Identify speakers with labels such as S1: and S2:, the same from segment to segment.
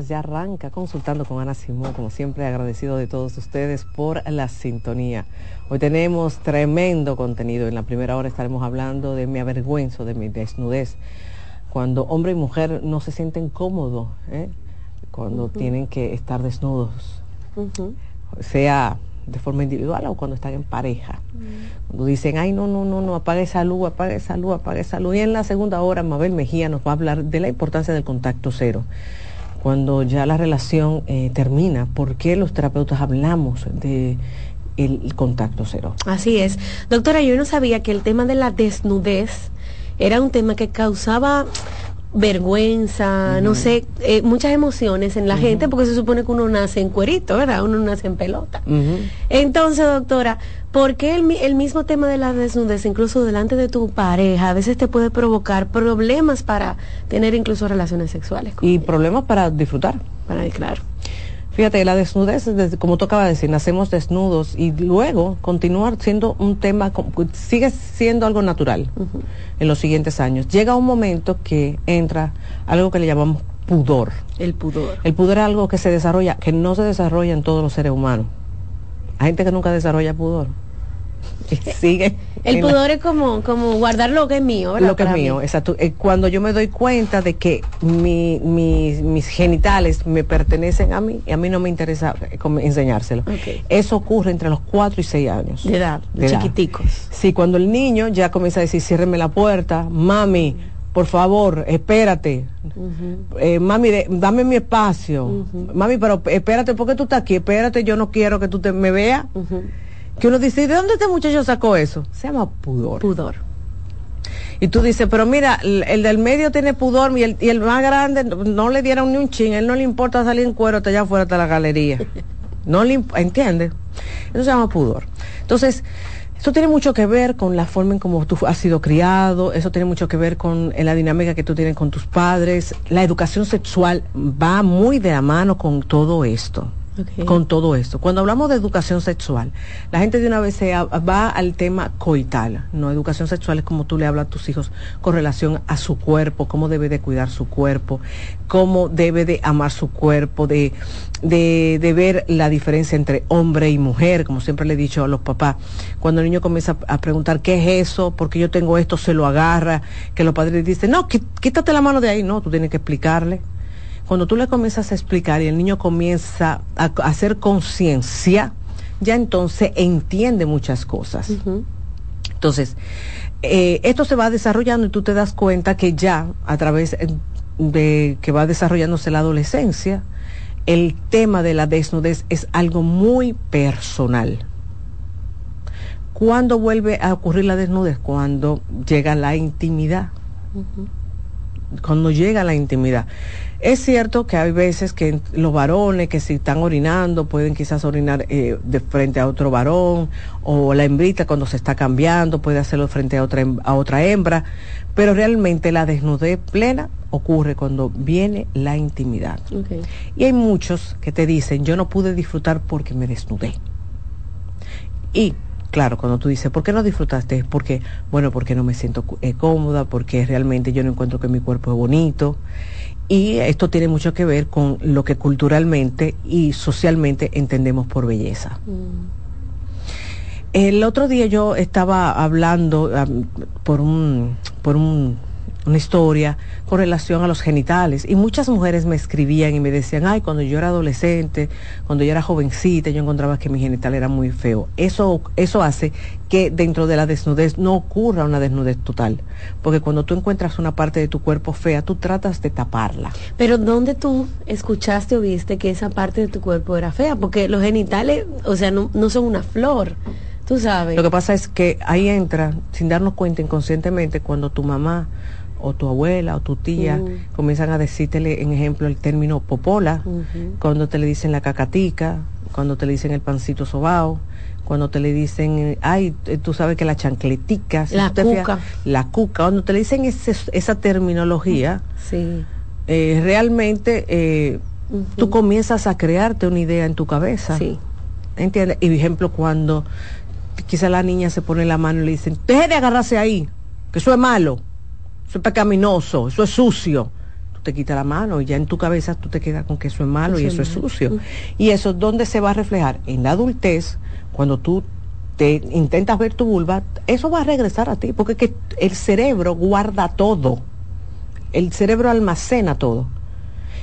S1: ya arranca consultando con Ana Simón, como siempre agradecido de todos ustedes por la sintonía. Hoy tenemos tremendo contenido. En la primera hora estaremos hablando de mi avergüenzo, de mi desnudez. Cuando hombre y mujer no se sienten cómodos, ¿eh? cuando tienen que estar desnudos, sea de forma individual o cuando están en pareja. Cuando dicen, ay, no, no, no, no, apague esa luz, apague esa luz, apague esa luz. Y en la segunda hora, Mabel Mejía nos va a hablar de la importancia del contacto cero cuando ya la relación eh, termina, ¿por qué los terapeutas hablamos de el contacto cero?
S2: Así es. Doctora, yo no sabía que el tema de la desnudez era un tema que causaba vergüenza, no sé, eh, muchas emociones en la gente porque se supone que uno nace en cuerito, ¿verdad? Uno nace en pelota. Entonces, doctora, ¿por qué el, el, mismo tema de la desnudez, incluso delante de tu pareja, a veces te puede provocar problemas para tener incluso relaciones sexuales?
S1: Y problemas para disfrutar.
S2: Para, claro.
S1: Fíjate, la desnudez, como tú acabas de decir, nacemos desnudos y luego continuar siendo un tema, sigue siendo algo natural en los siguientes años. Llega un momento que entra algo que le llamamos pudor.
S2: El pudor.
S1: El pudor es algo que se desarrolla, que no se desarrolla en todos los seres humanos. Hay gente que nunca desarrolla pudor. sigue.
S2: El pudor es como, como guardar lo que es mío,
S1: Lo que es mío, exacto. Eh, cuando yo me doy cuenta de que mis genitales me pertenecen a mí y a mí no me interesa eh, enseñárselo. Eso ocurre entre los 4 y 6 años.
S2: De edad, de, chiquiticos.
S1: Sí, cuando el niño ya comienza a decir, ciérreme la puerta, mami, por favor, espérate. Eh, mami, dame mi espacio. Mami, pero espérate, ¿por qué tú estás aquí? Espérate, yo no quiero que tú te, me veas que uno dice, ¿de dónde este muchacho sacó eso? Se llama pudor.
S2: Pudor.
S1: Y tú dices, pero mira, el, del medio tiene pudor y el, y el más grande no le dieron ni un chin, él no le importa salir en cuero hasta allá afuera de la galería. No le ¿entiendes? Eso se llama pudor. Entonces, eso tiene mucho que ver con la forma en cómo tú has sido criado, eso tiene mucho que ver con la dinámica que tú tienes con tus padres. La educación sexual va muy de la mano con todo esto con todo esto. Cuando hablamos de educación sexual, la gente de una vez se va al tema coital, ¿no? Educación sexual es como tú le hablas a tus hijos con relación a su cuerpo, cómo debe de cuidar su cuerpo, cómo debe de amar su cuerpo, de, de, de ver la diferencia entre hombre y mujer, como siempre le he dicho a los papás. Cuando el niño comienza a preguntar, ¿qué es eso? porque yo tengo esto? Se lo agarra, que los padres dicen, no, quítate la mano de ahí. No, tú tienes que explicarle cuando tú le comienzas a explicar y el niño comienza a, hacer conciencia, ya entonces entiende muchas cosas. Entonces, eh, esto se va desarrollando y tú te das cuenta que ya a través de que va desarrollándose la adolescencia, el tema de la desnudez es algo muy personal. ¿Cuándo vuelve a ocurrir la desnudez? Cuando llega la intimidad. Cuando llega la intimidad. Es cierto que hay veces que los varones que si están orinando pueden quizás orinar eh, de frente a otro varón o la hembrita cuando se está cambiando puede hacerlo frente a otra, a otra hembra, pero realmente la desnudez plena ocurre cuando viene la intimidad. Y hay muchos que te dicen, yo no pude disfrutar porque me desnudé. Y claro, cuando tú dices, ¿por qué no disfrutaste? Es porque, bueno, porque no me siento eh, cómoda, porque realmente yo no encuentro que mi cuerpo es bonito. Y esto tiene mucho que ver con lo que culturalmente y socialmente entendemos por belleza.
S2: Mm.
S1: El otro día yo estaba hablando por un, por un, una historia con relación a los genitales y muchas mujeres me escribían y me decían, ay, cuando yo era adolescente, cuando yo era jovencita, yo encontraba que mi genital era muy feo. Eso, eso hace que dentro de la desnudez no ocurra una desnudez total, porque cuando tú encuentras una parte de tu cuerpo fea, tú tratas de taparla.
S2: Pero ¿dónde tú escuchaste o viste que esa parte de tu cuerpo era fea? Porque los genitales, o sea, no, no son una flor, tú sabes.
S1: Lo que pasa es que ahí entra, sin darnos cuenta inconscientemente, cuando tu mamá o tu abuela o tu tía
S2: Mm.
S1: comienzan a decírtele, en ejemplo, el término popola, cuando te le dicen la cacatica, cuando te le dicen el pancito sobao, cuando te le dicen, ay, eh, tú sabes que la chancletica,
S2: La cuca.
S1: la cuca, cuando te le dicen ese- esa terminología,
S2: Sí.
S1: eh, realmente eh, tú comienzas a crearte una idea en tu cabeza.
S2: Sí.
S1: ¿Entiendes? Y por ejemplo, cuando quizá la niña se pone la mano y le dicen, deje de agarrarse ahí, que eso es malo, eso es pecaminoso, eso es sucio. Tú te quitas la mano y ya en tu cabeza tú te quedas con que eso es malo y
S2: Eso es
S1: sucio.
S2: Mm.
S1: Y eso, ¿dónde se va a reflejar? En la adultez, cuando tú te intentas ver tu vulva, eso va a regresar a ti, porque es que el cerebro guarda todo. El cerebro almacena todo.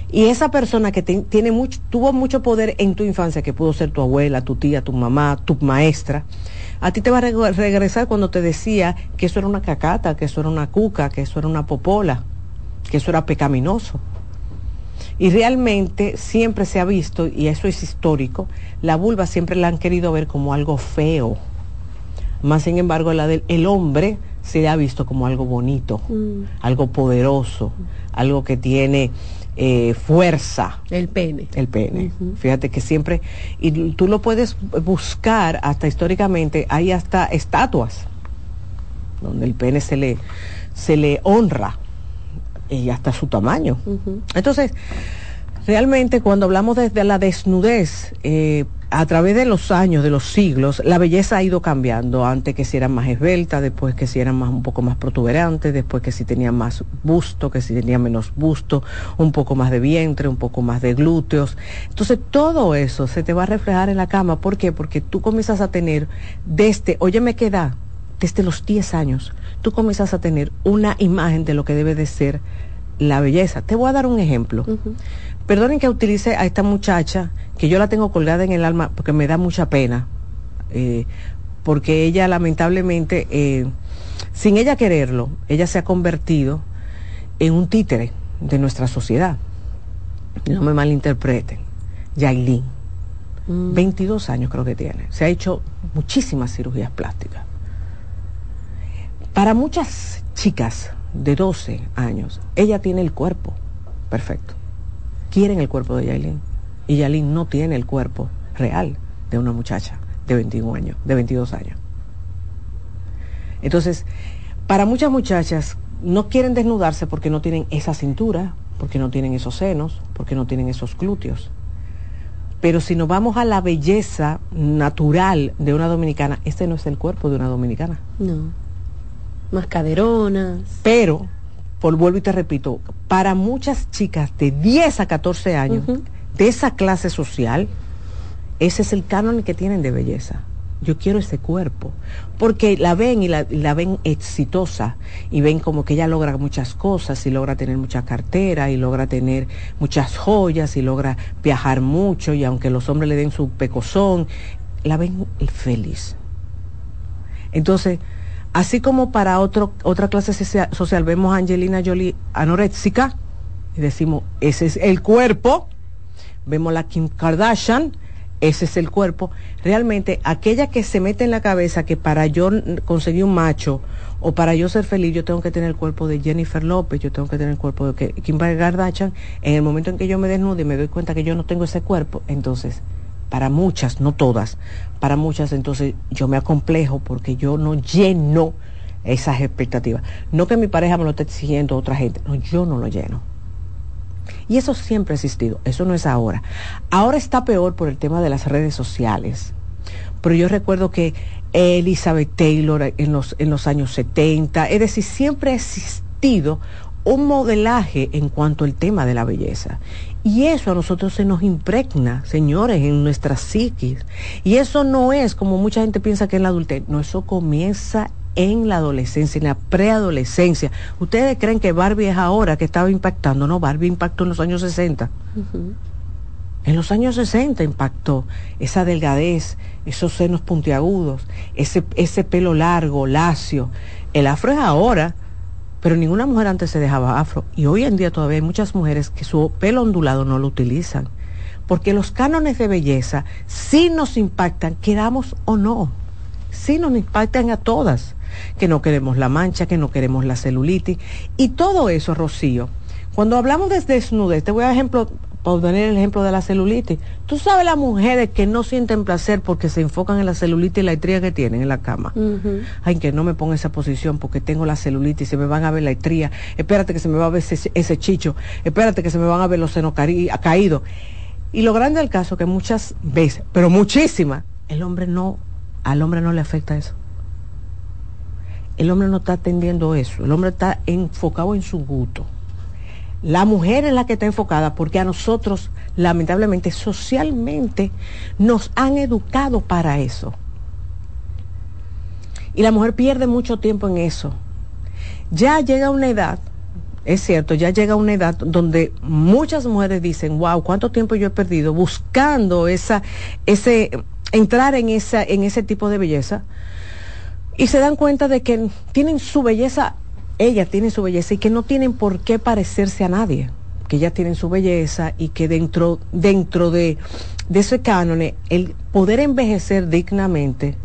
S1: Y esa persona que te- tiene mucho, tuvo mucho poder en tu infancia, que pudo ser tu abuela, tu tía, tu mamá, tu maestra, a ti te va a reg- regresar cuando te decía que eso era una cacata, que eso era una cuca, que eso era una popola, que eso era pecaminoso. Y realmente siempre se ha visto, y eso es histórico, la vulva siempre la han querido ver como algo feo. Más sin embargo, la del el hombre se ha visto como algo bonito,
S2: Mm.
S1: algo poderoso, algo que tiene eh, fuerza,
S2: El pene.
S1: el pene. Fíjate que siempre, y tú lo puedes buscar hasta históricamente, hay hasta estatuas donde el pene se le, se le honra y hasta su tamaño. Entonces, realmente cuando hablamos desde la desnudez, eh, a través de los años, de los siglos, la belleza ha ido cambiando. Antes que si eran más esbeltas, después que si eran más, un poco más protuberantes, después que si tenían más busto, que si tenían menos busto, un poco más de vientre, un poco más de glúteos. Entonces, todo eso se te va a reflejar en la cama. ¿Por qué? Porque tú comienzas a tener desde, óyeme qué edad, desde los 10 años, tú comienzas a tener una imagen de lo que debe de ser la belleza. Te voy a dar un ejemplo. Perdonen que utilice a esta muchacha, que yo la tengo colgada en el alma porque me da mucha pena, eh, porque ella lamentablemente, eh, sin ella quererlo, ella se ha convertido en un títere de nuestra sociedad. No me malinterpreten. Yailin,
S2: Mm.
S1: 22 años creo que tiene. Se ha hecho muchísimas cirugías plásticas. Para muchas chicas de 12 años, ella tiene el cuerpo perfecto. Quieren el cuerpo de Yailin. Y Yailin no tiene el cuerpo real de una muchacha de 21 años, de 22 años. Entonces, para muchas muchachas no quieren desnudarse porque no tienen esa cintura, porque no tienen esos senos, porque no tienen esos glúteos. Pero si nos vamos a la belleza natural de una dominicana, este no es el cuerpo de una dominicana.
S2: No. Más caderonas.
S1: Pero, por vuelvo y te repito, para muchas chicas de 10 a 14 años, de esa clase social, ese es el canon que tienen de belleza. Yo quiero ese cuerpo. Porque la ven y la, la ven exitosa y ven como que ella logra muchas cosas y logra tener mucha cartera y logra tener muchas joyas y logra viajar mucho y aunque los hombres le den su pecozón, la ven feliz. Entonces, así como para otro, otra clase socia- social vemos a Angelina Jolie anoréxica y decimos, ese es el cuerpo, vemos la Kim Kardashian, ese es el cuerpo. Realmente, aquella que se mete en la cabeza que para yo conseguir un macho o para yo ser feliz, yo tengo que tener el cuerpo de Jennifer López, yo tengo que tener el cuerpo de Kim Kardashian, en el momento en que yo me desnude y me doy cuenta que yo no tengo ese cuerpo, entonces, para muchas, no todas, para muchas, entonces yo me acomplejo porque yo no lleno esas expectativas. No que mi pareja me lo esté exigiendo otra gente, no, yo no lo lleno. Y eso siempre ha existido, eso no es ahora. Ahora está peor por el tema de las redes sociales. Pero yo recuerdo que Elizabeth Taylor en los, en los años 70, es decir, siempre ha existido un modelaje en cuanto al tema de la belleza. Y eso a nosotros se nos impregna, señores, en nuestra psiquis. Y eso no es como mucha gente piensa que es la adultez. No, eso comienza en la adolescencia, en la preadolescencia. ¿Ustedes creen que Barbie es ahora que estaba impactando? No, Barbie impactó en los años 60. En los años 60 impactó esa delgadez, esos senos puntiagudos, ese, ese pelo largo, lacio. El afro es ahora, pero ninguna mujer antes se dejaba afro. Y hoy en día todavía hay muchas mujeres que su pelo ondulado no lo utilizan. Porque los cánones de belleza sí nos impactan, queramos o no. Sí nos impactan a todas. Que no queremos la mancha, que no queremos la celulitis. Y todo eso, Rocío. Cuando hablamos de desnudez, te voy a dar ejemplo, poner el ejemplo de la celulitis. Tú sabes las mujeres que no sienten placer porque se enfocan en la celulitis y la estría que tienen en la cama. Ay, que no me ponga esa posición porque tengo la celulitis, se me van a ver la estría. Espérate que se me va a ver ese, chicho. Espérate que se me van a ver los senos caídos. Y lo grande del caso que muchas veces, pero muchísimas, el hombre no, al hombre no le afecta eso. El hombre no está atendiendo eso. El hombre está enfocado en su gusto. La mujer es la que está enfocada porque a nosotros, lamentablemente, socialmente, nos han educado para eso. Y la mujer pierde mucho tiempo en eso. Ya llega una edad, es cierto, ya llega una edad donde muchas mujeres dicen, wow, cuánto tiempo yo he perdido buscando esa, ese, entrar en esa, en ese tipo de belleza. Y se dan cuenta de que tienen su belleza ella tiene su belleza y que no tienen por qué parecerse a nadie, que ya tienen su belleza y que dentro, dentro de, de ese cánone el poder envejecer dignamente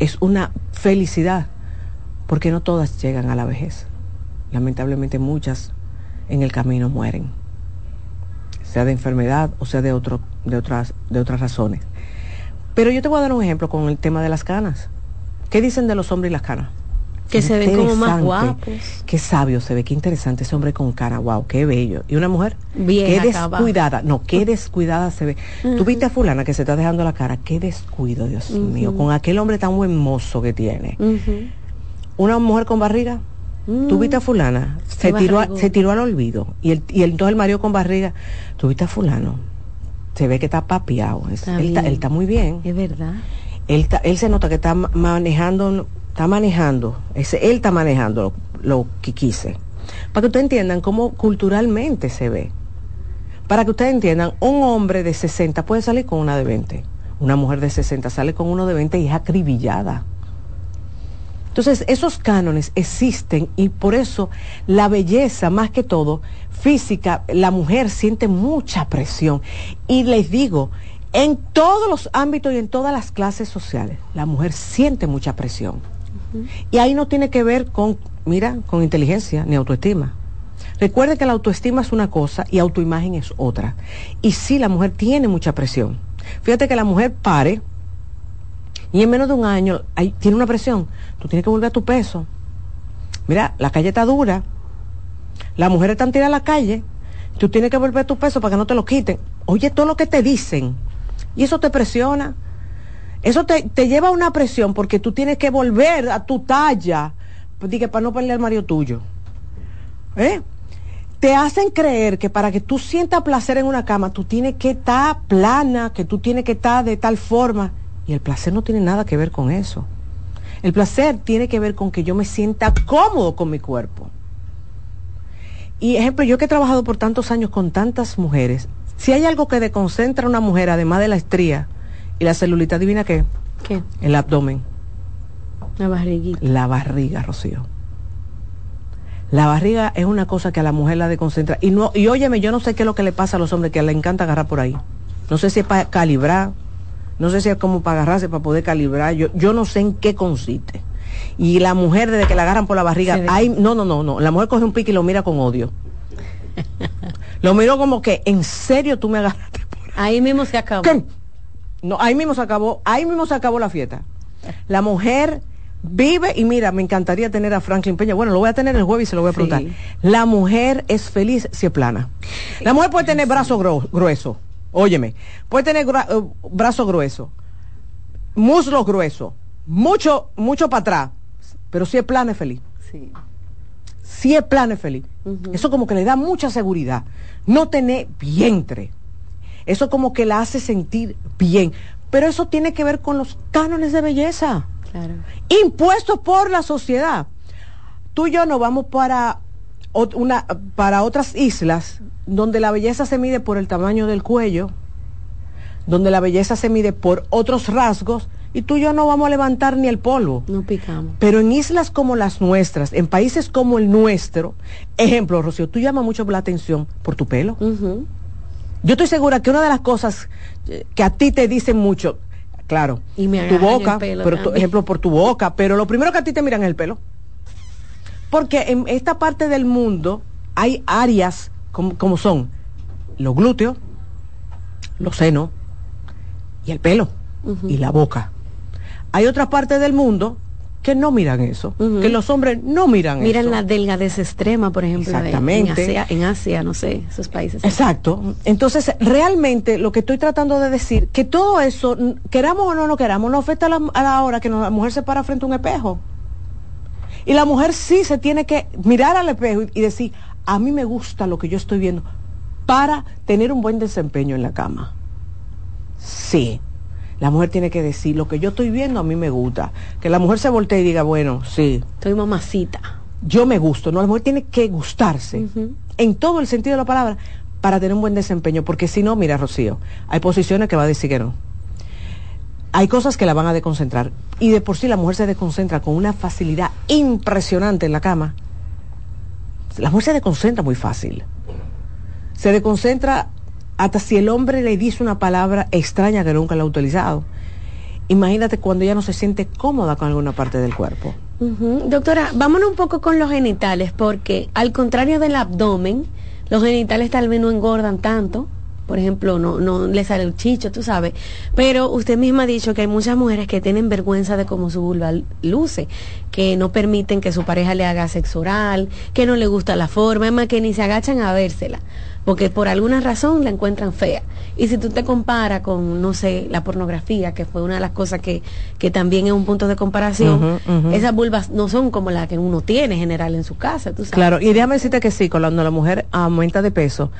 S1: es una felicidad, porque no todas llegan a la vejez. Lamentablemente muchas en el camino mueren, sea de enfermedad o sea de, otro, de, otras, de otras razones. Pero yo te voy a dar un ejemplo con el tema de las canas. ¿Qué dicen de los hombres y las canas?
S2: Que se ven como más guapos.
S1: Qué sabio se ve, qué interesante ese hombre con cara, wow, qué bello. ¿Y una mujer? Qué descuidada, no, qué descuidada se ve. Tú viste a fulana que se está dejando la cara, qué descuido, Dios mío, con aquel hombre tan buen mozo que tiene. Una mujer con barriga, Tú viste a fulana, se tiró, se tiró al olvido. Y el, y el, entonces el marido con barriga, tú viste a fulano, se ve que está papiado. él, está, muy bien.
S2: Es verdad.
S1: Él, él se nota que está manejando está manejando, ese, él está manejando lo, que quise. Para que ustedes entiendan cómo culturalmente se ve. Para que ustedes entiendan, un hombre de 60 puede salir con una de 20. Una mujer de 60 sale con uno de 20 y es acribillada. Entonces, esos cánones existen y por eso la belleza, más que todo, física, la mujer siente mucha presión. Y les digo, en todos los ámbitos y en todas las clases sociales, la mujer siente mucha presión. Y ahí no tiene que ver con, mira, con inteligencia ni autoestima. Recuerde que la autoestima es una cosa y autoimagen es otra. Y sí, la mujer tiene mucha presión. Fíjate que la mujer pare y en menos de un año tiene una presión. Tú tienes que volver a tu peso. Mira, la calle está dura. Las mujeres están tiradas a la calle. Tú tienes que volver a tu peso para que no te lo quiten. Oye, todo lo que te dicen. Y eso te presiona. Eso te, lleva a una presión porque tú tienes que volver a tu talla, pues, para no perder el marido tuyo. ¿Eh? Te hacen creer que para que tú sientas placer en una cama, tú tienes que estar plana, que tú tienes que estar de tal forma. Y el placer no tiene nada que ver con eso. El placer tiene que ver con que yo me sienta cómodo con mi cuerpo. Y ejemplo, yo que he trabajado por tantos años con tantas mujeres, si hay algo que deconcentra a una mujer, además de la estría, ¿Y la celulita divina qué?
S2: ¿Qué?
S1: El abdomen.
S2: La barriguita.
S1: La barriga, Rocío. La barriga es una cosa que a la mujer la desconcentra. Y no, y óyeme, yo no sé qué es lo que le pasa a los hombres que le encanta agarrar por ahí. No sé si es para calibrar, no sé si es como para agarrarse para poder calibrar. Yo, yo no sé en qué consiste. Y la mujer, desde que la agarran por la barriga, no, no, no, no. La mujer coge un pique y lo mira con odio. lo miro como que, en serio tú me agarraste por
S2: ahí. Ahí mismo se acabó.
S1: No, ahí mismo se acabó, ahí mismo se acabó la fiesta. La mujer vive y mira, me encantaría tener a Franklin Peña. Bueno, lo voy a tener el jueves y se lo voy a preguntar. La mujer es feliz si es plana. La mujer puede tener brazo grueso. Óyeme, puede tener eh, brazo grueso, muslo grueso, mucho, mucho para atrás, pero si es plana es feliz. Sí. Si es plana es feliz. Eso como que le da mucha seguridad. No tener vientre. Eso como que la hace sentir bien. Pero eso tiene que ver con los cánones de belleza. Impuestos por la sociedad. Tú y yo nos vamos para, una, para otras islas donde la belleza se mide por el tamaño del cuello, donde la belleza se mide por otros rasgos, y tú y yo no vamos a levantar ni el polvo.
S2: No picamos.
S1: Pero en islas como las nuestras, en países como el nuestro, ejemplo, Rocío, tú llamas mucho la atención por tu pelo. Yo estoy segura que una de las cosas eh, que a ti te dicen mucho, Claro. Y me tu boca, pero ejemplo por tu boca, pero lo primero que a ti te miran es el pelo. Porque en esta parte del mundo hay áreas como, son los glúteos, los senos y el pelo y la boca. Hay otra parte del mundo que no miran eso, que los hombres no miran,
S2: eso. Miran la delgadez extrema, por ejemplo, Exactamente. en, Asia, no sé, esos países.
S1: Exacto. Entonces, realmente lo que estoy tratando de decir, que todo eso, queramos o no lo queramos, no afecta a la, hora que la mujer se para frente a un espejo. Y la mujer sí se tiene que mirar al espejo y decir, a mí me gusta lo que yo estoy viendo para tener un buen desempeño en la cama. Sí. La mujer tiene que decir, lo que yo estoy viendo a mí me gusta. Que la mujer se voltee y diga, bueno, sí.
S2: Estoy mamacita.
S1: Yo me gusto, ¿no? La mujer tiene que gustarse, en todo el sentido de la palabra, para tener un buen desempeño. Porque si no, mira, Rocío, hay posiciones que va a decir que no. Hay cosas que la van a desconcentrar. Y de por sí la mujer se desconcentra con una facilidad impresionante en la cama. La mujer se desconcentra muy fácil. Se desconcentra hasta si el hombre le dice una palabra extraña que nunca la ha utilizado. Imagínate cuando ella no se siente cómoda con alguna parte del cuerpo.
S2: Doctora, vámonos un poco con los genitales, porque al contrario del abdomen, los genitales tal vez no engordan tanto, por ejemplo, no, no le sale el chicho, tú sabes. Pero usted misma ha dicho que hay muchas mujeres que tienen vergüenza de cómo su vulva luce, que no permiten que su pareja le haga sexo oral, que no le gusta la forma, es más que ni se agachan a vérsela porque por alguna razón la encuentran fea. Y si tú te comparas con, no sé, la pornografía, que fue una de las cosas que, que también es un punto de comparación, esas vulvas no son como las que uno tiene general en su casa, tú sabes.
S1: Claro, y déjame decirte que sí, cuando la mujer aumenta de peso,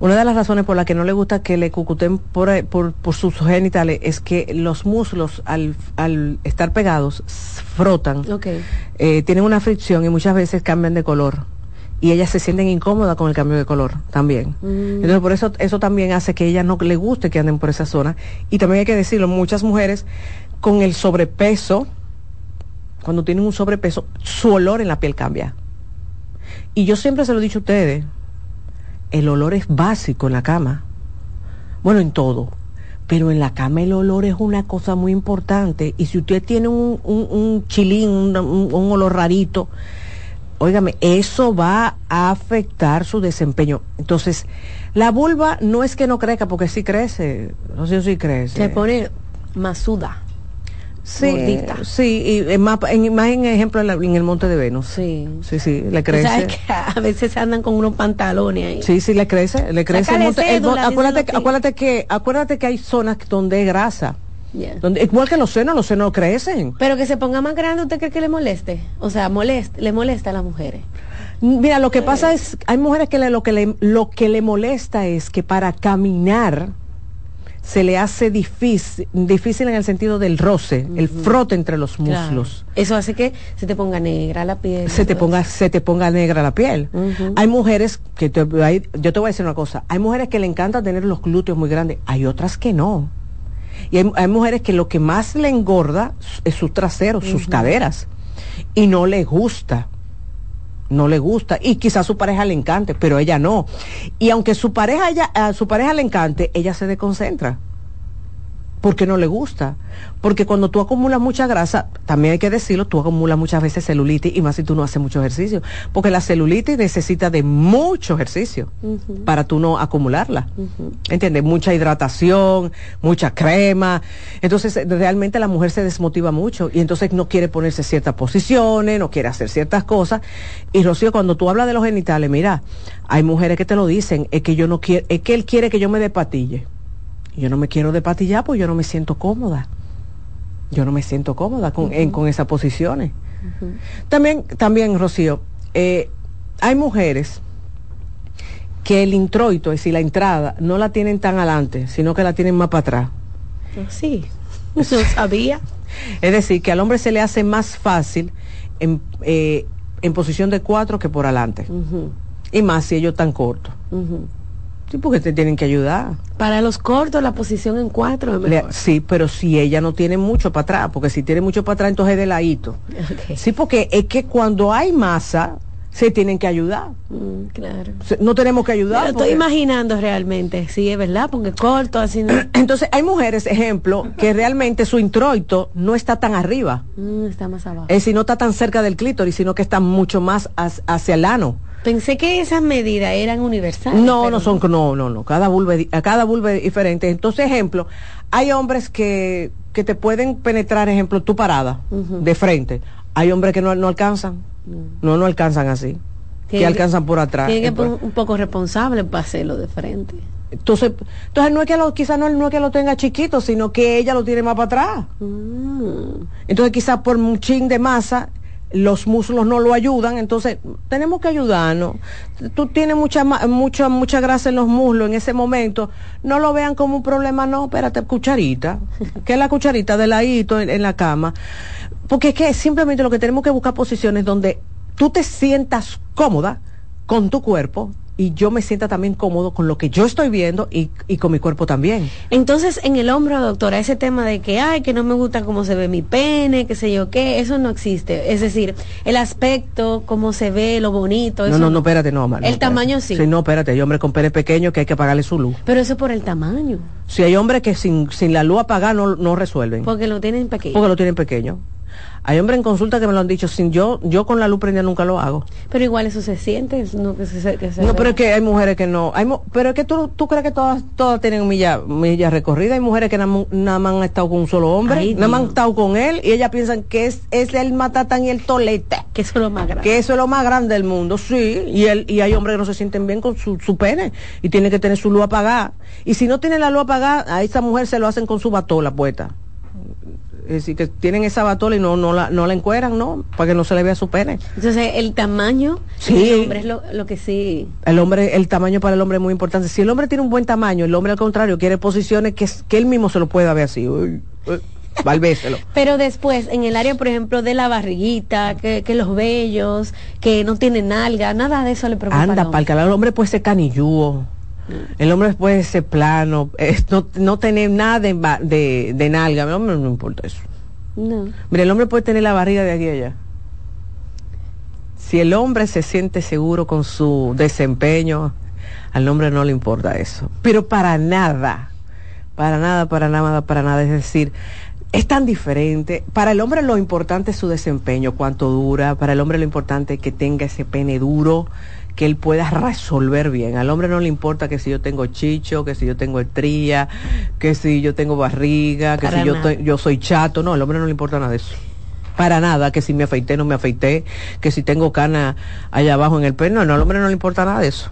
S1: una de las razones por las que no le gusta que le cucuten por, por, por sus genitales es que los muslos al, al estar pegados frotan, eh, tienen una fricción y muchas veces cambian de color y ellas se sienten incómodas con el cambio de color también. Mm. Entonces por eso eso también hace que ellas no le guste que anden por esa zona. Y también hay que decirlo, muchas mujeres con el sobrepeso, cuando tienen un sobrepeso, su olor en la piel cambia. Y yo siempre se lo he dicho a ustedes, el olor es básico en la cama. Bueno, en todo. Pero en la cama el olor es una cosa muy importante. Y si usted tiene un, un, chilín, un olor rarito, Óigame, eso va a afectar su desempeño. Entonces, la vulva no es que no crezca, porque sí crece, no sé si crece.
S2: Se pone masuda.
S1: Sí, sí, y más en, más en ejemplo en, el Monte de Venus.
S2: Sí.
S1: Sí, sí, le crece. O sea,
S2: que a veces andan con unos pantalones ahí.
S1: Sí, sí, le crece, le crece. El monte, acuérdate, acuérdate, que, acuérdate que hay zonas donde es grasa igual que los senos, los senos crecen.
S2: Pero que se ponga más grande, ¿usted cree que le moleste? O sea, moleste, le molesta a las mujeres.
S1: Mira, lo que pasa es, hay mujeres que lo, que le, lo que le molesta es que para caminar se le hace difícil, difícil en el sentido del roce, el frote entre los muslos.
S2: Eso hace que se te ponga negra la piel.
S1: Se te ponga, se te ponga negra la piel. Hay mujeres que yo te voy a decir una cosa, hay mujeres que le encanta tener los glúteos muy grandes, hay otras que no. Y hay, mujeres que lo que más le engorda es su trasero, sus caderas. Y no le gusta. No le gusta. Y quizás su pareja le encante, pero ella no. Y aunque su pareja, ella, a su pareja le encante, ella se desconcentra. Porque no le gusta. Porque cuando tú acumulas mucha grasa, también hay que decirlo, tú acumulas muchas veces celulitis y más si tú no haces mucho ejercicio. Porque la celulitis necesita de mucho ejercicio para tú no acumularla. ¿Entiendes? Mucha hidratación, mucha crema. Entonces, realmente la mujer se desmotiva mucho y entonces no quiere ponerse ciertas posiciones, no quiere hacer ciertas cosas. Y Rocío, cuando tú hablas de los genitales, mira, hay mujeres que te lo dicen, es que yo no quiero, es que él quiere que yo me despatille. Yo no me quiero depatillar porque yo no me siento cómoda. Yo no me siento cómoda con, con esas posiciones. También, también, Rocío, eh, hay mujeres que el introito, es decir, la entrada, no la tienen tan adelante, sino que la tienen más para atrás.
S2: Oh, sí, eso sabía.
S1: Es decir, que al hombre se le hace más fácil en, eh, en posición de cuatro que por adelante. Y más si ellos están cortos. Sí, porque te tienen que ayudar.
S2: Para los cortos, la posición en cuatro es mejor.
S1: sí, pero si ella no tiene mucho para atrás, porque si tiene mucho para atrás, entonces es de ladito. Sí, porque es que cuando hay masa, se tienen que ayudar.
S2: Mm, claro.
S1: No tenemos que ayudar.
S2: estoy imaginando realmente, sí, es verdad, porque corto, así.
S1: Entonces, hay mujeres, ejemplo, que realmente su introito no está tan arriba.
S2: Mm, está más abajo.
S1: Es decir, no está tan cerca del clítoris, sino que está mucho más hacia el ano.
S2: Pensé que esas medidas eran universales.
S1: No, no son, no, no, no. Cada vulva, cada vulva es diferente. Entonces, ejemplo, hay hombres que, que te pueden penetrar, ejemplo, tu parada, de frente. Hay hombres que no, no alcanzan. Mm. No, no alcanzan así. Que alcanzan por atrás.
S2: Tiene que ser un poco responsable para hacerlo de frente.
S1: Entonces, entonces no es que lo, quizás no, no, es que lo tenga chiquito, sino que ella lo tiene más para atrás. Mm. Entonces quizás por un chin de masa, los muslos no lo ayudan, entonces tenemos que ayudarnos. Tú tienes mucha, mucha, mucha grasa en los muslos en ese momento, no lo vean como un problema, no, espérate, cucharita, que es la cucharita de ladito en, en la cama. Porque es que simplemente lo que tenemos que buscar posiciones donde tú te sientas cómoda con tu cuerpo, y yo me sienta también cómodo con lo que yo estoy viendo y, con mi cuerpo también.
S2: Entonces, en el hombro, doctora, ese tema de que, ay, que no me gusta cómo se ve mi pene, qué sé yo qué, eso no existe. Es decir, el aspecto, cómo se ve, lo bonito.
S1: no, no, no, espérate, no,
S2: El tamaño sí. Sí,
S1: no, espérate, hay hombres con pene pequeño que hay que pagarle su luz.
S2: Pero eso por el tamaño.
S1: Si hay hombres que sin, sin la luz apagada no, no resuelven.
S2: Porque lo tienen pequeño.
S1: Porque lo tienen pequeño. Hay hombres en consulta que me lo han dicho, sin yo, yo con la luz prendida nunca lo hago.
S2: Pero igual eso se siente, no que se,
S1: No, pero es que hay mujeres que no. Hay, pero es que tú, tú crees que todas, todas tienen milla, milla recorrida. Hay mujeres que nada más han estado con un solo hombre, nada más han estado con él y ellas piensan que es, es el matatán y el tolete.
S2: Que eso es lo más grande.
S1: Que eso es lo más grande del mundo, sí. Y él, y hay hombres que no se sienten bien con su, su pene y tienen que tener su luz apagada. Y si no tienen la luz apagada, a esa mujer se lo hacen con su batola puesta es decir, que tienen esa batola y no, no, la, no la encueran, ¿no? Para que no se le vea su pene.
S2: Entonces, el tamaño
S1: sí.
S2: el hombre es lo, lo, que sí.
S1: El hombre, el tamaño para el hombre es muy importante. Si el hombre tiene un buen tamaño, el hombre al contrario quiere posiciones que, que él mismo se lo pueda ver así. Uy,
S2: Pero después, en el área, por ejemplo, de la barriguita, que, que los vellos, que no tienen nalga, nada de eso le preocupa.
S1: Anda, para el hombre puede ser canillúo el hombre puede ser plano, no, no, tener nada de, de, de nalga. El hombre no importa eso.
S2: No.
S1: Mira, el hombre puede tener la barriga de aquí allá. Si el hombre se siente seguro con su desempeño, al hombre no le importa eso. Pero para nada, para nada, para nada, para nada. Es decir, es tan diferente. Para el hombre lo importante es su desempeño, cuánto dura. Para el hombre lo importante es que tenga ese pene duro, que él pueda resolver bien. Al hombre no le importa que si yo tengo chicho, que si yo tengo estría, que si yo tengo barriga, que si yo, yo soy chato. No, al hombre no le importa nada de eso. Para nada, que si me afeité, no me afeité, que si tengo cana allá abajo en el pelo. No, al hombre no le importa nada de eso.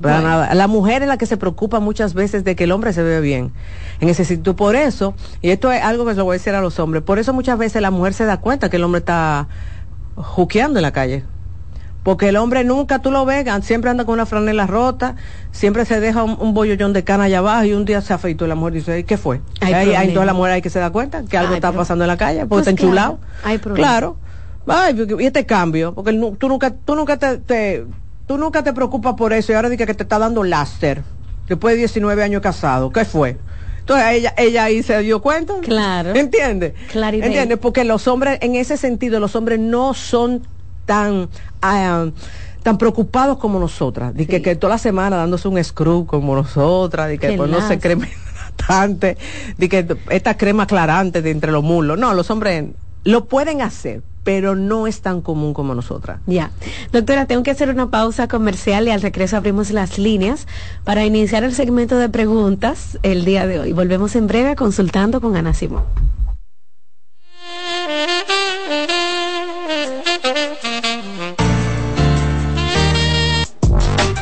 S1: Para nada. La mujer es la que se preocupa muchas veces de que el hombre se vea bien. En ese sitio, por eso, y esto es algo que se lo voy a decir a los hombres, por eso muchas veces la mujer se da cuenta que el hombre está juqueando en la calle porque el hombre nunca tú lo ves, siempre anda con una franela rota, siempre se deja un, bollollón de cana allá abajo y un día se afeitó y la mujer dice, ¿qué fue? Hay ahí, ahí toda la mujer hay que se da cuenta que algo está pasando en la calle, porque pues está enchulado.
S2: Hay
S1: claro. y este cambio, porque tú nunca, tú nunca te, tú nunca te preocupas por eso y ahora dice que te está dando láser después de 19 años casado. ¿Qué fue? Entonces ella, ella ahí se dio cuenta.
S2: Claro.
S1: ¿Entiendes?
S2: Claridad.
S1: ¿Entiendes? Porque los hombres, en ese sentido, los hombres no son tan... Ah, tan preocupados como nosotras, de que, toda la semana dándose un scrub como nosotras, de que pues no se creen aclarante, de que esta crema aclarante de entre los mulos. No, los hombres lo pueden hacer, pero no es tan común como nosotras.
S2: Ya. Doctora, tengo que hacer una pausa comercial y al regreso abrimos las líneas para iniciar el segmento de preguntas el día de hoy. Volvemos en breve consultando con Ana Simón.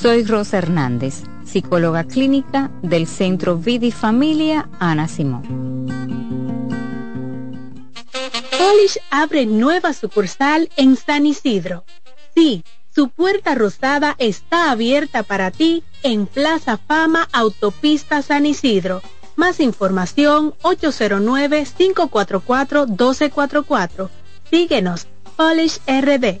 S3: Soy Rosa Hernández, psicóloga clínica del Centro Vida y Familia Ana Simón.
S4: Polish abre nueva sucursal en San Isidro Sí, su puerta rosada está abierta para ti en Plaza Fama Autopista San Isidro. Más información 809-544-1244. Síguenos, Polish RD.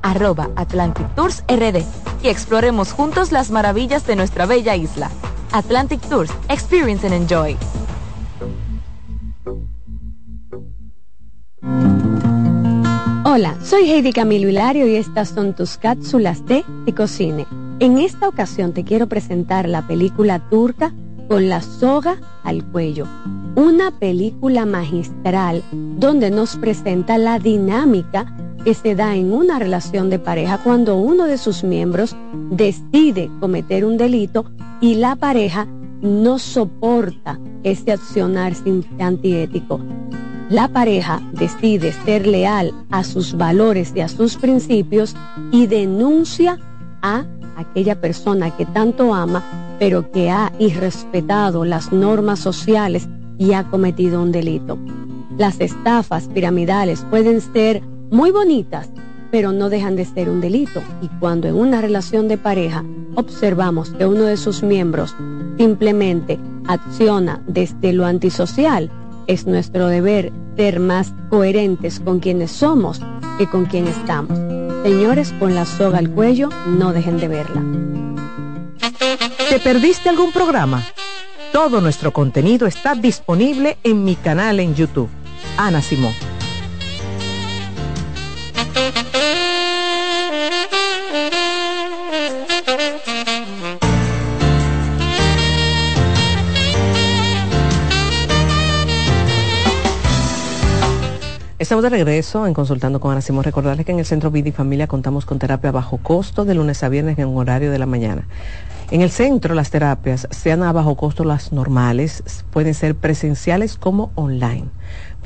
S5: arroba Atlantic Tours RD y exploremos juntos las maravillas de nuestra bella isla. Atlantic Tours, Experience and Enjoy.
S2: Hola, soy Heidi Camilo Hilario y estas son tus cápsulas de Ticocine. En esta ocasión te quiero presentar la película turca Con la soga al cuello, una película magistral donde nos presenta la dinámica que se da en una relación de pareja cuando uno de sus miembros decide cometer un delito y la pareja no soporta este accionar antiético. La pareja decide ser leal a sus valores y a sus principios y denuncia a aquella persona que tanto ama, pero que ha irrespetado las normas sociales y ha cometido un delito. Las estafas piramidales pueden ser muy bonitas, pero no dejan de ser un delito. Y cuando en una relación de pareja observamos que uno de sus miembros simplemente acciona desde lo antisocial, es nuestro deber ser más coherentes con quienes somos que con quien estamos. Señores, con la soga al cuello, no dejen de verla.
S6: ¿Te perdiste algún programa? Todo nuestro contenido está disponible en mi canal en YouTube. Ana Simón. Estamos de regreso en Consultando con Ana Simón. Recordarles que en el Centro Vida y Familia contamos con terapia bajo costo de lunes a viernes en un horario de la mañana. En el centro las terapias, sean a bajo costo las normales, pueden ser presenciales como online.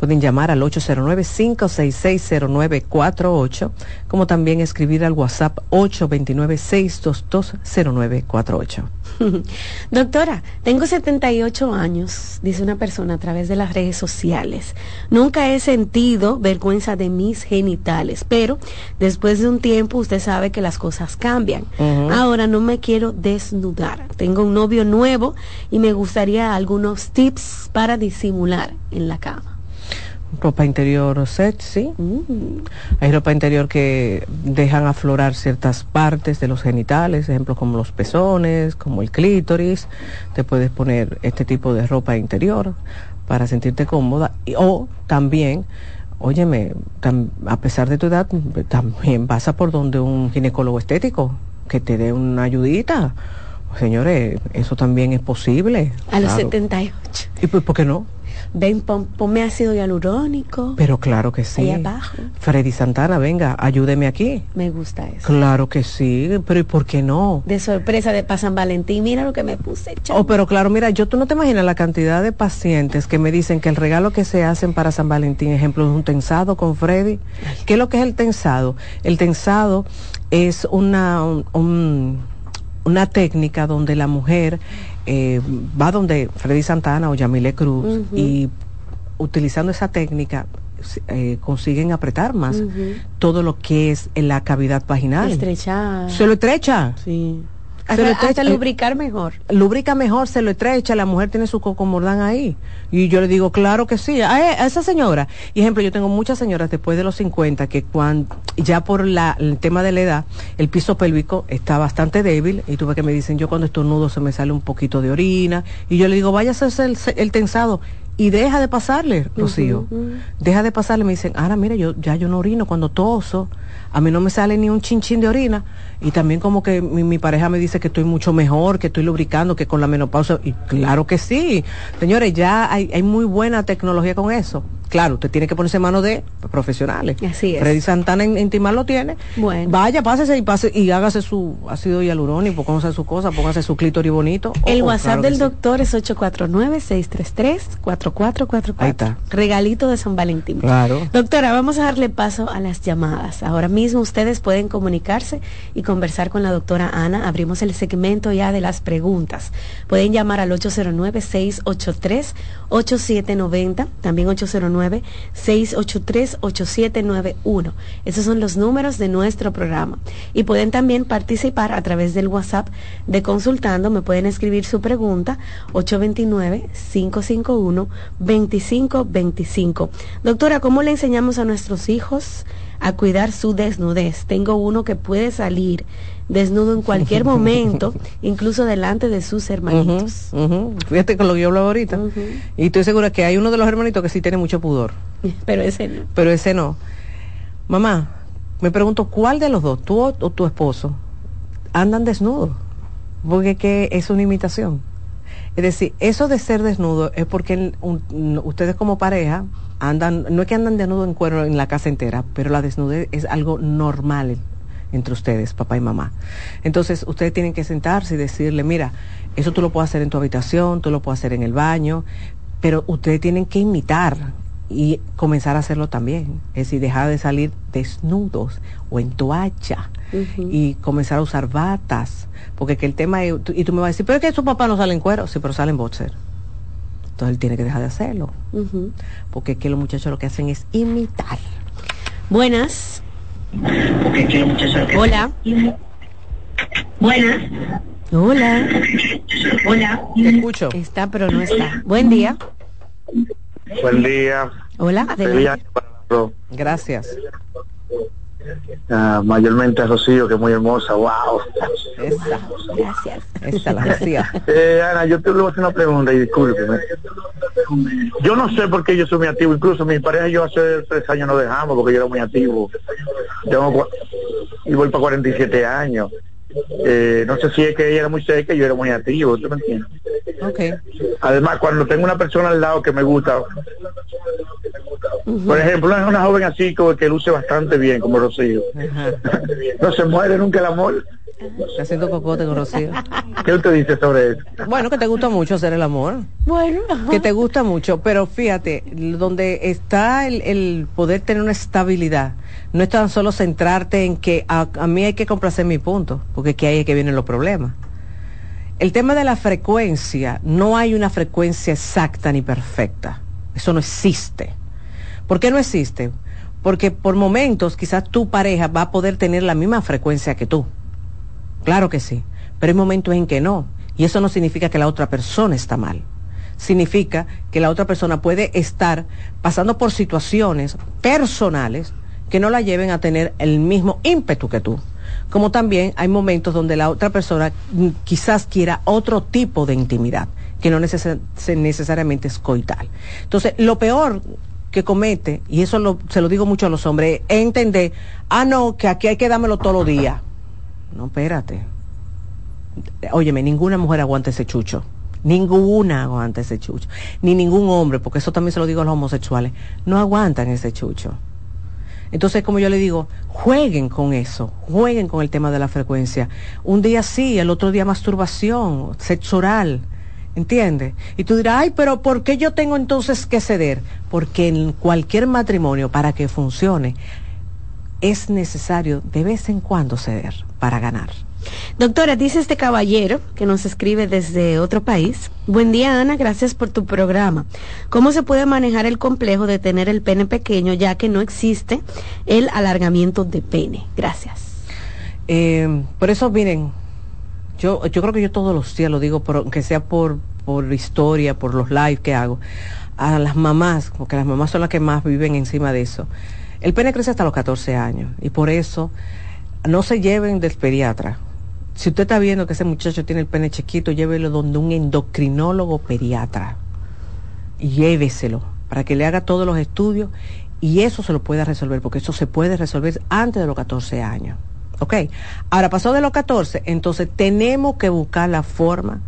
S6: Pueden llamar al 809-566-0948, como también escribir al WhatsApp 829-622-0948.
S2: Doctora, tengo 78 años, dice una persona a través de las redes sociales. Nunca he sentido vergüenza de mis genitales, pero después de un tiempo usted sabe que las cosas cambian. Ahora no me quiero desnudar. Tengo un novio nuevo y me gustaría algunos tips para disimular en la cama
S1: ropa interior sexy. Mm. Hay ropa interior que dejan aflorar ciertas partes de los genitales, ejemplos como los pezones, como el clítoris. Te puedes poner este tipo de ropa interior para sentirte cómoda. o también, óyeme, a pesar de tu edad, también pasa por donde un ginecólogo estético que te dé una ayudita. Señores, eso también es posible.
S2: A los 78.
S1: ¿Y pues por qué no?
S2: Ven, ponme ácido hialurónico.
S1: Pero claro que sí.
S2: Ahí abajo.
S1: Freddy Santana, venga, ayúdeme aquí.
S2: Me gusta eso.
S1: Claro que sí, pero ¿y por qué no?
S2: De sorpresa de para San Valentín, mira lo que me puse.
S1: Oh, pero claro, mira, yo tú no te imaginas la cantidad de pacientes que me dicen que el regalo que se hacen para San Valentín, ejemplo, es un tensado con Freddy. ¿Qué es lo que es el tensado? El tensado es una, una técnica donde la mujer eh, va donde Freddy Santana o Yamile Cruz y utilizando esa técnica eh, consiguen apretar más todo lo que es en la cavidad vaginal.
S2: Estrechar.
S1: Se lo estrecha.
S2: Sí. Hasta, lubricar mejor.
S1: Lubrica mejor, se lo estrecha, la mujer tiene su cocomordán ahí. Y yo le digo, claro que sí. A, esa señora, y ejemplo, yo tengo muchas señoras después de los 50 que cuando, ya por la, el tema de la edad, el piso pélvico está bastante débil y tuve que me dicen, yo cuando estornudo se me sale un poquito de orina. Y yo le digo, vaya a hacerse el, el tensado y deja de pasarle, Rocío. Deja de pasarle. Me dicen, ahora mira, yo ya yo no orino cuando toso. A mí no me sale ni un chinchín de orina. Y también como que mi, pareja me dice que estoy mucho mejor, que estoy lubricando, que con la menopausa. Y claro que sí. Señores, ya hay, hay muy buena tecnología con eso. Claro, usted tiene que ponerse en manos de profesionales.
S2: Así es.
S1: Freddy Santana en, Timar lo tiene.
S2: Bueno.
S1: Vaya, pásese y pase y hágase su ácido hialurónico, póngase su cosa, póngase su clítoris bonito.
S2: El oh, WhatsApp del doctor es 849-633-4444.
S1: Ahí está.
S2: Regalito de San Valentín.
S1: Claro.
S2: Doctora, vamos a darle paso a las llamadas. Ahora mismo ustedes pueden comunicarse y conversar con la doctora Ana. Abrimos el segmento ya de las preguntas. Pueden llamar al 809-683-8790, también 809-683-8791. Esos son los números de nuestro programa. Y pueden también participar a través del WhatsApp de Consultando. Me pueden escribir su pregunta 829-551-2525. Doctora, ¿cómo le enseñamos a nuestros hijos a cuidar su desnudez? Tengo uno que puede salir desnudo en cualquier momento, incluso delante de sus hermanitos.
S1: Fíjate con lo que yo hablo ahorita. Y estoy segura que hay uno de los hermanitos que sí tiene mucho pudor.
S2: Pero ese no.
S1: Pero ese no. Mamá, me pregunto, ¿cuál de los dos, tú o, tu esposo, andan desnudos? Porque que es una imitación. Es decir, eso de ser desnudo es porque ustedes como pareja andan, no es que andan desnudos en cuero en la casa entera, pero la desnudez es algo normal entre ustedes, papá y mamá. Entonces, ustedes tienen que sentarse y decirle, mira, eso tú lo puedes hacer en tu habitación, tú lo puedes hacer en el baño, pero ustedes tienen que imitar y comenzar a hacerlo también. Es decir, dejar de salir desnudos o en toalla y comenzar a usar batas. Porque que el tema es, y tú me vas a decir, pero es que su papá no sale en cuero, sí, pero sale en boxer. Entonces él tiene que dejar de hacerlo. Porque es que los muchachos lo que hacen es imitar.
S2: Buenas. Hola.
S7: Buenas.
S2: Hola.
S7: Hola.
S1: Te escucho.
S2: Está, pero no está. Buen día.
S8: Buen día.
S2: Hola. Adelante.
S1: Gracias.
S8: Ah, mayormente a Rocío, que es muy hermosa. ¡Wow!
S1: Esa,
S2: Gracias.
S1: esa la decía.
S8: Eh, Ana, yo te voy a hacer una pregunta y discúlpeme. Yo no sé por qué yo soy muy activo. Incluso mi pareja y yo hace tres años nos dejamos porque yo era muy activo. Tengo y voy para 47 años. Eh, no sé si es que ella era muy seca y yo era muy activo. ¿Tú me entiendes? Además, cuando tengo una persona al lado que me gusta, por ejemplo, una, una joven así como que luce bastante bien, como Rocío,
S1: Ajá.
S8: no se muere nunca el amor.
S1: Te haciendo cocote con Rocío.
S8: ¿Qué usted dice sobre eso?
S1: Bueno, que te gusta mucho hacer el amor.
S2: Bueno.
S1: que te gusta mucho, pero fíjate, donde está el, el poder tener una estabilidad, no es tan solo centrarte en que a, a mí hay que complacer mi punto, porque que ahí es que vienen los problemas. El tema de la frecuencia, no hay una frecuencia exacta ni perfecta, eso no existe. ¿Por qué no existe? Porque por momentos quizás tu pareja va a poder tener la misma frecuencia que tú. Claro que sí, pero hay momentos en que no. Y eso no significa que la otra persona está mal. Significa que la otra persona puede estar pasando por situaciones personales que no la lleven a tener el mismo ímpetu que tú. Como también hay momentos donde la otra persona quizás quiera otro tipo de intimidad, que no necesariamente es coital. Entonces, lo peor que comete, y eso lo- se lo digo mucho a los hombres, es entender, ah, no, que aquí hay que dármelo todos los días. No, espérate. Óyeme, ninguna mujer aguanta ese chucho. Ninguna aguanta ese chucho. Ni ningún hombre, porque eso también se lo digo a los homosexuales. No aguantan ese chucho. Entonces, como yo le digo, jueguen con eso, jueguen con el tema de la frecuencia. Un día sí, el otro día masturbación, sexo oral, ¿entiendes? Y tú dirás, ay, pero ¿por qué yo tengo entonces que ceder? Porque en cualquier matrimonio, para que funcione, es necesario de vez en cuando ceder para ganar.
S2: Doctora, dice este caballero que nos escribe desde otro país. Buen día, Ana, gracias por tu programa. ¿Cómo se puede manejar el complejo de tener el pene pequeño ya que no existe el alargamiento de pene? Gracias.
S1: Eh, por eso, miren, yo, yo creo que yo todos los días lo digo, por, aunque sea por, por historia, por los live que hago, a las mamás, porque las mamás son las que más viven encima de eso. El pene crece hasta los 14 años y por eso no se lleven del pediatra. Si usted está viendo que ese muchacho tiene el pene chiquito, llévelo donde un endocrinólogo pediatra. Lléveselo para que le haga todos los estudios y eso se lo pueda resolver, porque eso se puede resolver antes de los 14 años. ¿Ok? Ahora, pasó de los 14, entonces tenemos que buscar la forma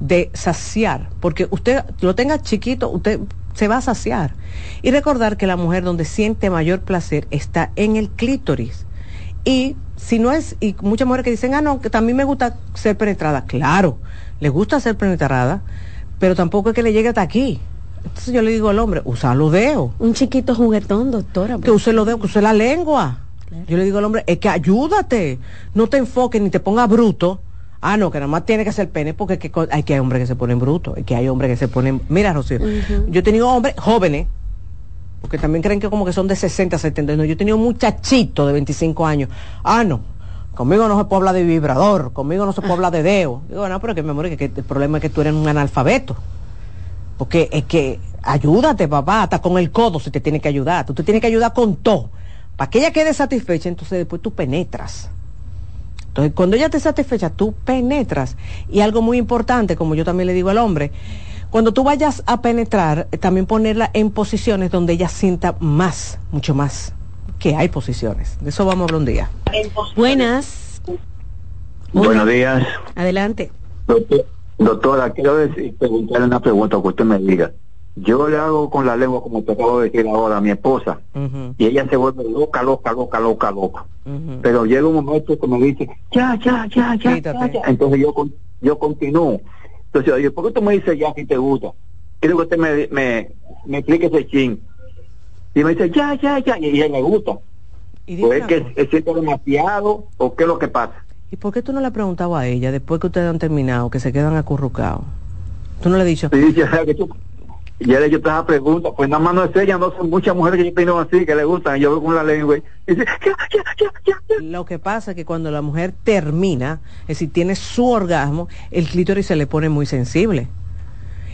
S1: de saciar, porque usted lo tenga chiquito, usted se va a saciar. Y recordar que la mujer donde siente mayor placer está en el clítoris. Y si no es, y muchas mujeres que dicen, ah, no, que también me gusta ser penetrada. Claro, le gusta ser penetrada, pero tampoco es que le llegue hasta aquí. Entonces yo le digo al hombre, usa los dedos,
S2: Un chiquito juguetón, doctora.
S1: que use los dedos, que use la lengua. Yo le digo al hombre, es que ayúdate, no te enfoques ni te pongas bruto. Ah, no, que nada más tiene que ser pene porque que hay que hay hombres que se ponen brutos, hay que hay hombres que se ponen, mira Rocío, yo he tenido hombres jóvenes, porque también creen que como que son de 60, 70, no, yo he tenido muchachitos de 25 años. Ah, no, conmigo no se puede hablar de vibrador, conmigo no se puede hablar de dedo. Digo, no, pero que me muero, que, que el problema es que tú eres un analfabeto. Porque es que ayúdate, papá, hasta con el codo si te tiene que ayudar. Tú te tienes que ayudar con todo. Para que ella quede satisfecha, entonces después tú penetras. Entonces, cuando ella esté satisfecha, tú penetras. Y algo muy importante, como yo también le digo al hombre, cuando tú vayas a penetrar, eh, también ponerla en posiciones donde ella sienta más, mucho más, que hay posiciones. De eso vamos a hablar un día.
S2: Buenas.
S8: Buenos días.
S2: Adelante.
S8: Doctor- doctora, quiero decir, preguntarle una pregunta que usted me diga. Yo le hago con la lengua, como te acabo de decir ahora, a mi esposa, y ella se vuelve loca, loca, loca, loca, loca. Pero llega un momento que me dice, ya, ya, ya, ya, ya, ya. Entonces yo, con- yo continúo. Entonces yo digo, ¿por qué tú me dices ya si te gusta? Quiero que usted me, me, me explique ese chin. Y me dice, ya, ya, ya, y ella le gusta.
S1: Y
S8: ¿O es que siente demasiado o qué es lo que pasa?
S1: ¿Y por qué tú no le has preguntado a ella después que ustedes han terminado, que se quedan acurrucados? Tú no le has dicho,
S8: Y dice, "Ah, que tú,
S9: ya le yo te pregunta, pues nada más no es ella, no son muchas mujeres que yo tengo así, que le gustan, yo veo con la lengua y dice, ya, ya, ya, ya.
S1: Lo que pasa es que cuando la mujer termina, es decir, tiene su orgasmo, el clítoris se le pone muy sensible.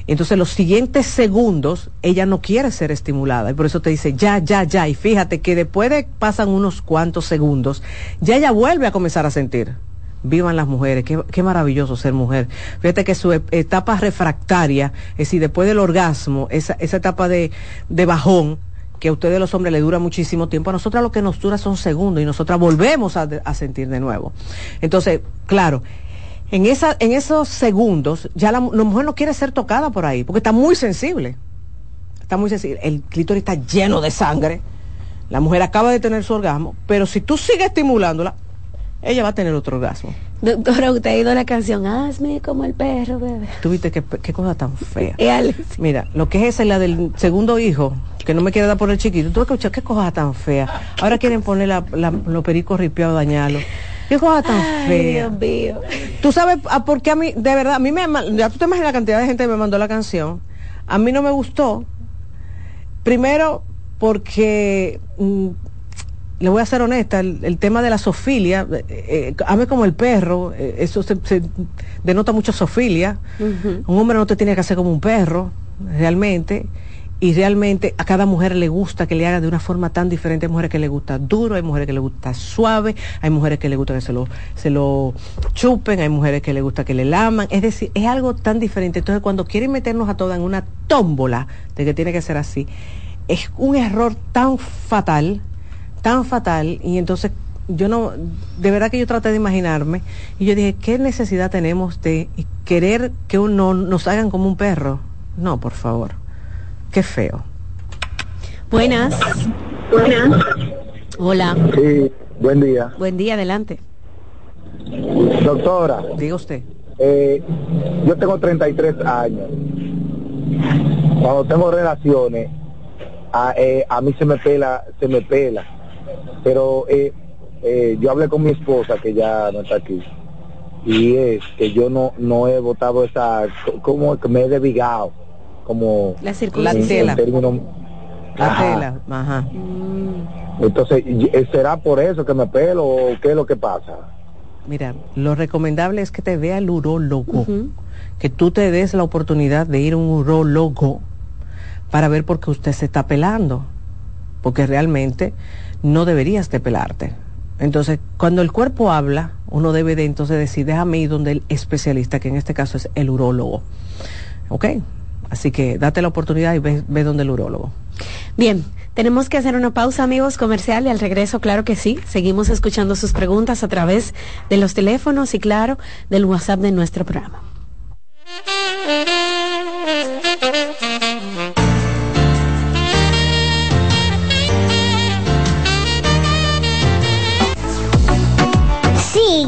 S1: Entonces los siguientes segundos ella no quiere ser estimulada y por eso te dice ya, ya, ya. Y fíjate que después de pasan unos cuantos segundos, ya ella vuelve a comenzar a sentir. Vivan las mujeres, qué, qué maravilloso ser mujer. Fíjate que su etapa refractaria, es decir, después del orgasmo, esa, esa etapa de, de bajón, que a ustedes los hombres le dura muchísimo tiempo, a nosotras lo que nos dura son segundos y nosotras volvemos a, a sentir de nuevo. Entonces, claro, en, esa, en esos segundos ya la, la mujer no quiere ser tocada por ahí, porque está muy sensible. Está muy sensible. El clítoris está lleno de sangre. La mujer acaba de tener su orgasmo, pero si tú sigues estimulándola, ella va a tener otro orgasmo.
S2: Doctora, usted ha ido a la canción Hazme como el perro, bebé.
S1: Tú viste qué, qué cosa tan fea. Mira, lo que es esa es la del segundo hijo, que no me quiere dar por el chiquito. Tú escuchas qué cosa tan fea. Ahora quieren poner la, la- los pericos ripiados, dañarlos. Qué cosa tan
S2: Ay,
S1: fea.
S2: Dios mío.
S1: Tú sabes a por qué a mí, de verdad, a mí me, ya tú te imaginas la cantidad de gente que me mandó la canción. A mí no me gustó. Primero, porque, mm, le voy a ser honesta, el, el tema de la sofilia, eh, eh, ame como el perro, eh, eso se, se denota mucho sofilia. Un hombre no te tiene que hacer como un perro, realmente. Y realmente a cada mujer le gusta que le haga de una forma tan diferente. Hay mujeres que le gusta duro, hay mujeres que le gusta suave, hay mujeres que le gusta que se lo, se lo chupen, hay mujeres que le gusta que le laman. Es decir, es algo tan diferente. Entonces, cuando quieren meternos a todas en una tómbola de que tiene que ser así, es un error tan fatal, tan fatal. Y entonces, yo no, de verdad que yo traté de imaginarme y yo dije, ¿qué necesidad tenemos de querer que uno nos hagan como un perro? No, por favor. Qué feo.
S2: Buenas. Hola.
S9: Sí, buen día.
S2: Buen día, adelante.
S9: Doctora,
S1: Diga usted.
S9: eh, yo tengo 33 años. Cuando tengo relaciones, a, eh, a mí se me pela, se me pela. Pero eh, eh, yo hablé con mi esposa, que ya no está aquí, y es que yo no no he votado esa, como que me he desvigado, como
S2: La
S1: tela.
S9: términos-
S1: La
S9: Ajá.
S1: tela. Ajá.
S9: Entonces, eh, ¿será por eso que me pelo o qué es lo que pasa?
S1: Mira, lo recomendable es que te vea el urólogo.
S2: ujú.
S1: Que tú te des la oportunidad de ir a un urólogo para ver por qué usted se está pelando. Porque realmente no deberías de pelarte. Entonces, cuando el cuerpo habla, uno debe de entonces decir, déjame ir donde el especialista, que en este caso es el urólogo. ¿Ok? Así que date la oportunidad y ve, ve donde el urólogo.
S2: Bien, tenemos que hacer una pausa, amigos, comercial y al regreso, claro que sí. Seguimos escuchando sus preguntas a través de los teléfonos y, claro, del WhatsApp de nuestro programa.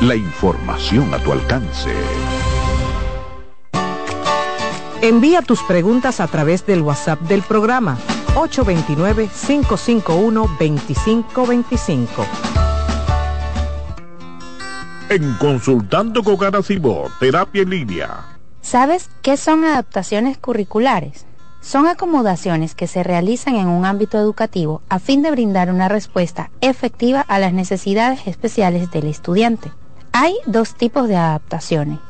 S10: La información a tu alcance.
S6: Envía tus preguntas a través del WhatsApp del programa 829-551-2525.
S11: En Consultando con Garacimo, Terapia en Línea.
S12: ¿Sabes qué son adaptaciones curriculares? Son acomodaciones que se realizan en un ámbito educativo a fin de brindar una respuesta efectiva a las necesidades especiales del estudiante. Hay dos tipos de adaptaciones.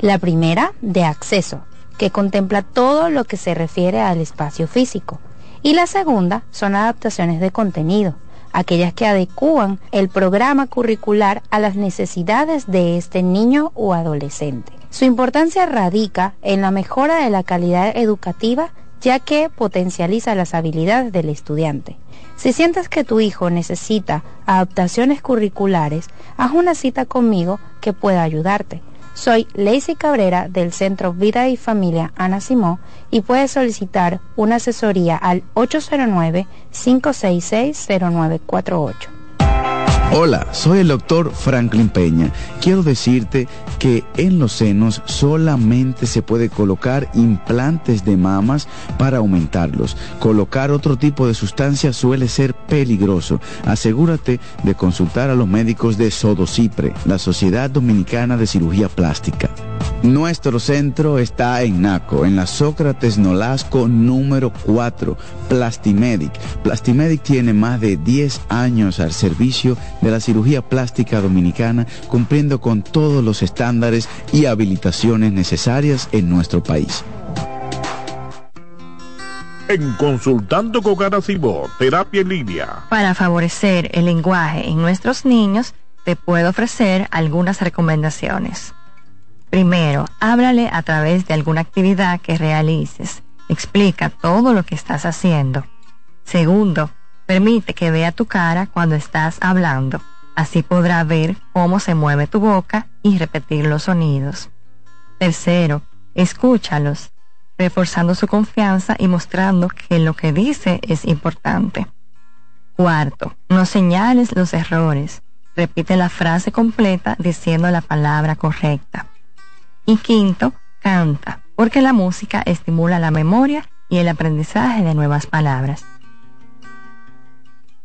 S12: La primera, de acceso, que contempla todo lo que se refiere al espacio físico. Y la segunda son adaptaciones de contenido, aquellas que adecúan el programa curricular a las necesidades de este niño o adolescente. Su importancia radica en la mejora de la calidad educativa ya que potencializa las habilidades del estudiante. Si sientes que tu hijo necesita adaptaciones curriculares, haz una cita conmigo que pueda ayudarte. Soy Lacey Cabrera del Centro Vida y Familia Ana Simó y puedes solicitar una asesoría al 809-566-0948.
S13: Hola, soy el doctor Franklin Peña. Quiero decirte que en los senos solamente se puede colocar implantes de mamas para aumentarlos. Colocar otro tipo de sustancia suele ser peligroso. Asegúrate de consultar a los médicos de Sodocipre, la Sociedad Dominicana de Cirugía Plástica. Nuestro centro está en Naco, en la Sócrates Nolasco número 4, Plastimedic. Plastimedic tiene más de 10 años al servicio la cirugía plástica dominicana, cumpliendo con todos los estándares y habilitaciones necesarias en nuestro país.
S11: En Consultando con Garacimo, Terapia en Línea.
S14: Para favorecer el lenguaje en nuestros niños, te puedo ofrecer algunas recomendaciones. Primero, háblale a través de alguna actividad que realices. Explica todo lo que estás haciendo. Segundo, permite que vea tu cara cuando estás hablando. Así podrá ver cómo se mueve tu boca y repetir los sonidos. Tercero, escúchalos, reforzando su confianza y mostrando que lo que dice es importante. Cuarto, no señales los errores. Repite la frase completa diciendo la palabra correcta. Y quinto, canta, porque la música estimula la memoria y el aprendizaje de nuevas palabras.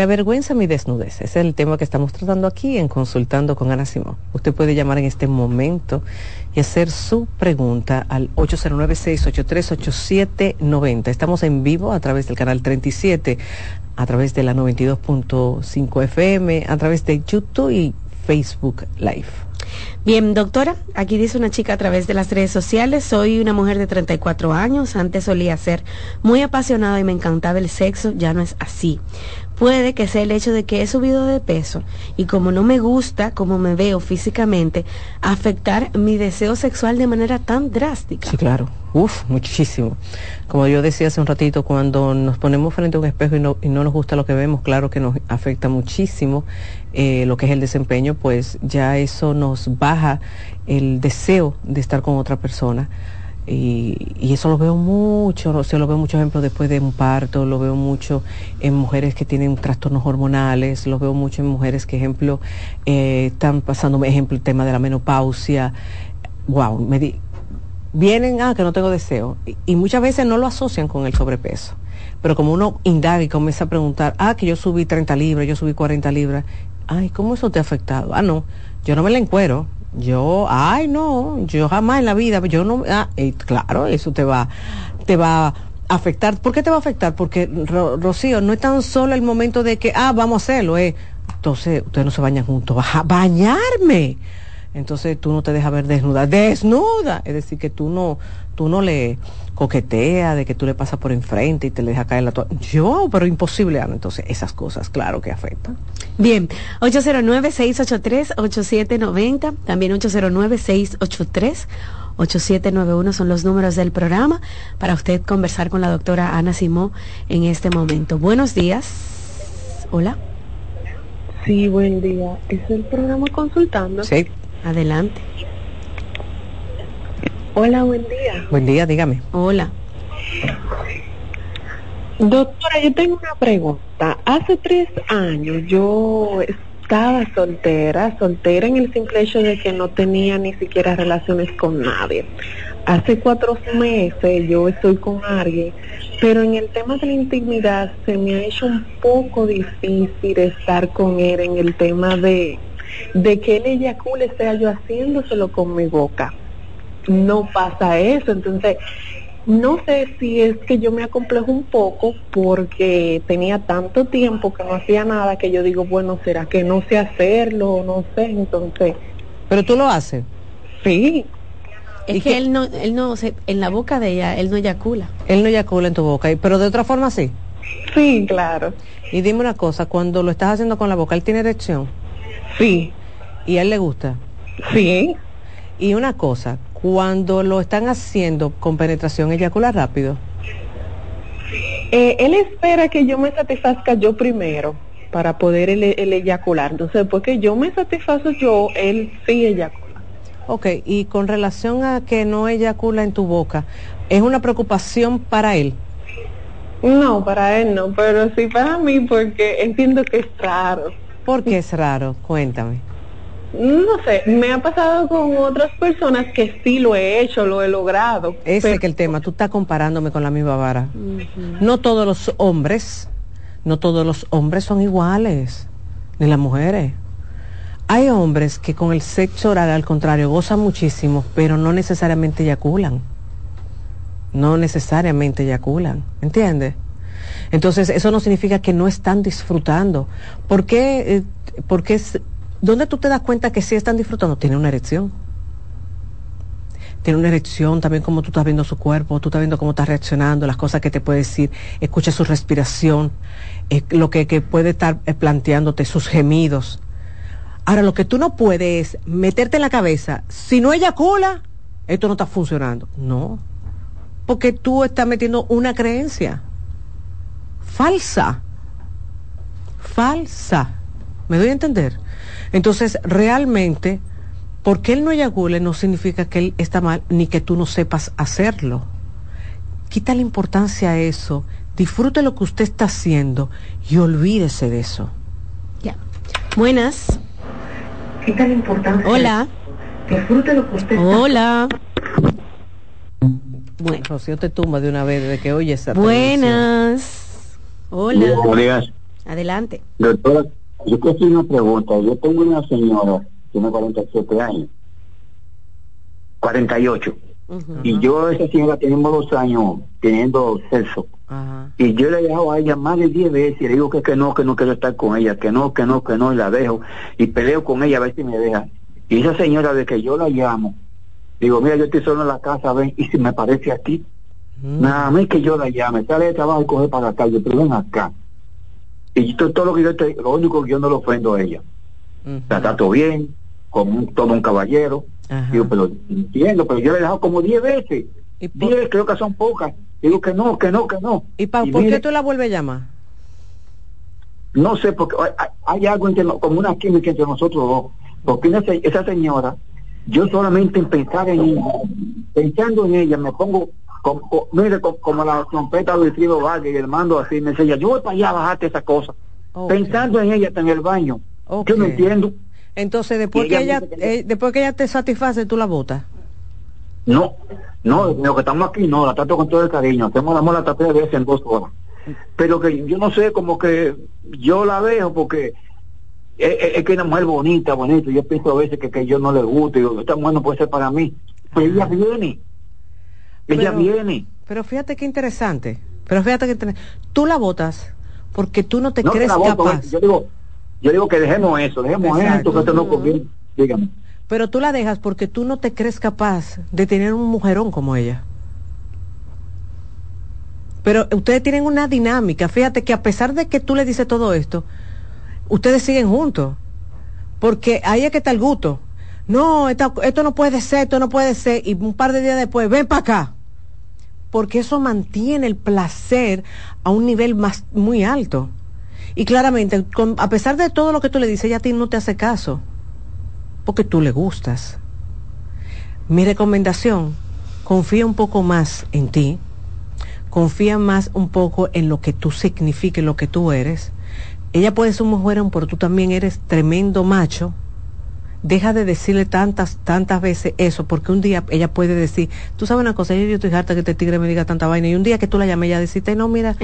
S1: Me avergüenza mi desnudez. Ese es el tema que estamos tratando aquí en Consultando con Ana Simón. Usted puede llamar en este momento y hacer su pregunta al 809-683-8790. Estamos en vivo a través del canal 37, a través de la 92.5 FM, a través de YouTube y Facebook Live.
S2: Bien, doctora, aquí dice una chica a través de las redes sociales, soy una mujer de 34 años, antes solía ser muy apasionada y me encantaba el sexo, ya no es así puede que sea el hecho de que he subido de peso y como no me gusta como me veo físicamente, afectar mi deseo sexual de manera tan drástica.
S1: Sí, claro. Uf, muchísimo. Como yo decía hace un ratito, cuando nos ponemos frente a un espejo y no, y no nos gusta lo que vemos, claro que nos afecta muchísimo eh, lo que es el desempeño, pues ya eso nos baja el deseo de estar con otra persona. Y, eso lo veo mucho, se lo veo mucho ejemplo después de un parto, lo veo mucho en mujeres que tienen trastornos hormonales, lo veo mucho en mujeres que, ejemplo, eh, están pasando, ejemplo, el tema de la menopausia. Wow, me vienen, ah, que no tengo deseo. Y, y, muchas veces no lo asocian con el sobrepeso. Pero como uno indaga y comienza a preguntar, ah, que yo subí 30 libras, yo subí 40 libras, ay, ¿cómo eso te ha afectado? Ah, no, yo no me la encuero, yo, ay, no, yo jamás en la vida, yo no, ah, claro, eso te va, te va a afectar. ¿Por qué te va a afectar? Porque, Rocío, no es tan solo el momento de que, ah, vamos a hacerlo, eh. Entonces, ustedes no se bañan juntos, a bañarme. Entonces tú no te dejas ver desnuda, desnuda. Es decir, que tú no, tú no le coquetea, de que tú le pasas por enfrente y te le deja caer la toalla. Yo, pero imposible, Ana. Entonces, esas cosas, claro que afectan.
S2: Bien, 809-683-8790, también 809-683-8791 son los números del programa para usted conversar con la doctora Ana Simó en este momento. Buenos días. Hola.
S15: Sí, buen día. ¿Es el programa consultando?
S1: Sí.
S2: Adelante.
S15: Hola, buen día.
S1: Buen día, dígame.
S2: Hola.
S15: Doctora, yo tengo una pregunta. Hace tres años yo estaba soltera, soltera en el simple hecho de que no tenía ni siquiera relaciones con nadie. Hace cuatro meses yo estoy con alguien, pero en el tema de la intimidad se me ha hecho un poco difícil estar con él en el tema de de que él eyacule sea yo haciéndoselo con mi boca. No pasa eso, entonces no sé si es que yo me acomplejo un poco porque tenía tanto tiempo que no hacía nada que yo digo, bueno, ¿será que no sé hacerlo? No sé, entonces...
S1: Pero tú lo haces.
S15: Sí.
S2: Es que, él no, él no, se, en la boca de ella, él no eyacula.
S1: Él no eyacula en tu boca, pero de otra forma sí.
S15: Sí, claro.
S1: Y dime una cosa, cuando lo estás haciendo con la boca, ¿él tiene erección?
S15: Sí.
S1: ¿Y a él le gusta?
S15: Sí.
S1: Y una cosa, cuando lo están haciendo con penetración, ¿eyacula rápido?
S15: Eh, él espera que yo me satisfazca yo primero para poder el, el eyacular. Entonces, después que yo me satisfazo yo, él sí eyacula.
S1: Ok, y con relación a que no eyacula en tu boca, ¿es una preocupación para él?
S15: No, para él no, pero sí para mí porque entiendo que es raro.
S1: ¿Por qué es raro? Cuéntame.
S15: No sé, me ha pasado con otras personas que sí lo he hecho, lo he logrado.
S1: Ese es que el tema, tú estás comparándome con la misma vara. No todos los hombres, no todos los hombres son iguales, ni las mujeres. Hay hombres que con el sexo oral, al contrario, gozan muchísimo, pero no necesariamente eyaculan. No necesariamente eyaculan, ¿entiendes? Entonces, eso no significa que no están disfrutando. ¿Por qué? Eh, porque es, ¿Dónde tú te das cuenta que sí están disfrutando? Tiene una erección. Tiene una erección también como tú estás viendo su cuerpo, tú estás viendo cómo está reaccionando, las cosas que te puede decir, escucha su respiración, eh, lo que, puede estar eh, planteándote, sus gemidos. Ahora, lo que tú no puedes es meterte en la cabeza, si no eyacula, esto no está funcionando. No, porque tú estás metiendo una creencia falsa, falsa. ¿Me doy a entender? Entonces, realmente, porque él no eyacule no significa que él está mal, ni que tú no sepas hacerlo. Quita la importancia a eso, disfrute lo que usted está haciendo y olvídese de eso.
S2: Ya. Buenas.
S15: Quita la importancia.
S2: Hola.
S15: Disfrute lo que usted está
S2: Hola.
S1: Bueno, Rocío te tumba de una vez desde que oye esa
S2: Buenas. Hola.
S8: Buenos días.
S2: Adelante.
S8: Doctora, yo te hacer una pregunta. Yo tengo una señora, tiene 47 años. 48. Y yo, esa señora, tenemos dos años teniendo sexo. Y yo le he dejado a ella más de 10 veces y le digo que, que no, que no quiero estar con ella, que no, que no, que no, y la dejo. Y peleo con ella a ver si me deja. Y esa señora, de que yo la llamo, digo, mira, yo estoy solo en la casa, ven, y si me parece aquí, nada más que yo la llame, sale de trabajo y coge para la calle, pero ven acá. Y todo, todo lo que yo lo único que yo no lo ofendo a ella. La trato bien, como un, todo un caballero. Digo, pero entiendo, pero yo le he dejado como 10 veces.
S1: ¿Y
S8: 10 creo que son pocas. Digo que no, que no, que no.
S1: ¿Y, pa,
S8: Y
S1: por
S8: mire-
S1: qué tú la vuelves a llamar?
S8: No sé, porque hay, algo entre, como una química entre nosotros dos. Porque esa, se- esa señora, yo solamente en pensar en ella, pensando en ella, me pongo, como, co- mire, co- como, la trompeta de Wilfrido Vargas y el mando así, me enseña, yo voy para allá a bajarte esa cosa. Pensando en ella hasta en el baño. Yo no entiendo.
S1: Entonces, después que
S8: ella
S1: eh, después que ella te satisface, tú la botas.
S8: No, no, lo que estamos aquí no, la trato con todo el cariño. Hacemos la mola tres veces en dos horas. Pero que yo no sé, como que yo la dejo porque es, es- es que una mujer bonita, bonita. Yo pienso a veces que, que yo no le gusta y digo, esta mujer no puede ser para mí. Pero ella viene. Ella
S1: Pero-
S8: viene.
S1: Pero fíjate qué interesante. Pero fíjate que tú la botas porque tú no te
S8: No
S1: crees
S8: la voto,
S1: capaz.
S8: Yo digo, yo digo que dejemos eso, dejemos
S1: Exacto.
S8: esto, que esto no conviene. Dígame.
S1: Pero tú la dejas porque tú no te crees capaz de tener un mujerón como ella. Pero ustedes tienen una dinámica. Fíjate que a pesar de que tú le dices todo esto, ustedes siguen juntos. Porque ahí es que está el gusto. No, esta- esto no puede ser, esto no puede ser. Y un par de días después, ven para acá. Porque eso mantiene el placer a un nivel más muy alto. Y claramente, a pesar de todo lo que tú le dices, ella a ti no te hace caso. Porque tú le gustas. Mi recomendación, confía un poco más en ti, confía más un poco en lo que tú signifiques, lo que tú eres. Ella puede ser un mujerón, pero tú también eres tremendo macho. Deja de decirle tantas, tantas veces eso, porque un día ella puede decir, tú sabes una cosa, yo, yo estoy harta que este tigre me diga tanta vaina, y un día que tú la llames, ella decirte, no, mira,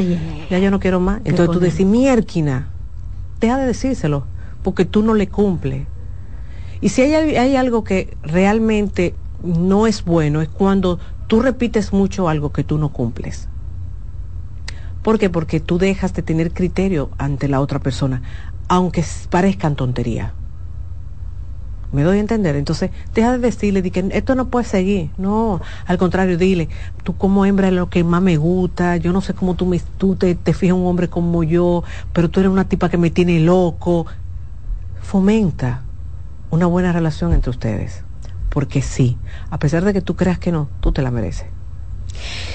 S1: ya yo no quiero más. Entonces tú decís, miérquina, deja de decírselo, porque tú no le cumples. Y si hay, hay algo que realmente no es bueno, es cuando tú repites mucho algo que tú no cumples. ¿Por qué? Porque tú dejas de tener criterio ante la otra persona, aunque parezcan tonterías. Me doy a entender. Entonces, deja de decirle de que esto no puede seguir. No, al contrario, dile, tú como hembra es lo que más me gusta. Yo no sé cómo tú, me, tú te, te fijas un hombre como yo, pero tú eres una tipa que me tiene loco. Fomenta una buena relación entre ustedes. Porque sí, a pesar de que tú creas que no, tú te la mereces.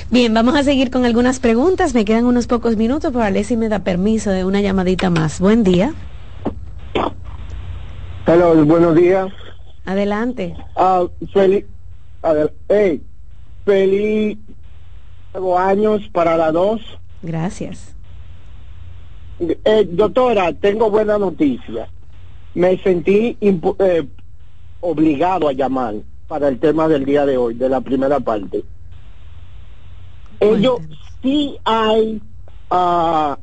S2: Bien, vamos a seguir con algunas preguntas. Me quedan unos pocos minutos, pero Alessi me da permiso de una llamadita más. Buen día.
S16: Hola, buenos días.
S2: Adelante.
S16: Ah, feliz, hey, feliz años para las dos.
S2: Gracias.
S16: Eh, doctora, tengo buena noticia. Me sentí eh, obligado a llamar para el tema del día de hoy, de la primera parte. Ellos sí hay ah,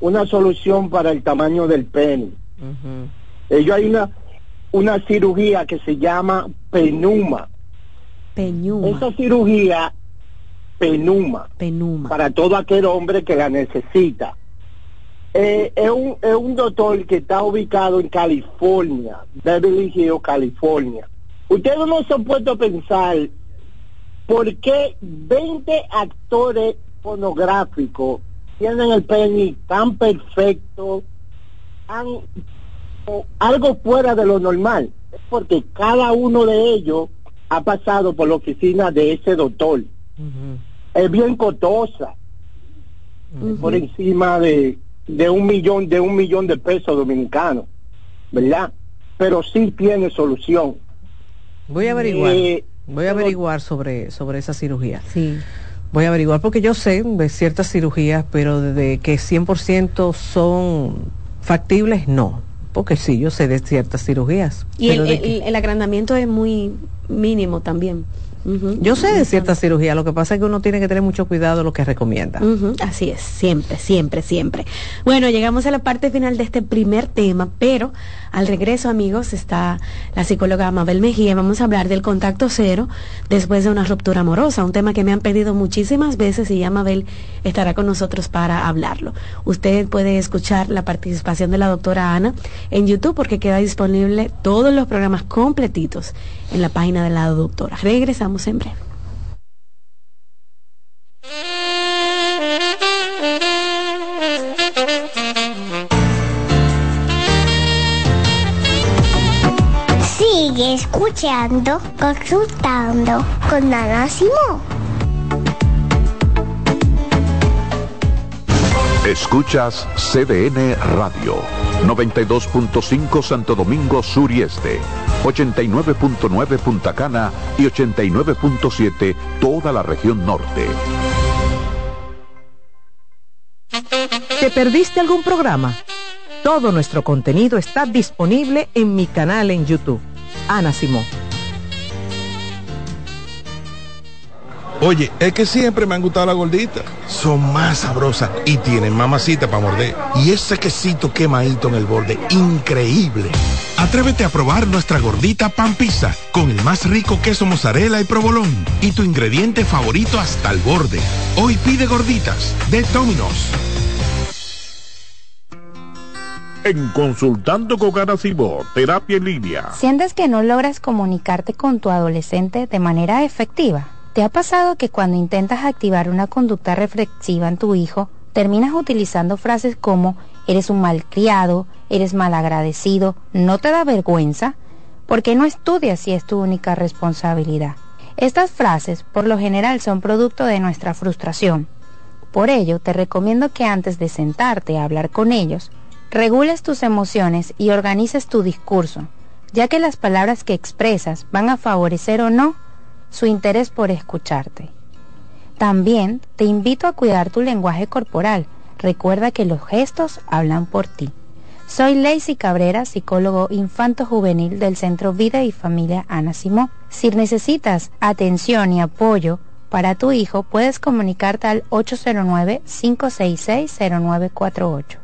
S16: una solución para el tamaño del pene. Ellos hay una, una cirugía que se llama penuma.
S2: Penuma.
S16: Esa cirugía penuma.
S2: Penuma.
S16: Para todo aquel hombre que la necesita. Eh, es, un, es un doctor que está ubicado en California, Beverly Hills, California. Ustedes no se han puesto a pensar por qué 20 actores pornográficos tienen el pene tan perfecto, tan algo fuera de lo normal. Es porque cada uno de ellos ha pasado por la oficina de ese doctor. Es bien costosa. Por encima de, de un millón, de un millón de pesos dominicanos. ¿Verdad? Pero sí tiene solución.
S1: Voy a averiguar. Eh, voy a averiguar sobre, sobre esa cirugía.
S2: Sí.
S1: Voy a averiguar porque yo sé de ciertas cirugías, pero de que 100% son factibles, no porque sí, yo sé de ciertas cirugías.
S2: Y el, agrandamiento es muy mínimo también.
S1: Yo sé de ciertas cirugías, lo que pasa es que uno tiene que tener mucho cuidado de lo que recomienda.
S2: Así es, siempre, siempre, siempre. Bueno, llegamos a la parte final de este primer tema, pero al regreso, amigos, está la psicóloga Mabel Mejía. Vamos a hablar del contacto cero después de una ruptura amorosa, un tema que me han pedido muchísimas veces y ya Mabel estará con nosotros para hablarlo. Usted puede escuchar la participación de la doctora Ana en YouTube porque queda disponible todos los programas completitos en la página de la doctora. Regresamos en breve.
S17: Sigue escuchando, consultando con Ana Simón.
S10: Escuchas CDN Radio, 92.5 Santo Domingo Sur y Este, 89.9 Punta Cana y 89.7 toda la región norte.
S6: ¿Te perdiste algún programa? Todo nuestro contenido está disponible en mi canal en YouTube. Ana Simón.
S18: Oye, es que siempre me han gustado las gorditas. Son más sabrosas y tienen mamacita para morder. Y ese quesito quemadito en el borde, increíble. Atrévete a probar nuestra gordita pan pizza con el más rico queso mozzarella y provolón y tu ingrediente favorito hasta el borde. Hoy pide gorditas de Domino's.
S19: En Consultando con Garacimo, Terapia en Línea.
S12: ¿Sientes que no logras comunicarte con tu adolescente de manera efectiva? ¿Te ha pasado que cuando intentas activar una conducta reflexiva en tu hijo, terminas utilizando frases como eres un malcriado, eres malagradecido, no te da vergüenza? Porque no estudias si es tu única responsabilidad. Estas frases por lo general son producto de nuestra frustración. Por ello, te recomiendo que antes de sentarte a hablar con ellos, regules tus emociones y organices tu discurso, ya que las palabras que expresas van a favorecer o no su interés por escucharte. También te invito a cuidar tu lenguaje corporal. Recuerda que los gestos hablan por ti. Soy Lacey Cabrera, psicólogo infanto-juvenil del Centro Vida y Familia Ana Simó. Si necesitas atención y apoyo para tu hijo, puedes comunicarte al 809-566-0948.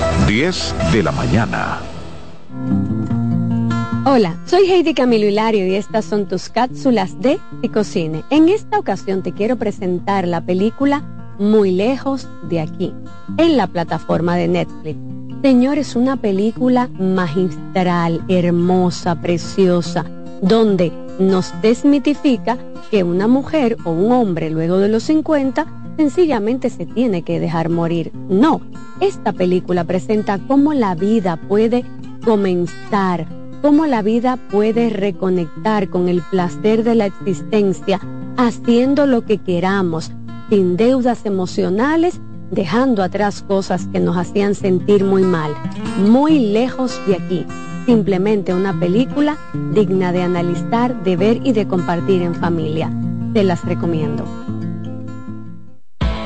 S10: 10 de la mañana.
S20: Hola, soy Heidi Camilo Hilario y estas son tus cápsulas de Picocine. En esta ocasión te quiero presentar la película Muy lejos de aquí, en la plataforma de Netflix. Señores, una película magistral, hermosa, preciosa, donde nos desmitifica que una mujer o un hombre luego de los 50 sencillamente se tiene que dejar morir. No, esta película presenta cómo la vida puede comenzar, cómo la vida puede reconectar con el placer de la existencia, haciendo lo que queramos, sin deudas emocionales, dejando atrás cosas que nos hacían sentir muy mal, muy lejos de aquí. Simplemente una película digna de analizar, de ver y de compartir en familia. Te las recomiendo.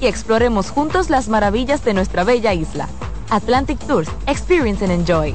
S5: Y exploremos juntos las maravillas de nuestra bella isla. Atlantic Tours, Experience and Enjoy.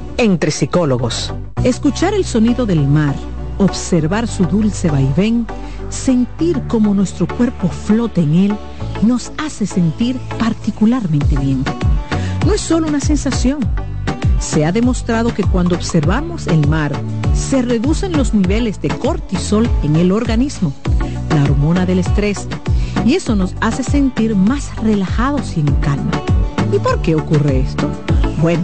S6: entre psicólogos. Escuchar el sonido del mar, observar su dulce vaivén, sentir cómo nuestro cuerpo flota en él, nos hace sentir particularmente bien. No es solo una sensación. Se ha demostrado que cuando observamos el mar, se reducen los niveles de cortisol en el organismo, la hormona del estrés, y eso nos hace sentir más relajados y en calma. ¿Y por qué ocurre esto? Bueno,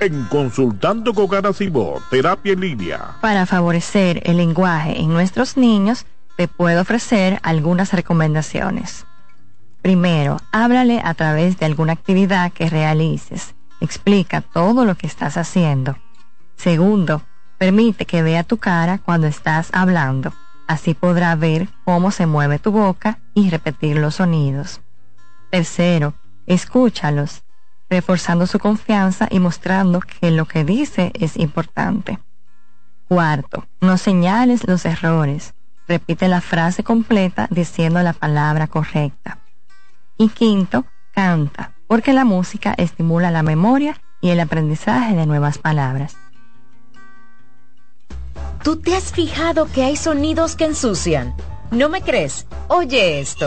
S19: En Consultando con Cibor, Terapia en Línea.
S14: Para favorecer el lenguaje en nuestros niños, te puedo ofrecer algunas recomendaciones. Primero, háblale a través de alguna actividad que realices. Explica todo lo que estás haciendo. Segundo, permite que vea tu cara cuando estás hablando. Así podrá ver cómo se mueve tu boca y repetir los sonidos. Tercero, escúchalos reforzando su confianza y mostrando que lo que dice es importante. Cuarto, no señales los errores. Repite la frase completa diciendo la palabra correcta. Y quinto, canta, porque la música estimula la memoria y el aprendizaje de nuevas palabras.
S21: ¿Tú te has fijado que hay sonidos que ensucian? ¿No me crees? Oye esto.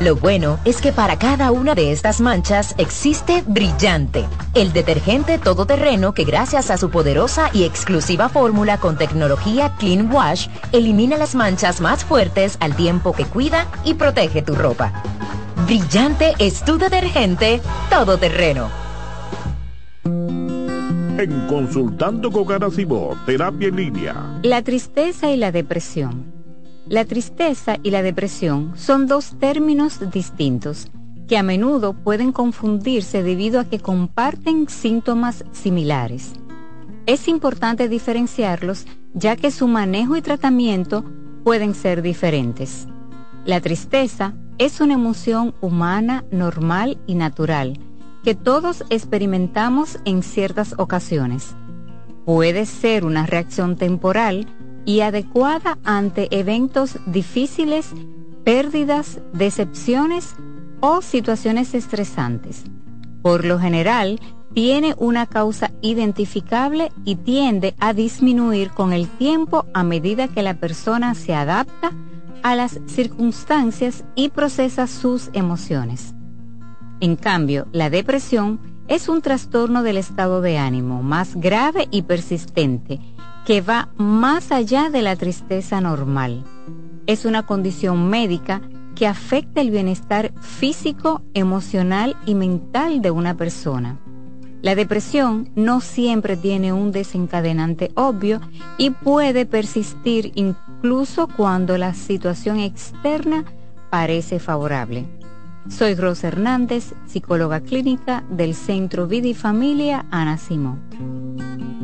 S21: Lo bueno es que para cada una de estas manchas existe Brillante, el detergente todoterreno que gracias a su poderosa y exclusiva fórmula con tecnología Clean Wash elimina las manchas más fuertes al tiempo que cuida y protege tu ropa. Brillante es tu detergente todoterreno.
S19: En Consultando con Cibor, Terapia en Línea.
S3: La tristeza y la depresión la tristeza y la depresión son dos términos distintos que a menudo pueden confundirse debido a que comparten síntomas similares. Es importante diferenciarlos ya que su manejo y tratamiento pueden ser diferentes. La tristeza es una emoción humana, normal y natural que todos experimentamos en ciertas ocasiones. Puede ser una reacción temporal y adecuada ante eventos difíciles, pérdidas, decepciones o situaciones estresantes. Por lo general, tiene una causa identificable y tiende a disminuir con el tiempo a medida que la persona se adapta a las circunstancias y procesa sus emociones. En cambio, la depresión es un trastorno del estado de ánimo más grave y persistente que va más allá de la tristeza normal. Es una condición médica que afecta el bienestar físico, emocional y mental de una persona. La depresión no siempre tiene un desencadenante obvio y puede persistir incluso cuando la situación externa parece favorable. Soy Rosa Hernández, psicóloga clínica del Centro Vida y Familia Ana Simón.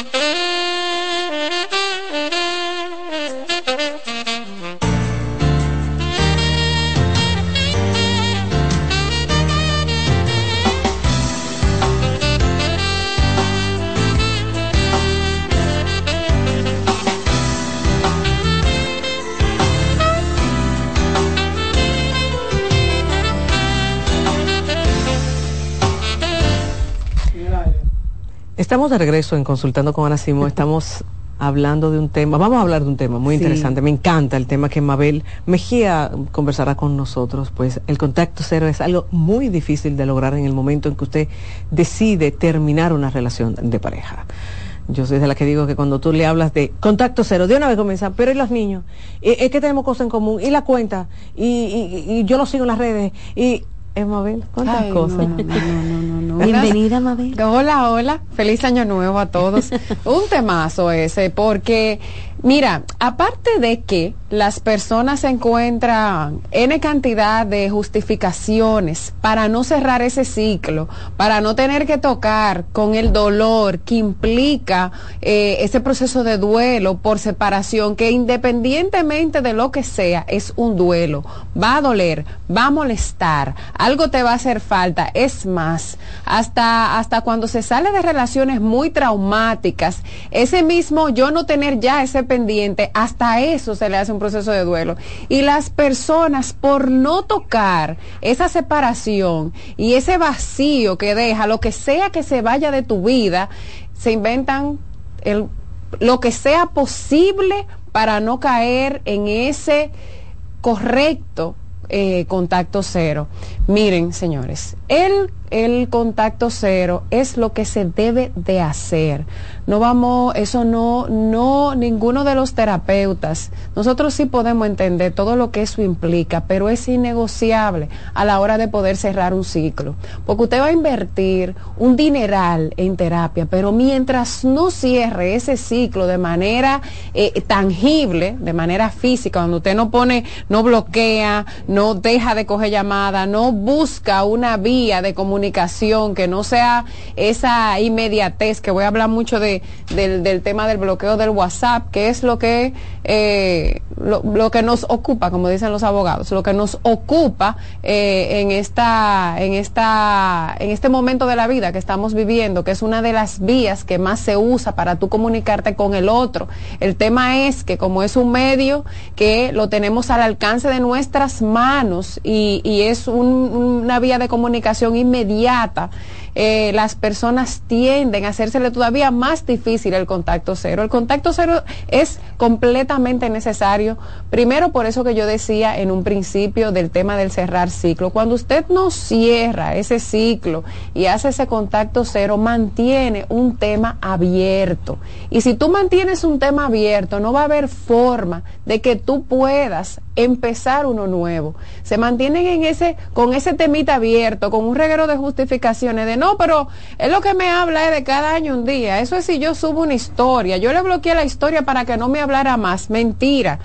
S6: Estamos de regreso en Consultando con Ana Simón. Estamos hablando de un tema, vamos a hablar de un tema muy interesante. Me encanta el tema que Mabel Mejía conversará con nosotros, pues el contacto cero es algo muy difícil de lograr en el momento en que usted decide terminar una relación de pareja. Yo soy de la que digo que cuando tú le hablas de contacto cero, de una vez comienza, pero ¿y los niños? Es que tenemos cosas en común, y la cuenta, y, y yo lo sigo en las redes, y es Mabel, ¿cuántas cosas?
S22: Bienvenida, Mabel. Hola, hola. Feliz año nuevo a todos. Un temazo ese, porque, mira, aparte de que las personas encuentran N cantidad de justificaciones para no cerrar ese ciclo, para no tener que tocar con el dolor que implica eh, ese proceso de duelo por separación, que independientemente de lo que sea, es un duelo. Va a doler, va a molestar, algo te va a hacer falta. Es más, hasta, hasta cuando se sale de relaciones muy traumáticas, ese mismo yo no tener ya ese hasta eso se le hace un proceso de duelo. Y las personas, por no tocar esa separación y ese vacío que deja, lo que sea que se vaya de tu vida, se inventan lo que sea posible para no caer en ese correcto eh, contacto cero. Miren, señores, el, el contacto cero es lo que se debe de hacer. No vamos, eso no, no, ninguno de los terapeutas, nosotros sí podemos entender todo lo que eso implica, pero es innegociable a la hora de poder cerrar un ciclo, porque usted va a invertir un dineral en terapia, pero mientras no cierre ese ciclo de manera eh, tangible, de manera física, cuando usted no pone, no bloquea, no deja de coger llamada, no busca una vía de comunicación que no sea esa inmediatez, que voy a hablar mucho de del, tema del bloqueo del WhatsApp, que es lo que, eh, lo, que nos ocupa, como dicen los abogados, lo que nos ocupa eh, en, esta, en, esta, en este momento de la vida que estamos viviendo, que es una de las vías que más se usa para tú comunicarte con el otro. El tema es que como es un medio que lo tenemos al alcance de nuestras manos y, es una vía de comunicación inmediata, eh, las personas tienden a hacérsele todavía más difícil el contacto cero. El contacto cero es completamente necesario, primero por eso que yo decía en un principio del tema del cerrar ciclo. Cuando usted no cierra ese ciclo y hace ese contacto cero, mantiene un tema abierto. Y si tú mantienes un tema abierto, no va a haber forma de que tú puedas empezar uno nuevo. Se mantienen en ese, con ese temita abierto, con un reguero de justificaciones de no, pero es lo que me habla es de cada año un día. Eso es si yo subo una historia. Yo le bloqueé la historia para que no me hablara más. Mentira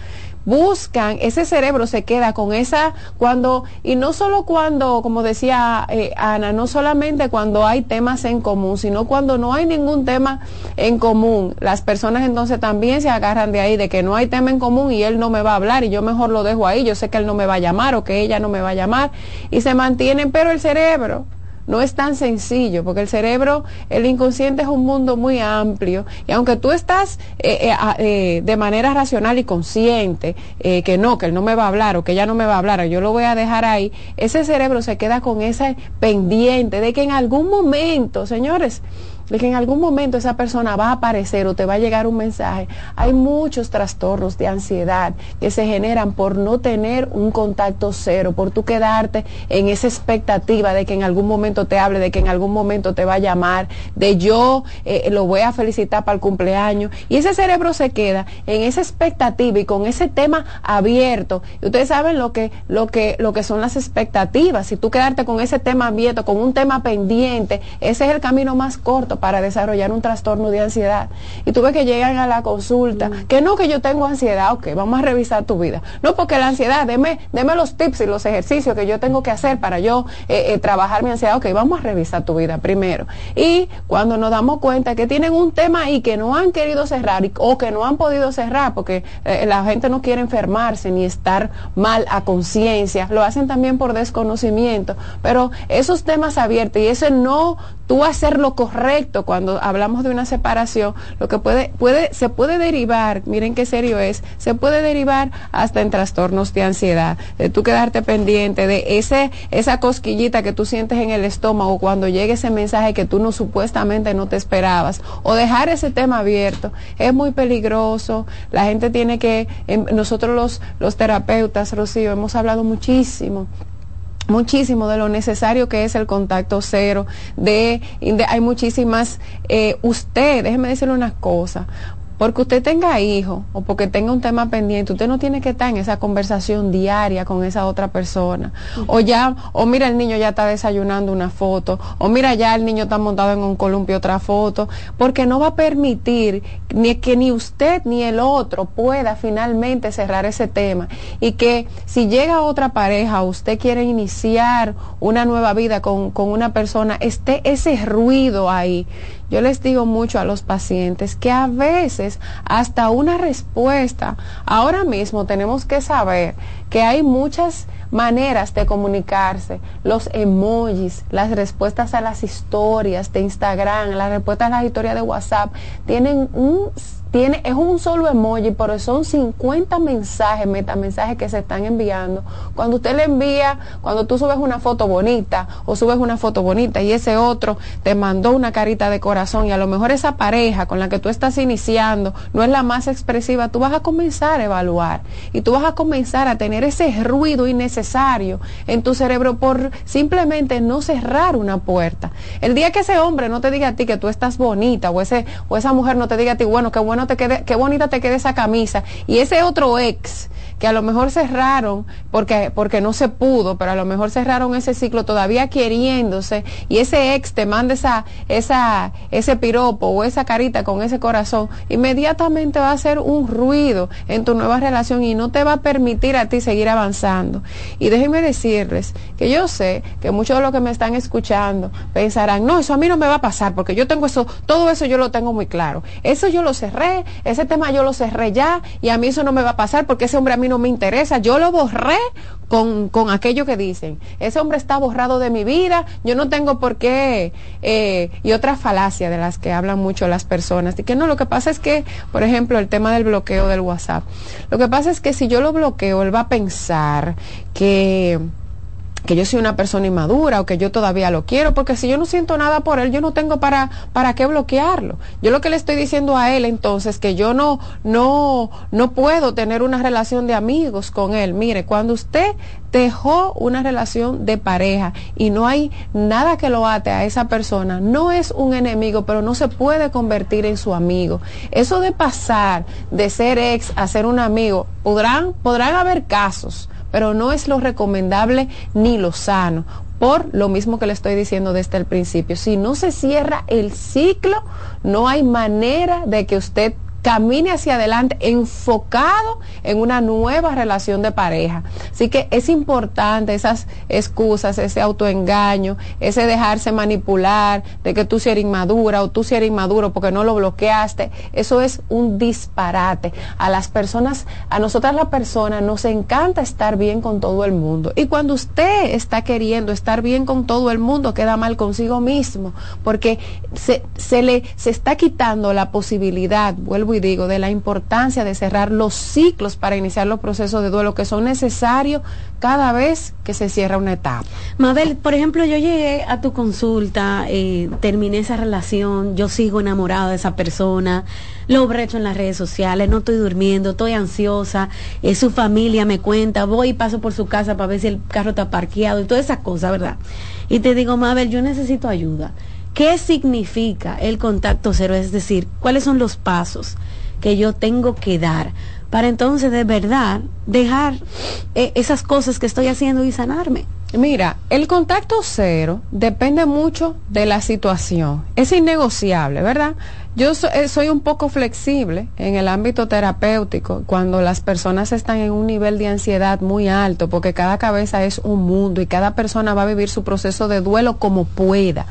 S22: buscan, ese cerebro se queda con esa, cuando, y no solo cuando, como decía eh, Ana, no solamente cuando hay temas en común, sino cuando no hay ningún tema en común. Las personas entonces también se agarran de ahí, de que no hay tema en común y él no me va a hablar y yo mejor lo dejo ahí, yo sé que él no me va a llamar o que ella no me va a llamar y se mantienen, pero el cerebro no es tan sencillo, porque el cerebro, el inconsciente es un mundo muy amplio y aunque tú estás eh, eh, eh, de manera racional y consciente que no, que él no me va a hablar o que ella no me va a hablar, o yo lo voy a dejar ahí, ese cerebro se queda con ese pendiente de que en algún momento, señores, de que en algún momento esa persona va a aparecer o te va a llegar un mensaje. Hay muchos trastornos de ansiedad que se generan por no tener un contacto cero, por tú quedarte en esa expectativa de que en algún momento te hable, de que en algún momento te va a llamar, de yo eh, lo voy a felicitar para el cumpleaños. Y ese cerebro se queda en esa expectativa y con ese tema abierto. Y ustedes saben lo que, lo que, lo que son las expectativas. Si tú quedarte con ese tema abierto, con un tema pendiente, ese es el camino más corto para desarrollar un trastorno de ansiedad. Y tú ves que llegan a la consulta, que no, que yo tengo ansiedad, ok, vamos a revisar tu vida. No, porque la ansiedad, deme, deme los tips y los ejercicios que yo tengo que hacer para yo eh, eh, trabajar mi ansiedad, ok, vamos a revisar tu vida primero. Y cuando nos damos cuenta que tienen un tema ahí que no han querido cerrar o que no han podido cerrar porque eh, la gente no quiere enfermarse ni estar mal a conciencia, lo hacen también por desconocimiento, pero esos temas abiertos y ese no tú hacer lo correcto cuando hablamos de una separación, lo que puede, puede, se puede derivar, miren qué serio es, se puede derivar hasta en trastornos de ansiedad, de tú quedarte pendiente de ese, esa cosquillita que tú sientes en el estómago cuando llegue ese mensaje que tú no supuestamente no te esperabas, o dejar ese tema abierto, es muy peligroso, la gente tiene que, em, nosotros los, los terapeutas, Rocío, hemos hablado muchísimo muchísimo de lo necesario que es el contacto cero, de, hay muchísimas, eh, usted, déjeme decirle una cosa, porque usted tenga hijos o porque tenga un tema pendiente, usted no tiene que estar en esa conversación diaria con esa otra persona. O ya, o mira el niño ya está desayunando una foto, o mira ya el niño está montado en un columpio otra foto, porque no va a permitir ni que ni usted ni el otro pueda finalmente cerrar ese tema. Y que si llega otra pareja, usted quiere iniciar una nueva vida con, con una persona, esté ese ruido ahí. Yo les digo mucho a los pacientes que a veces hasta una respuesta, ahora mismo tenemos que saber que hay muchas maneras de comunicarse, los emojis, las respuestas a las historias de Instagram, las respuestas a las historias de WhatsApp, tienen un tiene, es un solo emoji, pero son 50 mensajes, metamensajes que se están enviando. Cuando usted le envía, cuando tú subes una foto bonita o subes una foto bonita y ese otro te mandó una carita de corazón y a lo mejor esa pareja con la que tú estás iniciando no es la más expresiva, tú vas a comenzar a evaluar y tú vas a comenzar a tener ese ruido innecesario en tu cerebro por simplemente no cerrar una puerta. El día que ese hombre no te diga a ti que tú estás bonita o ese o esa mujer no te diga a ti, bueno, qué bueno te quede, qué bonita te quede esa camisa. Y ese otro ex que a lo mejor cerraron porque, porque no se pudo, pero a lo mejor cerraron ese ciclo todavía queriéndose y ese ex te manda esa, esa, ese piropo o esa carita con ese corazón, inmediatamente va a hacer un ruido en tu nueva relación y no te va a permitir a ti seguir avanzando. Y déjenme decirles que yo sé que muchos de los que me están escuchando pensarán, no, eso a mí no me va a pasar porque yo tengo eso, todo eso yo lo tengo muy claro. Eso yo lo cerré, ese tema yo lo cerré ya y a mí eso no me va a pasar porque ese hombre a mí no me interesa, yo lo borré con, con aquello que dicen. Ese hombre está borrado de mi vida, yo no tengo por qué, eh, y otra falacia de las que hablan mucho las personas, y que no, lo que pasa es que, por ejemplo, el tema del bloqueo del WhatsApp, lo que pasa es que si yo lo bloqueo, él va a pensar que que yo soy una persona inmadura o que yo todavía lo quiero, porque si yo no siento nada por él, yo no tengo para, para qué bloquearlo. Yo lo que le estoy diciendo a él entonces que yo no, no, no puedo tener una relación de amigos con él. Mire, cuando usted dejó una relación de pareja y no hay nada que lo ate a esa persona, no es un enemigo, pero no se puede convertir en su amigo. Eso de pasar de ser ex a ser un amigo, podrán, podrán haber casos pero no es lo recomendable ni lo sano. Por lo mismo que le estoy diciendo desde el principio, si no se cierra el ciclo, no hay manera de que usted camine hacia adelante enfocado en una nueva relación de pareja. Así que es importante esas excusas, ese autoengaño, ese dejarse manipular de que tú si eres inmadura o tú si eres inmaduro porque no lo bloqueaste. Eso es un disparate. A las personas, a nosotras las personas nos encanta estar bien con todo el mundo. Y cuando usted está queriendo estar bien con todo el mundo, queda mal consigo mismo porque se, se le se está quitando la posibilidad, vuelvo y digo, de la importancia de cerrar los ciclos para iniciar los procesos de duelo que son necesarios cada vez que se cierra una etapa.
S20: Mabel, por ejemplo, yo llegué a tu consulta, eh, terminé esa relación, yo sigo enamorada de esa persona, lo brecho en las redes sociales, no estoy durmiendo, estoy ansiosa, eh, su familia me cuenta, voy y paso por su casa para ver si el carro está parqueado y todas esas cosas, ¿verdad? Y te digo, Mabel, yo necesito ayuda. ¿Qué significa el contacto cero? Es decir, ¿cuáles son los pasos que yo tengo que dar para entonces de verdad dejar eh, esas cosas que estoy haciendo y sanarme?
S22: Mira, el contacto cero depende mucho de la situación. Es innegociable, ¿verdad? Yo eh, soy un poco flexible en el ámbito terapéutico cuando las personas están en un nivel de ansiedad muy alto, porque cada cabeza es un mundo y cada persona va a vivir su proceso de duelo como pueda.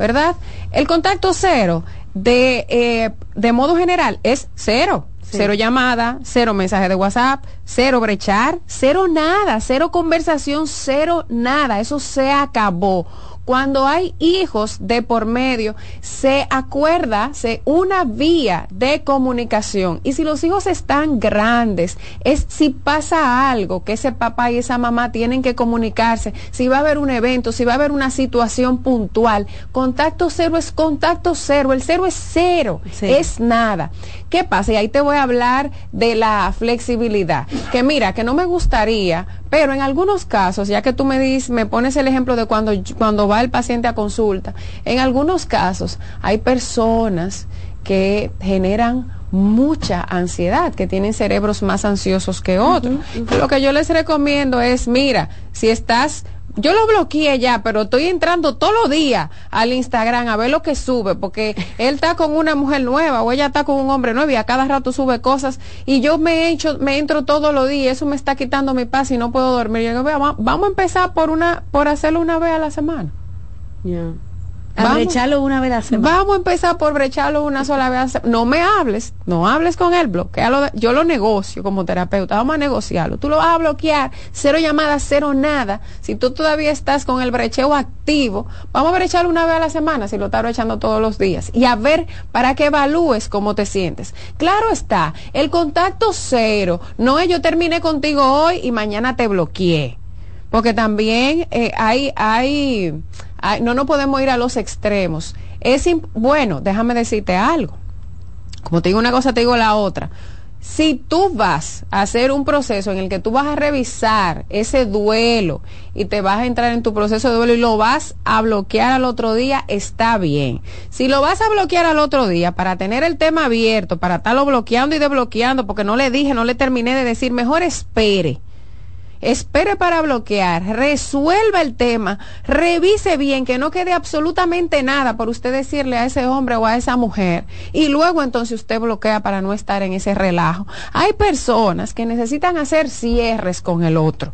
S22: ¿Verdad? El contacto cero de, eh, de modo general es cero. Cero llamada, cero mensaje de WhatsApp, cero brechar, cero nada, cero conversación, cero nada. Eso se acabó cuando hay hijos de por medio, se acuerda se, una vía de comunicación. Y si los hijos están grandes, es si pasa algo que ese papá y esa mamá tienen que comunicarse, si va a haber un evento, si va a haber una situación puntual. Contacto cero es contacto cero, el cero es cero, es nada. ¿Qué pasa? Y ahí te voy a hablar de la flexibilidad. Que mira, que no me gustaría, pero en algunos casos, ya que tú me dices, me pones el ejemplo de cuando, cuando va el paciente a consulta, en algunos casos hay personas que generan mucha ansiedad, que tienen cerebros más ansiosos que otros. Lo que yo les recomiendo es, mira, si estás yo lo bloqueé ya, pero estoy entrando todos los días al Instagram a ver lo que sube, porque él está con una mujer nueva o ella está con un hombre nuevo y a cada rato sube cosas y yo me he hecho, me entro todos los días, eso me está quitando mi paz y no puedo dormir. Y yo, vamos a empezar por una, por hacerlo una vez a la semana. Vamos-
S20: brecharlo una vez a la semana.
S22: Vamos a empezar por brecharlo una sola vez. a la se- No me hables, no hables con él, bloquealo. Yo lo negocio como terapeuta, vamos a negociarlo. Tú lo vas a bloquear, cero llamadas, cero nada. Si tú todavía estás con el brecheo activo, vamos a brecharlo una vez a la semana, si lo estás brechando todos los días. Y a ver, para que evalúes cómo te sientes. Claro está, el contacto cero, no es yo terminé contigo hoy y mañana te bloqueé porque también eh, hay, hay, no nos podemos ir a los extremos. Es bueno, déjame decirte algo. Como te digo una cosa, te digo la otra. Si tú vas a hacer un proceso en el que tú vas a revisar ese duelo y te vas a entrar en tu proceso de duelo y lo vas a bloquear al otro día, está bien. Si lo vas a bloquear al otro día para tener el tema abierto, para estarlo bloqueando y desbloqueando, porque no le dije, no le terminé de decir, mejor espere espere para bloquear, resuelva el tema, revise bien que no quede absolutamente nada por usted decirle a ese hombre o a esa mujer y luego entonces usted bloquea para no estar en ese relajo. Hay personas que necesitan hacer cierres con el otro,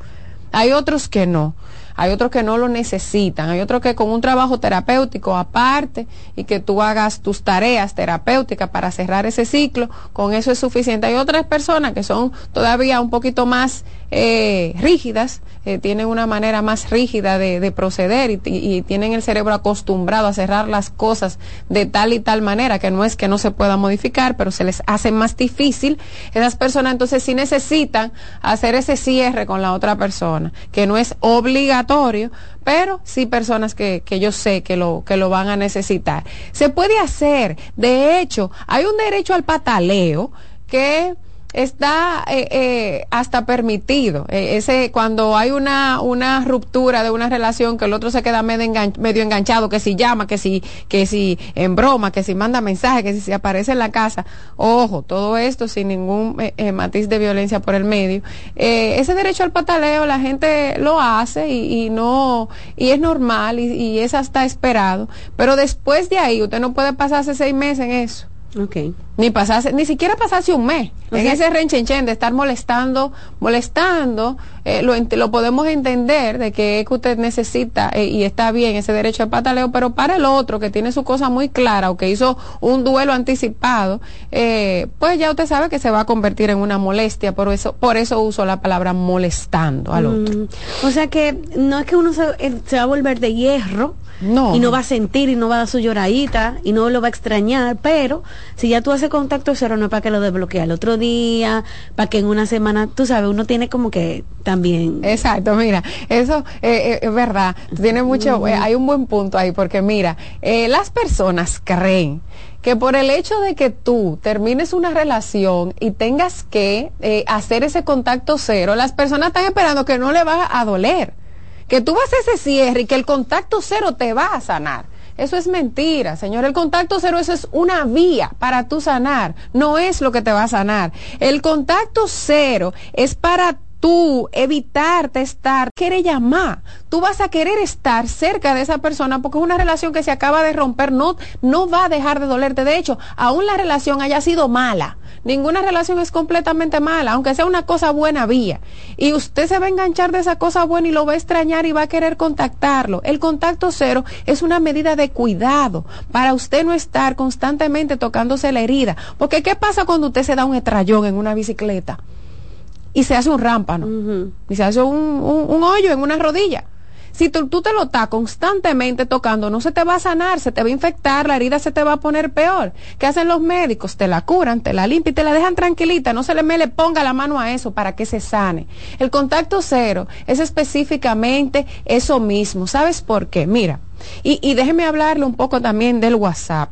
S22: hay otros que no. Hay otros que no lo necesitan, hay otros que con un trabajo terapéutico aparte y que tú hagas tus tareas terapéuticas para cerrar ese ciclo, con eso es suficiente. Hay otras personas que son todavía un poquito más eh, rígidas, eh, tienen una manera más rígida de, de proceder y, y- tienen el cerebro acostumbrado a cerrar las cosas de tal y tal manera que no es que no se pueda modificar, pero se les hace más difícil. Esas personas entonces sí necesitan hacer ese cierre con la otra persona, que no es obligatorio, pero sí personas que, que yo sé que lo, que lo van a necesitar. Se puede hacer, de hecho, hay un derecho al pataleo que está eh, eh, hasta permitido. Eh, ese cuando hay una una ruptura de una relación que el otro se queda medio, engan- medio enganchado, que si llama, que si que si en broma, que si manda mensaje, que si se aparece en la casa. Ojo, todo esto sin ningún eh, eh, matiz de violencia por el medio. Eh, ese derecho al pataleo la gente lo hace y, y no y es normal y, y es hasta esperado. Pero después de ahí usted no puede pasarse seis meses en eso.
S20: Ok.
S22: Ni pasarse, ni siquiera pasarse un mes
S20: O
S22: en
S20: sea-
S22: ese renchenchen de estar molestando, molestando, eh, lo, lo podemos entender de que es que usted necesita eh, y está bien ese derecho de pataleo, pero para el otro que tiene su cosa muy clara o que hizo un duelo anticipado, eh, pues ya usted sabe que se va a convertir en una molestia, por eso, por eso uso la palabra molestando al otro.
S20: Mm, o sea que no es que uno se, se va a volver de hierro
S22: No.
S20: y no va a sentir y no va a dar su lloradita y no lo va a extrañar, pero si ya tú haces contacto cero no es para que lo desbloquee al otro día, para que en una semana, tú sabes, uno tiene como que también...
S22: Exacto, mira, eso eh, eh, es verdad. Tiene mucho, eh, hay un buen punto ahí, porque mira, eh, las personas creen que por el hecho de que tú termines una relación y tengas que eh, hacer ese contacto cero, las personas están esperando que no le va a doler, que tú vas a ese cierre y que el contacto cero te va a sanar. Eso es mentira, señor. El contacto cero, eso es una vía para tú sanar. No es lo que te va a sanar. El contacto cero es para tú evitarte estar, querer llamar. Tú vas a querer estar cerca de esa persona porque es una relación que se acaba de romper, no, no va a dejar de dolerte. De hecho, aún la relación haya sido mala. Ninguna relación es completamente mala, aunque sea una cosa buena vía. Y usted se va a enganchar de esa cosa buena y lo va a extrañar y va a querer contactarlo. El contacto cero es una medida de cuidado para usted no estar constantemente tocándose la herida. Porque ¿qué pasa cuando usted se da un estrellón en una bicicleta? Y se hace un rámpano y se hace un, un- un hoyo en una rodilla. Si tú, tú te lo estás constantemente tocando, no se te va a sanar, se te va a infectar, la herida se te va a poner peor. ¿Qué hacen los médicos? Te la curan, te la limpian y te la dejan tranquilita. No se le, me le ponga la mano a eso para que se sane. El contacto cero es específicamente eso mismo. ¿Sabes por qué? Mira, y, y déjeme hablarle un poco también del WhatsApp.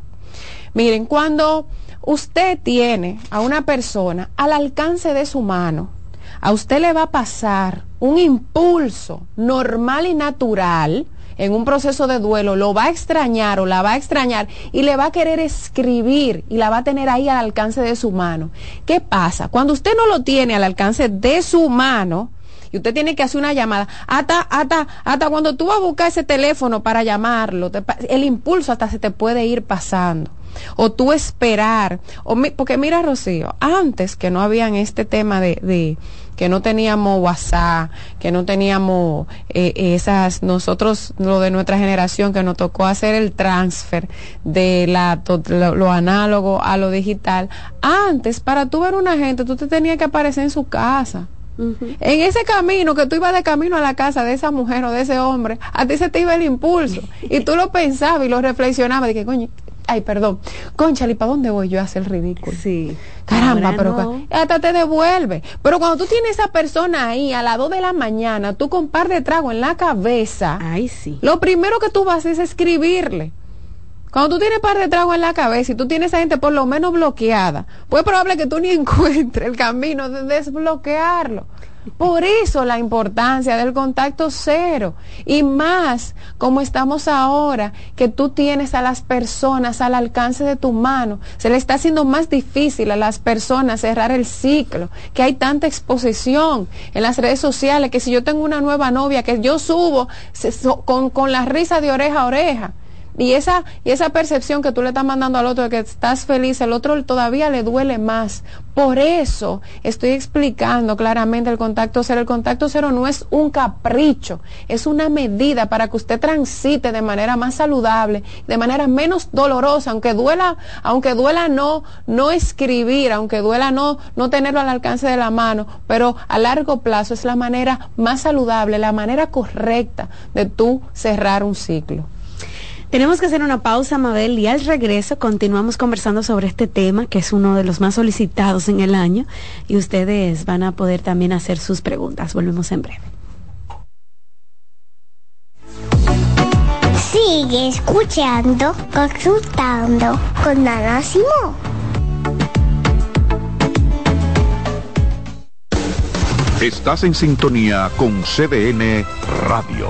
S22: Miren, cuando usted tiene a una persona al alcance de su mano, a usted le va a pasar un impulso normal y natural en un proceso de duelo, lo va a extrañar o la va a extrañar y le va a querer escribir y la va a tener ahí al alcance de su mano. ¿Qué pasa? Cuando usted no lo tiene al alcance de su mano, y usted tiene que hacer una llamada. Hasta, hasta, hasta cuando tú vas a buscar ese teléfono para llamarlo, el impulso hasta se te puede ir pasando. o tú esperar, o porque mira Rocío, antes que no habían este tema de que no teníamos WhatsApp, que no teníamos eh, esas, nosotros, lo de nuestra generación, que nos tocó hacer el transfer de la, lo, análogo a lo digital. Antes, para tú ver una gente, tú te tenías que aparecer en su casa. En ese camino que tú ibas de camino a la casa de esa mujer o de ese hombre, a ti se te iba el impulso y tú lo pensabas y lo reflexionabas de que coño, ay, perdón, conchale, ¿para dónde voy yo a hacer ridículo?
S1: Sí.
S22: Caramba, pero hasta te devuelve. Pero cuando tú tienes esa persona ahí a las 2 de la mañana, tú con par de trago en la cabeza,
S1: ay, sí.
S22: Lo primero que tú vas es escribirle. Cuando tú tienes par de trago en la cabeza y tú tienes a gente por lo menos bloqueada, pues es probable que tú ni encuentres el camino de desbloquearlo. Por eso la importancia del contacto cero y más como estamos ahora, que tú tienes a las personas al alcance de tu mano. Se le está haciendo más difícil a las personas cerrar el ciclo, que hay tanta exposición en las redes sociales, que si yo tengo una nueva novia, que yo subo con, con la risa de oreja a oreja y esa, y esa percepción que tú le estás mandando al otro de que estás feliz, el otro todavía le duele más. Por eso estoy explicando claramente el contacto cero. El contacto cero no es un capricho, es una medida para que usted transite de manera más saludable, de manera menos dolorosa, aunque duela, aunque duela no, no escribir, aunque duela no, no tenerlo al alcance de la mano, pero a largo plazo es la manera más saludable, la manera correcta de tú cerrar un ciclo.
S20: Tenemos que hacer una pausa, Mabel, y al regreso continuamos conversando sobre este tema, que es uno de los más solicitados en el año, y ustedes van a poder también hacer sus preguntas. Volvemos en breve.
S17: Sigue escuchando, consultando con Ana Simón.
S10: Estás en sintonía con CDN Radio.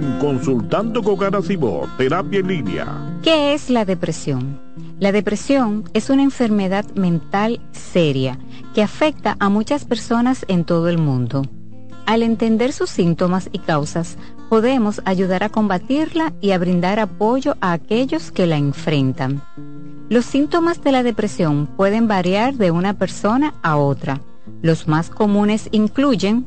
S19: Consultando con Garacimo, Terapia en.
S3: ¿Qué es la depresión? La depresión es una enfermedad mental seria que afecta a muchas personas en todo el mundo. Al entender sus síntomas y causas, podemos ayudar a combatirla y a brindar apoyo a aquellos que la enfrentan. Los síntomas de la depresión pueden variar de una persona a otra. Los más comunes incluyen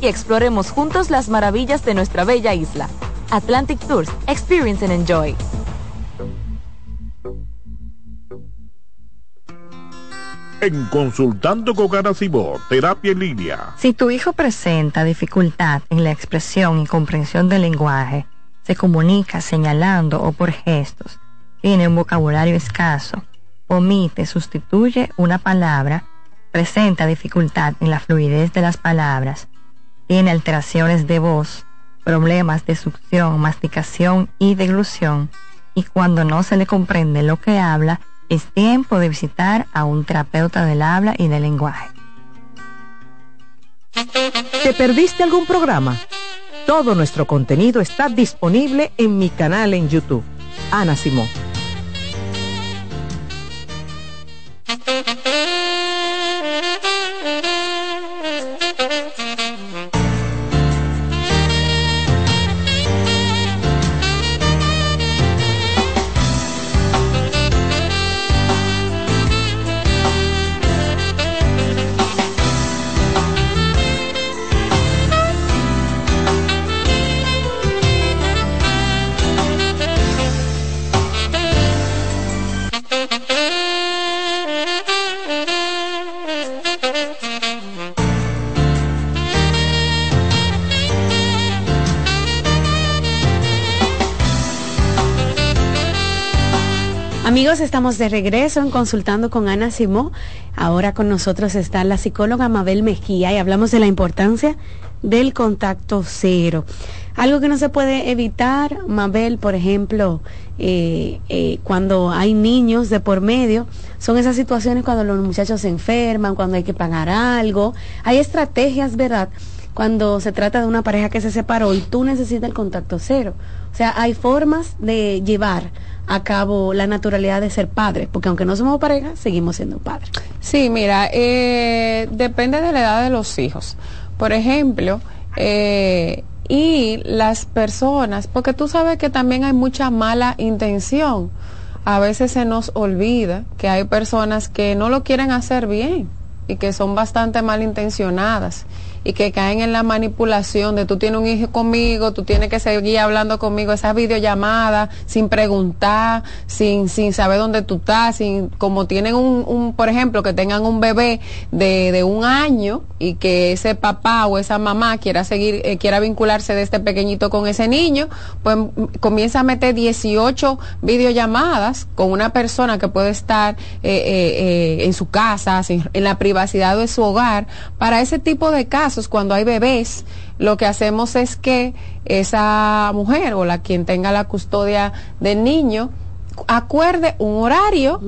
S5: Y exploremos juntos las maravillas de nuestra bella isla. Atlantic Tours, Experience and Enjoy.
S19: En Consultando con Garacimo, Terapia en Línea.
S14: Si tu hijo presenta dificultad en la expresión y comprensión del lenguaje, se comunica señalando o por gestos, tiene un vocabulario escaso, omite, sustituye una palabra, presenta dificultad en la fluidez de las palabras, tiene alteraciones de voz, problemas de succión, masticación y deglución, y cuando no se le comprende lo que habla, es tiempo de visitar a un terapeuta del habla y del lenguaje.
S6: ¿Te perdiste algún programa? Todo nuestro contenido está disponible en mi canal en YouTube. Ana Simón.
S20: Estamos de regreso en Consultando con Ana Simó. Ahora con nosotros está la psicóloga Mabel Mejía y hablamos de la importancia del contacto cero. Algo que no se puede evitar, Mabel, por ejemplo, eh, eh, cuando hay niños de por medio, son esas situaciones cuando los muchachos se enferman, cuando hay que pagar algo. Hay estrategias, ¿verdad? Cuando se trata de una pareja que se separó y tú necesitas el contacto cero. O sea, hay formas de llevar a cabo la naturalidad de ser padre, porque aunque no somos pareja, seguimos siendo padres.
S22: Sí, mira, eh, depende de la edad de los hijos. Por ejemplo, eh, y las personas, porque tú sabes que también hay mucha mala intención. A veces se nos olvida que hay personas que no lo quieren hacer bien y que son bastante malintencionadas y que caen en la manipulación de tú tienes un hijo conmigo, tú tienes que seguir hablando conmigo, esas videollamadas sin preguntar, sin, sin saber dónde tú estás, sin, como tienen un, un por ejemplo, que tengan un bebé de, de, un año y que ese papá o esa mamá quiera seguir, eh, quiera vincularse de este pequeñito con ese niño, pues comienza a meter 18 videollamadas con una persona que puede estar eh, eh, en su casa, en la privacidad de su hogar, para ese tipo de casos cuando hay bebés, lo que hacemos es que esa mujer o la quien tenga la custodia del niño acuerde un horario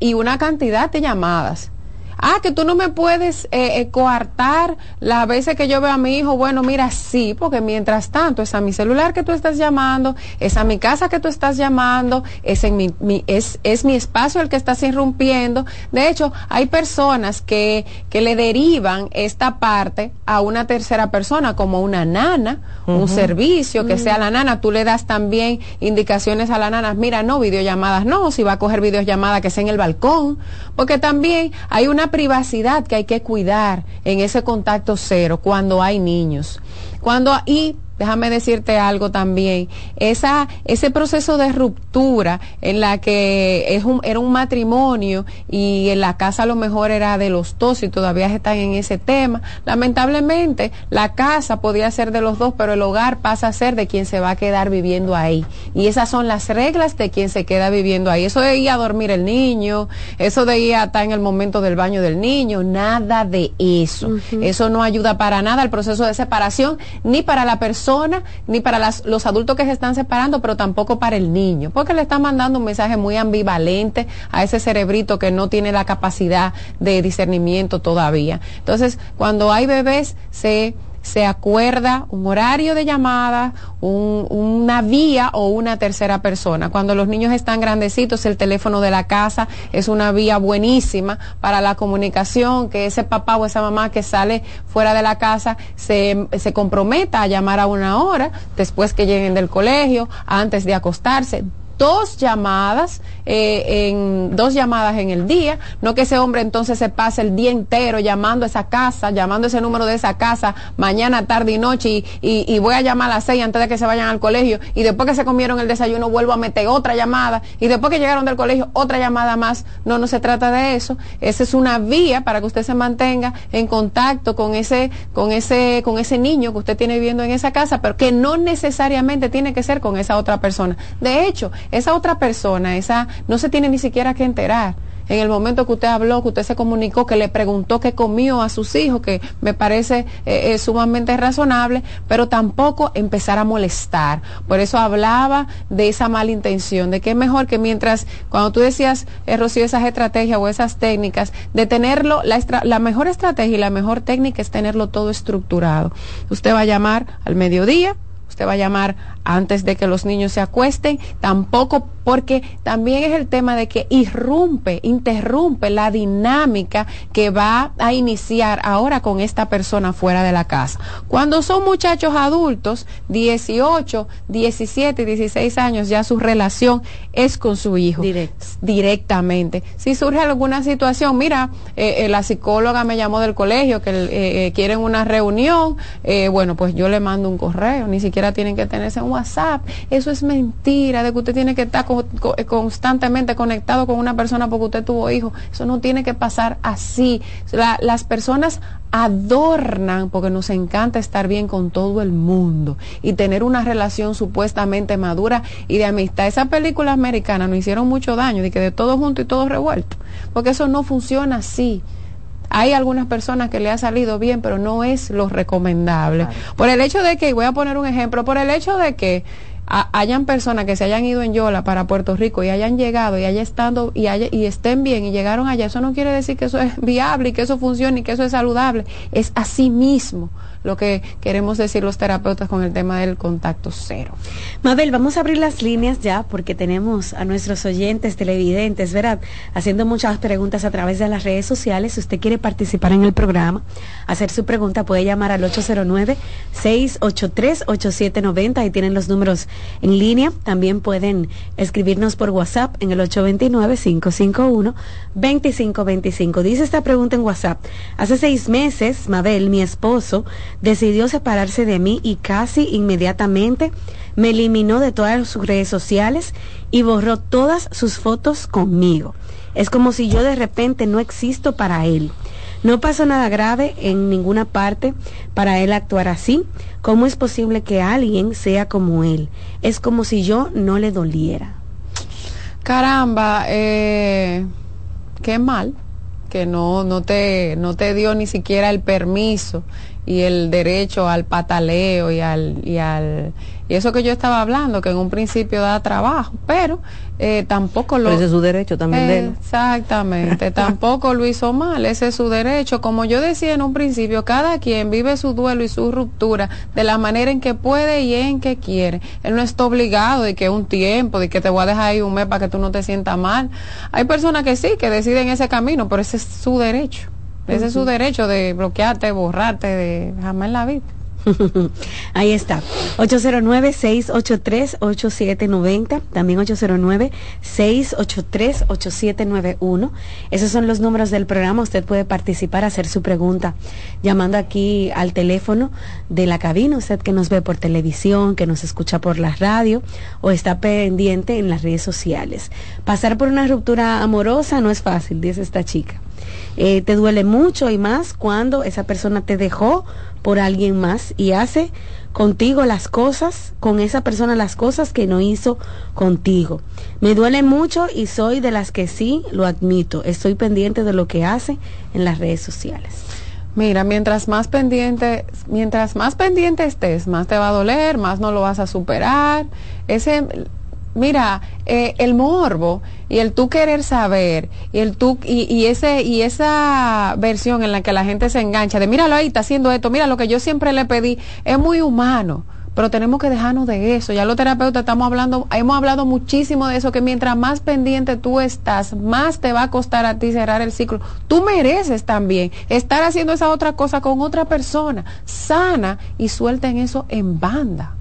S22: y una cantidad de llamadas ah, que tú no me puedes eh, eh, coartar las veces que yo veo a mi hijo. Bueno, mira, sí, porque mientras tanto es a mi celular que tú estás llamando, es a mi casa que tú estás llamando, es, en mi, es, es mi espacio el que estás irrumpiendo. De hecho, hay personas que, que le derivan esta parte a una tercera persona, como una nana, un servicio, que sea la nana. Tú le das también indicaciones a la nana, mira, no, videollamadas no, si va a coger videollamadas que sea en el balcón, porque también hay una privacidad que hay que cuidar en ese contacto cero cuando hay niños. Cuando, y déjame decirte algo también, esa, ese proceso de ruptura en la que es un, era un matrimonio y en la casa a lo mejor era de los dos y todavía están en ese tema, lamentablemente la casa podía ser de los dos, pero el hogar pasa a ser de quien se va a quedar viviendo ahí. Y esas son las reglas de quien se queda viviendo ahí. Eso de ir a dormir el niño, eso de ir a estar en el momento del baño del niño, nada de eso. Eso no ayuda para nada al proceso de separación, ni para la persona ni para los adultos que se están separando, pero tampoco para el niño, porque le está mandando un mensaje muy ambivalente a ese cerebrito que no tiene la capacidad de discernimiento todavía. Entonces, cuando hay bebés, se se acuerda un horario de llamada, una vía o una tercera persona. Cuando los niños están grandecitos, el teléfono de la casa es una vía buenísima para la comunicación, que ese papá o esa mamá que sale fuera de la casa se, se comprometa a llamar a una hora después que lleguen del colegio, antes de acostarse dos llamadas, eh, en dos llamadas en el día, no que ese hombre entonces se pase el día entero llamando a esa casa, llamando ese número de esa casa, mañana, tarde y noche, y, y, voy a llamar a las seis antes de que se vayan al colegio, y después que se comieron el desayuno vuelvo a meter otra llamada, y después que llegaron del colegio otra llamada más. No, no se trata de eso. Esa es una vía para que usted se mantenga en contacto con ese, con ese, con ese niño que usted tiene viviendo en esa casa, pero que no necesariamente tiene que ser con esa otra persona. De hecho, esa otra persona, esa no se tiene ni siquiera que enterar en el momento que usted habló, que usted se comunicó, que le preguntó qué comió a sus hijos, que me parece eh, sumamente razonable, pero tampoco empezar a molestar. Por eso hablaba de esa mala intención, de que es mejor que mientras, cuando tú decías, eh, Rocío, esas estrategias o esas técnicas, de tenerlo, la, la mejor estrategia y la mejor técnica es tenerlo todo estructurado. Usted va a llamar al mediodía, usted va a llamar antes de que los niños se acuesten, tampoco porque también es el tema de que irrumpe, interrumpe la dinámica que va a iniciar ahora con esta persona fuera de la casa. Cuando son muchachos adultos, 18, 17, 16 años, ya su relación es con su hijo directamente. Si surge alguna situación, mira, eh, eh, la psicóloga me llamó del colegio que eh, quieren una reunión, bueno, pues yo le mando un correo, ni siquiera tienen que tenerse un WhatsApp. Eso es mentira de que usted tiene que estar constantemente conectado con una persona porque usted tuvo hijos. Eso no tiene que pasar así. las personas adornan porque nos encanta estar bien con todo el mundo y tener una relación supuestamente madura y de amistad. Esas películas americanas nos hicieron mucho daño, de que de todo junto y todo revuelto, porque eso no funciona así. Hay algunas personas que le ha salido bien, pero no es lo recomendable. Por el hecho de que, voy a poner un ejemplo, por el hecho de que hayan personas que se hayan ido en Yola para Puerto Rico y hayan llegado y haya estando y, y estén bien y llegaron allá, eso no quiere decir que eso es viable y que eso funcione y que eso es saludable. Es así mismo lo que queremos decir los terapeutas con el tema del contacto cero.
S2: Mabel, vamos a abrir las líneas ya porque tenemos a nuestros oyentes televidentes, ¿verdad? Haciendo muchas preguntas a través de las redes sociales. Si usted quiere participar en el programa, hacer su pregunta, puede llamar al 809-683-8790. Ahí tienen los números en línea. También pueden escribirnos por WhatsApp en el 829-551-2525. Dice esta pregunta en WhatsApp. Hace seis meses, Mabel, mi esposo, decidió separarse de mí y casi inmediatamente me eliminó de todas sus redes sociales y borró todas sus fotos conmigo. Es como si yo de repente no existo para él. No pasó nada grave en ninguna parte para él actuar así. ¿Cómo es posible que alguien sea como él? Es como si yo no le doliera.
S22: Caramba, eh, qué mal que no, no, te, no te dio ni siquiera el permiso y el derecho al pataleo y al, y al y eso que yo estaba hablando que en un principio da trabajo pero eh, tampoco lo
S1: ese es su derecho también de él.
S22: exactamente tampoco lo hizo mal ese es su derecho. Como yo decía en un principio cada quien vive su duelo y su ruptura de la manera en que puede y en que quiere. Él no está obligado de que un tiempo de que te voy a dejar ahí un mes para que tú no te sientas mal. Hay personas que sí que deciden ese camino pero ese es su derecho ese es su derecho de bloquearte, borrarte, de jamás la vida.
S2: Ahí está. 809-683-8790. También 809-683-8791. Esos son los números del programa. Usted puede participar, hacer su pregunta llamando aquí al teléfono de la cabina. Usted que nos ve por televisión, que nos escucha por la radio o está pendiente en las redes sociales. Pasar por una ruptura amorosa no es fácil, dice esta chica. Eh, te duele mucho y más cuando esa persona te dejó por alguien más y hace contigo las cosas, con esa persona las cosas que no hizo contigo. Me duele mucho y soy de las que sí lo admito. Estoy pendiente de lo que hace en las redes sociales.
S22: Mira, mientras más pendiente, mientras más pendiente estés, más te va a doler, más no lo vas a superar. Ese mira, eh, el morbo y el tú querer saber y el tú y, ese y esa versión en la que la gente se engancha de míralo ahí está haciendo esto, mira lo que yo siempre le pedí es muy humano. Pero tenemos que dejarnos de eso. Ya los terapeutas estamos hablando, hemos hablado muchísimo de eso, que mientras más pendiente tú estás, más te va a costar a ti cerrar el ciclo. Tú mereces también estar haciendo esa otra cosa con otra persona, sana y suelta en eso en banda.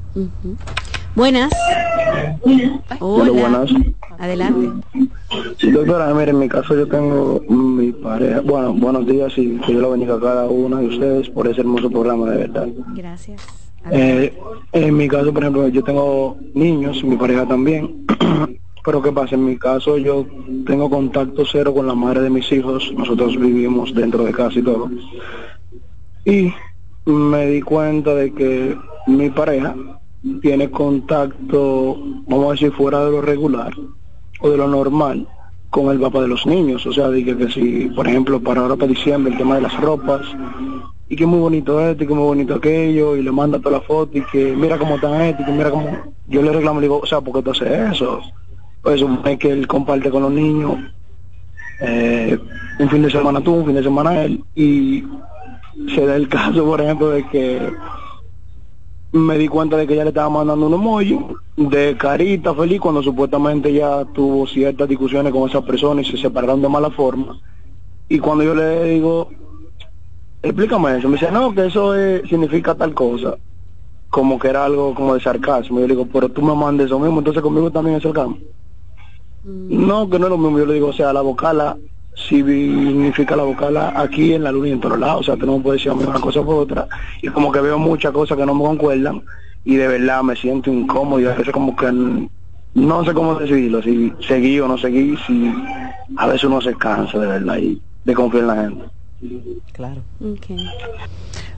S2: Buenas.
S23: Hola. buenas.
S2: Adelante.
S23: Sí, doctora, mire, en mi caso yo tengo mi pareja. Bueno, buenos días y que yo lo bendiga a cada uno de ustedes por ese hermoso programa, de verdad.
S2: Gracias.
S23: Eh, en mi caso, por ejemplo, yo tengo niños, mi pareja también. Pero ¿qué pasa? En mi caso yo tengo contacto cero con la madre de mis hijos. Nosotros vivimos dentro de casa y todo. Y me di cuenta de que mi pareja tiene contacto, vamos a decir, fuera de lo regular o de lo normal con el papá de los niños. O sea, dije que si, por ejemplo, para ahora para diciembre, el tema de las ropas, y que muy bonito esto, y que muy bonito aquello, y le manda toda la foto, y que mira cómo están esto, mira cómo... Yo le reclamo, le digo, o sea, ¿por qué tú haces eso? Pues es que él comparte con los niños, eh, un fin de semana tú, un fin de semana él, y se da el caso, por ejemplo, de que me di cuenta de que ella le estaba mandando un emoji de carita feliz cuando supuestamente ya tuvo ciertas discusiones con esa persona y se separaron de mala forma. Y cuando yo le digo, explícame eso, me dice, no, que eso significa tal cosa, como que era algo como de sarcasmo. Yo le digo, pero tú me mandes eso mismo, entonces conmigo también es sarcasmo. Mm. No, que no es lo mismo, yo le digo, o sea, la vocala significa la vocal aquí en la luna y en todos lados. O sea, que no puede decir una cosa por otra. Y como que veo muchas cosas que no me concuerdan y de verdad me siento incómodo y a veces como que no sé cómo decidirlo, si seguí o no seguí, si a veces uno se cansa de verdad y de confiar en la gente.
S1: Claro.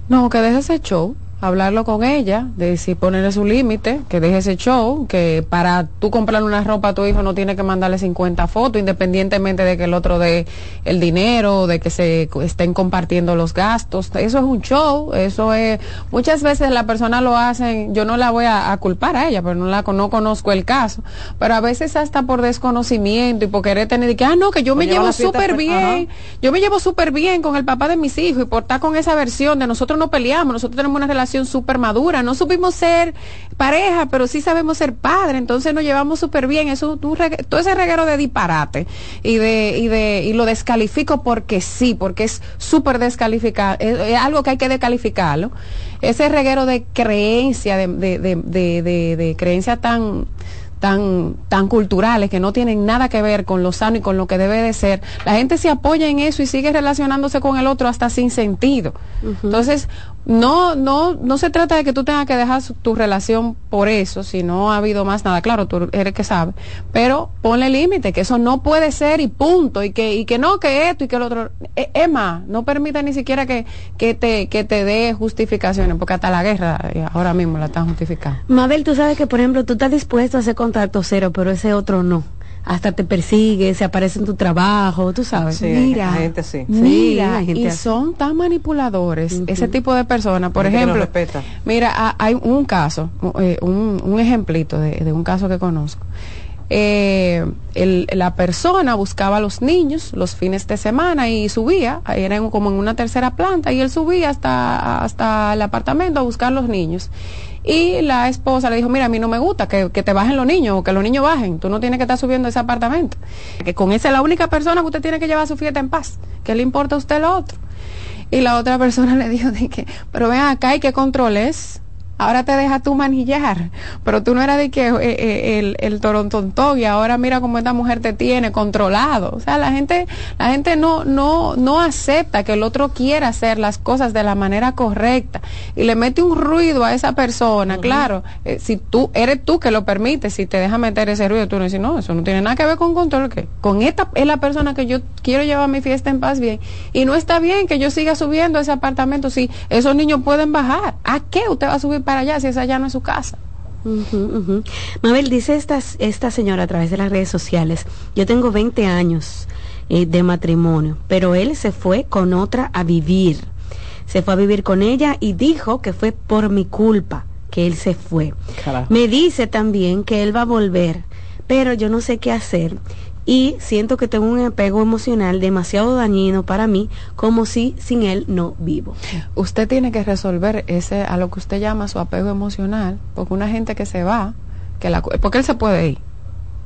S22: No, que deje ese show hablarlo con ella, de decir ponerle su límite, que deje ese show, que para tú comprarle una ropa a tu hijo no tiene que mandarle 50 fotos, independientemente de que el otro dé el dinero, de que se estén compartiendo los gastos. Eso es un show, eso es, muchas veces la persona lo hacen, yo no la voy a, culpar a ella, pero no la no conozco el caso, pero a veces hasta por desconocimiento y por querer tener que, ah, no, que yo me llevo súper bien, yo me llevo súper bien con el papá de mis hijos y por estar con esa versión de nosotros no peleamos, nosotros tenemos una relación súper madura. No supimos ser pareja, pero sí sabemos ser padre, entonces nos llevamos súper bien. Eso, todo ese reguero de disparate y de, y de, y lo descalifico porque sí, porque es súper descalificado, es, algo que hay que descalificarlo. Ese reguero de creencia, de, de, de, de creencia tan tan, tan culturales que no tienen nada que ver con lo sano y con lo que debe de ser, la gente se apoya en eso y sigue relacionándose con el otro hasta sin sentido. Entonces, no, no, no se trata de que tú tengas que dejar tu relación por eso, si no ha habido más nada, claro, tú eres que sabe, pero ponle límite, que eso no puede ser y punto, y que, y que no, que esto y que lo otro. E, más, no permita ni siquiera que, que te, que te dé justificaciones, porque hasta la guerra eh, ahora mismo la están justificando.
S2: Mabel, tú sabes que, por ejemplo, tú estás dispuesto a hacer contacto cero, pero ese otro no hasta te persigue, se aparece en tu trabajo, tú sabes.
S1: mira, gente sí.
S22: Mira, y son tan manipuladores, ese tipo de personas. Por ejemplo, mira, hay un caso, eh, un, un, ejemplito de, de, un caso que conozco. Eh, el, la persona buscaba a los niños los fines de semana y subía, era como en una tercera planta, y él subía hasta, hasta el apartamento a buscar a los niños. Y la esposa le dijo, mira, a mí no me gusta que, te bajen los niños o que los niños bajen. Tú no tienes que estar subiendo ese apartamento. Que con esa es la única persona que usted tiene que llevar su fiesta en paz. ¿Qué le importa a usted lo otro? Y la otra persona le dijo, que, pero ven acá, ¿y qué control es? Ahora te deja tú manillar, pero tú no eras de que eh, eh, el, el torontontón y ahora mira cómo esta mujer te tiene controlado. O sea, la gente, la gente no, no, no acepta que el otro quiera hacer las cosas de la manera correcta y le mete un ruido a esa persona. Claro, eh, si tú eres tú que lo permites, si te deja meter ese ruido, tú no dices, no, eso no tiene nada que ver con control, que con esta es la persona que yo quiero llevar mi fiesta en paz bien y no está bien que yo siga subiendo ese apartamento si esos niños pueden bajar. ¿A qué usted va a subir para allá si esa ya no es su casa.
S2: Mabel, dice esta, esta señora a través de las redes sociales, yo tengo 20 años eh, de matrimonio, pero él se fue con otra a vivir. Se fue a vivir con ella y dijo que fue por mi culpa que él se fue. Me dice también que él va a volver, pero yo no sé qué hacer y siento que tengo un apego emocional demasiado dañino para mí, como si sin él no vivo.
S22: Usted tiene que resolver ese a lo que usted llama su apego emocional, porque una gente que se va, que la, porque él se puede ir,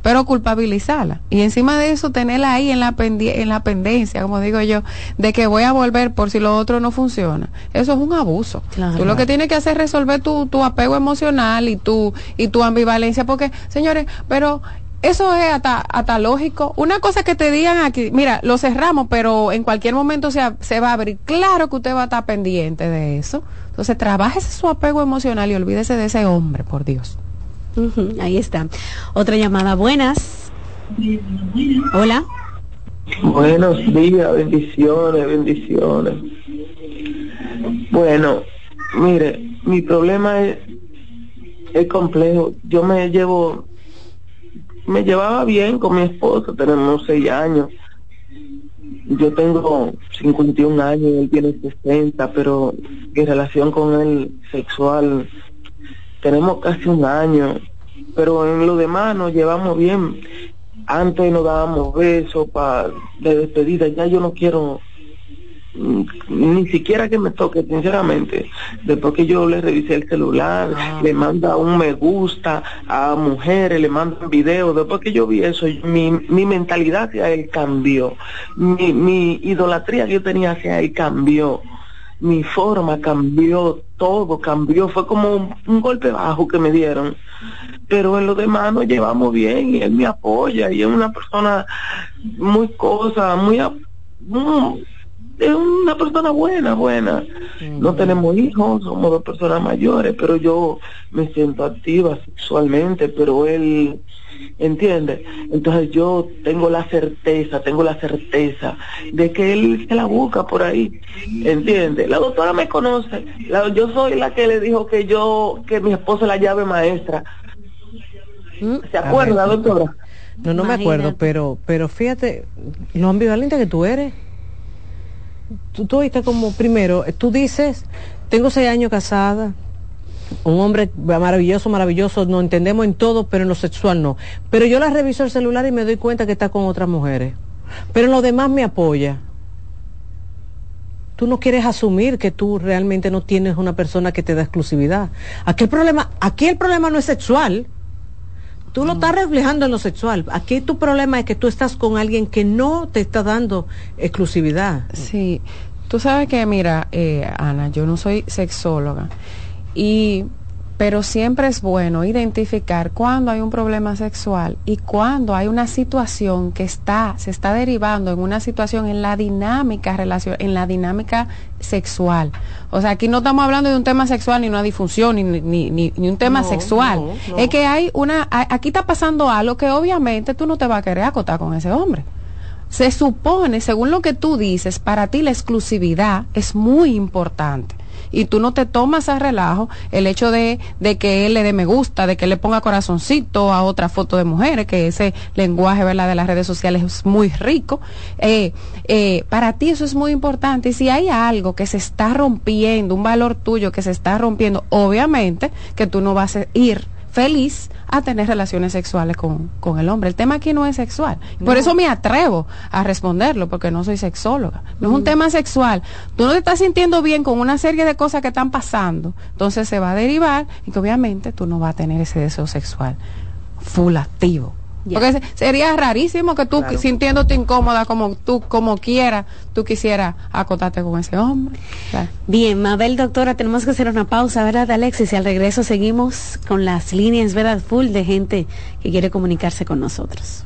S22: pero culpabilizarla y encima de eso tenerla ahí en la en la pendencia, como digo yo, de que voy a volver por si lo otro no funciona. Eso es un abuso. Tú lo que tienes que hacer es resolver tu, tu apego emocional y tu y tu ambivalencia, porque señores, pero eso es hasta, lógico. Una cosa que te digan aquí, mira, lo cerramos, pero en cualquier momento se, se va a abrir. Claro que usted va a estar pendiente de eso. Entonces, trabaje su apego emocional y olvídese de ese hombre, por Dios.
S2: ahí está. Otra llamada. Buenas. Hola.
S24: Buenos días, bendiciones, bendiciones. Bueno, mire, mi problema es, es complejo. Yo me llevo me llevaba bien con mi esposo, tenemos seis años. Yo tengo 51 años, él tiene 60, pero en relación con él sexual tenemos casi un año, pero en lo demás nos llevamos bien. Antes nos dábamos besos para de despedida, ya yo no quiero ni siquiera que me toque, sinceramente. Después que yo le revisé el celular, le manda un me gusta a mujeres, le mandan videos. Después que yo vi eso, mi, mi mentalidad hacia él cambió. Mi, mi idolatría que yo tenía hacia él cambió. Mi forma cambió, todo cambió. Fue como un, un golpe bajo que me dieron. Pero en lo demás nos llevamos bien y él me apoya y es una persona muy cosa, muy... mm, es una persona buena, buena. No tenemos hijos, somos dos personas mayores, pero yo me siento activa sexualmente, pero él, ¿entiende? Entonces yo tengo la certeza, tengo la certeza de que él se la busca por ahí, ¿entiende? La doctora me conoce, la- yo soy la que le dijo que yo, que mi esposo es la llave maestra. ¿Se acuerda, doctora?
S1: No, no me acuerdo, pero, pero fíjate lo ambivalente que tú eres. Tú, oíste como, primero, eh, tú dices, tengo seis años casada, un hombre maravilloso, maravilloso, nos entendemos en todo, pero en lo sexual no. Pero yo la reviso el celular y me doy cuenta que está con otras mujeres. Pero en lo demás me apoya. Tú no quieres asumir que tú realmente no tienes una persona que te da exclusividad. Aquí el problema, aquí el problema no es sexual. Tú lo estás reflejando en lo sexual. Aquí tu problema es que tú estás con alguien que no te está dando exclusividad.
S22: Sí, tú sabes que, mira, eh, Ana, yo no soy sexóloga, y, pero siempre es bueno identificar cuando hay un problema sexual y cuando hay una situación que está, se está derivando en una situación en la dinámica relación, en la dinámica sexual. O sea, aquí no estamos hablando de un tema sexual ni una disfunción ni, ni, ni, ni un tema
S25: No,
S22: sexual.
S25: no, no.
S22: Es que hay una, aquí está pasando algo que obviamente tú no te vas a querer acotar con ese hombre. Se supone, según lo que tú dices, para ti la exclusividad es muy importante. Y tú no te tomas a relajo el hecho de, de que él le dé me gusta, de que le ponga corazoncito a otra foto de mujeres, que ese lenguaje ¿verdad? de las redes sociales es muy rico. Eh, eh, para ti eso es muy importante. Y si hay algo que se está rompiendo, un valor tuyo que se está rompiendo, obviamente que tú no vas a ir feliz a tener relaciones sexuales con, con el hombre. El tema aquí no es sexual. Por eso me atrevo a responderlo, porque no soy sexóloga. No es un tema sexual. Tú no te estás sintiendo bien con una serie de cosas que están pasando. Entonces se va a derivar y que obviamente tú no vas a tener ese deseo sexual full activo. Porque se- sería rarísimo que tú
S1: Claro.
S22: sintiéndote incómoda como tú, como quieras, tú quisieras acotarte con ese hombre. Claro.
S20: Bien, Mabel, doctora, tenemos que hacer una pausa, ¿verdad, Alexis? Y al regreso seguimos con las líneas, ¿verdad? Full de gente que quiere comunicarse con nosotros.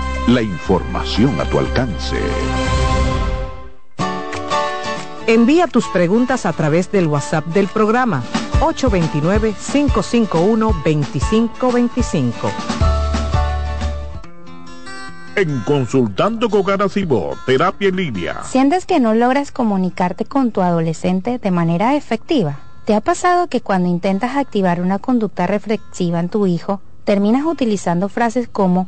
S10: La información a tu alcance.
S6: Envía tus preguntas a través del WhatsApp del programa 829-551-2525.
S19: En Consultando con Garacimo, Terapia en Línea.
S12: ¿Sientes que no logras comunicarte con tu adolescente de manera efectiva? ¿Te ha pasado que cuando intentas activar una conducta reflexiva en tu hijo, terminas utilizando frases como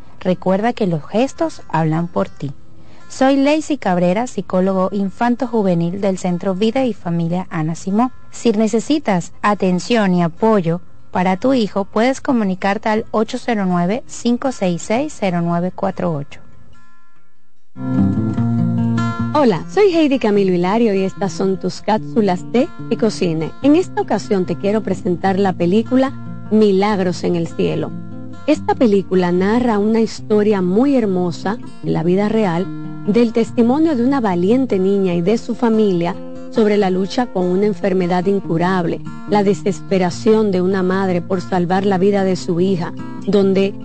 S12: Recuerda que los gestos hablan por ti. Soy Lacey Cabrera, psicólogo infanto-juvenil del Centro Vida y Familia Ana Simó. Si necesitas atención y apoyo para tu hijo, puedes comunicarte al 809-566-0948.
S20: Hola, soy Heidi Camilo Hilario y estas son tus cápsulas de Ecocine. En esta ocasión te quiero presentar la película Milagros en el Cielo. Esta película narra una historia muy hermosa en la vida real del testimonio de una valiente niña y de su familia sobre la lucha con una enfermedad incurable, la desesperación de una madre por salvar la vida de su hija, donde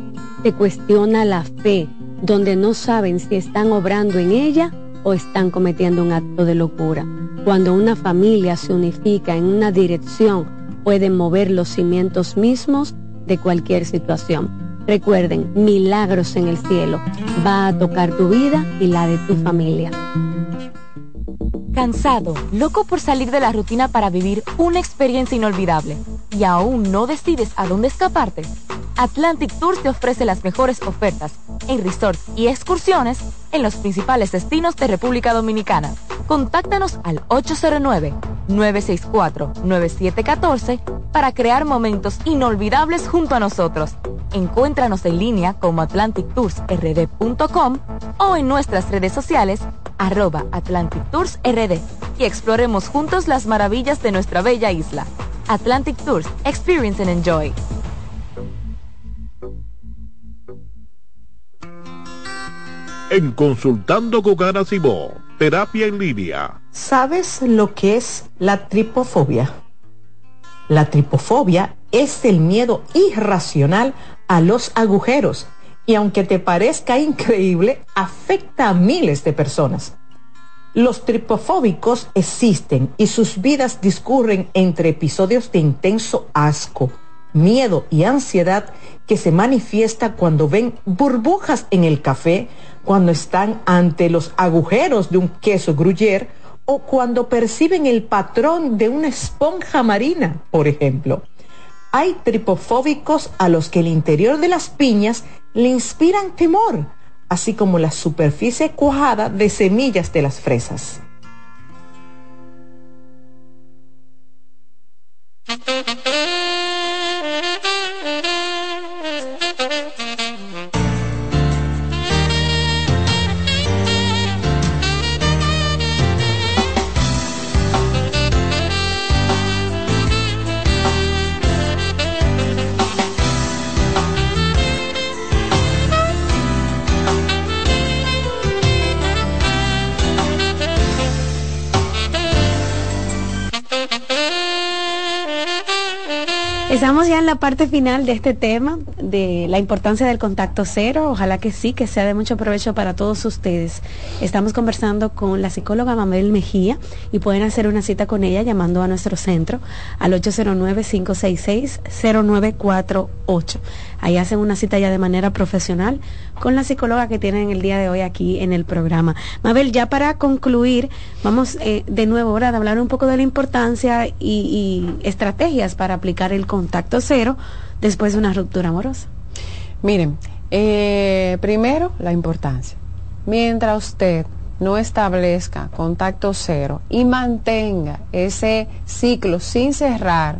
S20: se cuestiona la fe, donde no saben si están obrando en ella o están cometiendo un acto de locura. Cuando una familia se unifica en una dirección, pueden mover los cimientos mismos de cualquier situación. Recuerden, milagros en el cielo. Va a tocar tu vida y la de tu familia.
S5: Cansado, loco por salir de la rutina para vivir una experiencia inolvidable y aún no decides a dónde escaparte. Atlantic Tours te ofrece las mejores ofertas en resorts y excursiones en los principales destinos de República Dominicana. Contáctanos al 809-964-9714 para crear momentos inolvidables junto a nosotros. Encuéntranos en línea como atlantictoursrd.com o en nuestras redes sociales arroba Atlantic Tours RD y exploremos juntos las maravillas de nuestra bella isla. Atlantic Tours, Experience and Enjoy.
S19: En Consultando con Ana Simó, terapia en línea.
S6: ¿Sabes lo que es la tripofobia? La tripofobia es el miedo irracional a los agujeros y aunque te parezca increíble, afecta a miles de personas. Los tripofóbicos existen y sus vidas discurren entre episodios de intenso asco, miedo y ansiedad que se manifiesta cuando ven burbujas en el café, cuando están ante los agujeros de un queso gruyere o cuando perciben el patrón de una esponja marina, por ejemplo. Hay tripofóbicos a los que el interior de las piñas le inspiran temor, así como la superficie cuajada de semillas de las fresas.
S20: La parte final de este tema, de la importancia del contacto cero. Ojalá que sí, que sea de mucho provecho para todos ustedes. Estamos conversando con la psicóloga Mamel Mejía y pueden hacer una cita con ella llamando a nuestro centro al 809-566-0948. Ahí hacen una cita ya de manera profesional con la psicóloga que tienen el día de hoy aquí en el programa. Mabel, ya para concluir, vamos eh, de nuevo ahora a hablar un poco de la importancia y estrategias para aplicar el contacto cero después de una ruptura amorosa.
S22: Miren, eh, primero la importancia. Mientras usted no establezca contacto cero y mantenga ese ciclo sin cerrar,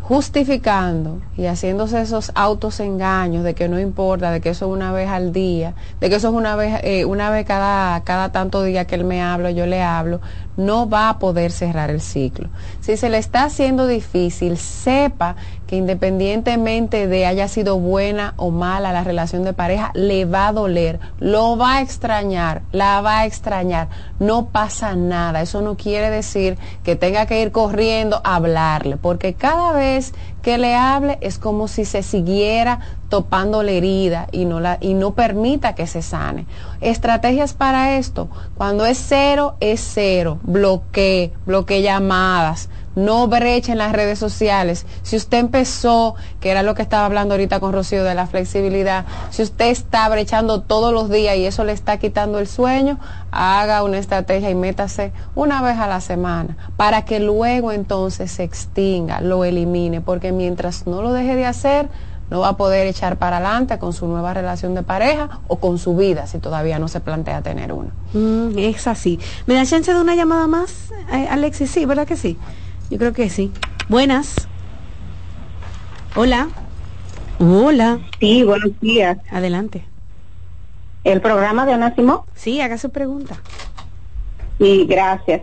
S22: justificando y haciéndose esos autos engaños de que no importa, de que eso es una vez al día, de que eso es una vez, eh, una vez cada, cada tanto día que él me habla, yo le hablo, no va a poder cerrar el ciclo. Si se le está haciendo difícil, sepa que independientemente de haya sido buena o mala la relación de pareja, le va a doler, lo va a extrañar, la va a extrañar. No pasa nada. Eso no quiere decir que tenga que ir corriendo a hablarle, porque cada vez que le hable es como si se siguiera topando la herida y no, la, y no permita que se sane. Estrategias para esto, cuando es cero, es cero. Bloquee, bloquee llamadas, no breche en las redes sociales. Si usted empezó, que era lo que estaba hablando ahorita con Rocío de la flexibilidad, si usted está brechando todos los días y eso le está quitando el sueño, haga una estrategia y métase una vez a la semana para que luego entonces se extinga, lo elimine, porque mientras no lo deje de hacer, no va a poder echar para adelante con su nueva relación de pareja o con su vida si todavía no se plantea tener una.
S2: Mm, es así. ¿Me da chance de una llamada más, eh, Alexis? Sí, ¿verdad que sí? Yo creo que sí. Buenas. Hola. Hola.
S25: Sí, buenos días.
S2: Adelante.
S25: ¿El programa de Ana Simón?
S2: Sí, haga su pregunta.
S25: Sí, gracias.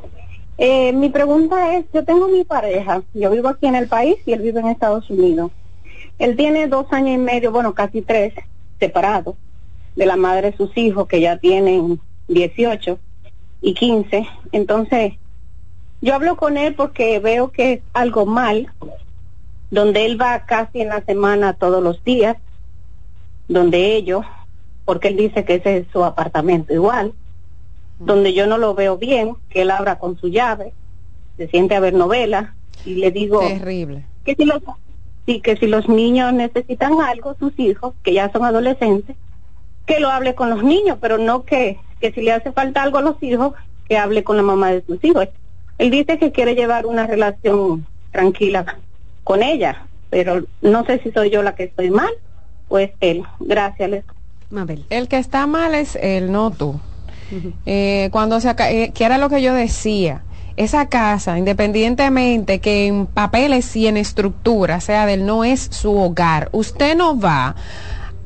S25: Eh, mi pregunta es, yo tengo mi pareja, yo vivo aquí en el país y él vive en Estados Unidos. Él tiene dos años y medio, bueno, casi tres, separados de la madre de sus hijos, que ya tienen 18 y 15. Entonces, yo hablo con él porque veo que es algo mal, donde él va casi en la semana todos los días, donde ellos, porque él dice que ese es su apartamento igual, donde yo no lo veo bien, que él abra con su llave, se siente a ver novelas y le digo
S22: Terrible.
S25: que si los sí, que si los niños necesitan algo, sus hijos, que ya son adolescentes, que lo hable con los niños, pero no que, que si le hace falta algo a los hijos, que hable con la mamá de sus hijos. Él dice que quiere llevar una relación tranquila con ella, pero no sé si soy yo la que estoy mal, pues él. Gracias, Les.
S2: Mabel.
S22: El que está mal es él, no tú. Eh, cuando se eh, que era lo que yo decía esa casa independientemente que en papeles y en estructura sea del no es su hogar usted no va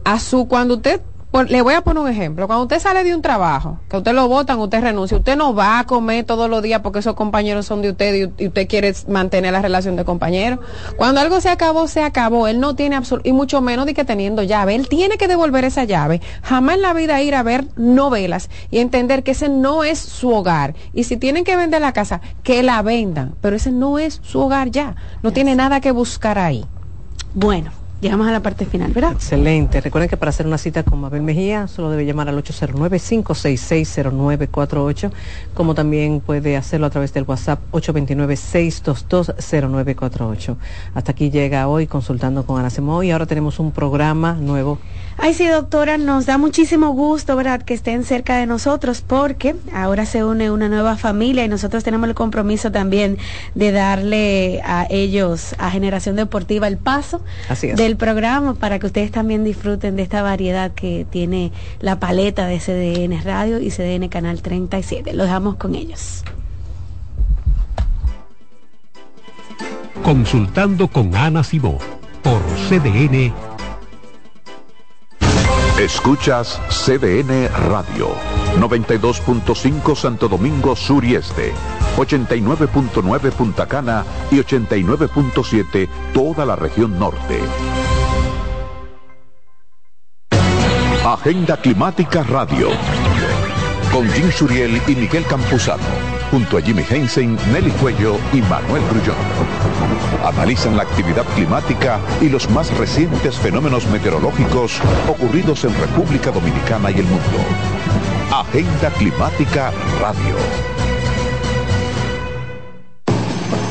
S22: a su cuando usted por- le voy a poner un ejemplo. Cuando usted sale de un trabajo, que usted lo votan, usted renuncia, usted no va a comer todos los días porque esos compañeros son de usted y, usted quiere mantener la relación de compañero. Cuando algo se acabó, se acabó. Él no tiene absol- y mucho menos de que teniendo llave. Él tiene que devolver esa llave. Jamás en la vida ir a ver novelas y entender que ese no es su hogar. Y si tienen que vender la casa, que la vendan. Pero ese no es su hogar ya. No tiene nada que buscar ahí.
S2: Bueno, llegamos a la parte final, ¿verdad?
S1: Excelente. Recuerden que para hacer una cita con Mabel Mejía solo debe llamar al 809-566-0948, como también puede hacerlo a través del WhatsApp 829-622-0948. Hasta aquí llega hoy consultando con Ana Simón y ahora tenemos un programa nuevo.
S2: Ay, sí, doctora, nos da muchísimo gusto, ¿verdad?, que estén cerca de nosotros porque ahora se une una nueva familia y nosotros tenemos el compromiso también de darle a ellos, a Generación Deportiva, el paso
S1: Así es.
S2: Del programa para que ustedes también disfruten de esta variedad que tiene la paleta de CDN Radio y CDN Canal 37. Lo dejamos con ellos.
S26: Consultando con Ana Simó por CDN
S10: Escuchas CDN Radio, 92.5 Santo Domingo Sur y Este, 89.9 Punta Cana y 89.7 toda la región norte. Agenda Climática Radio, con Jim Suriel y Miguel Campuzano, junto a Jimmy Hensen, Nelly Cuello y Manuel Grullón. Analizan la actividad climática y los más recientes fenómenos meteorológicos ocurridos en República Dominicana y el mundo. Agenda Climática Radio.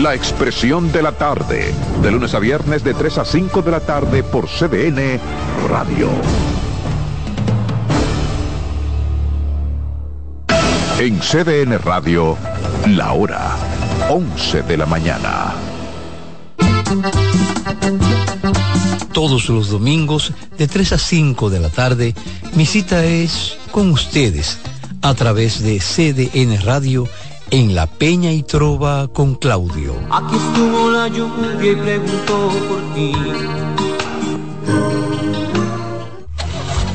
S10: La expresión de la tarde, de lunes a viernes de 3 a 5 de la tarde por CDN Radio. En CDN Radio, la hora 11 de la mañana.
S27: Todos los domingos de 3 a 5 de la tarde, mi cita es con ustedes a través de CDN Radio en La Peña y Trova con Claudio.
S28: Aquí estuvo la lluvia y preguntó por ti.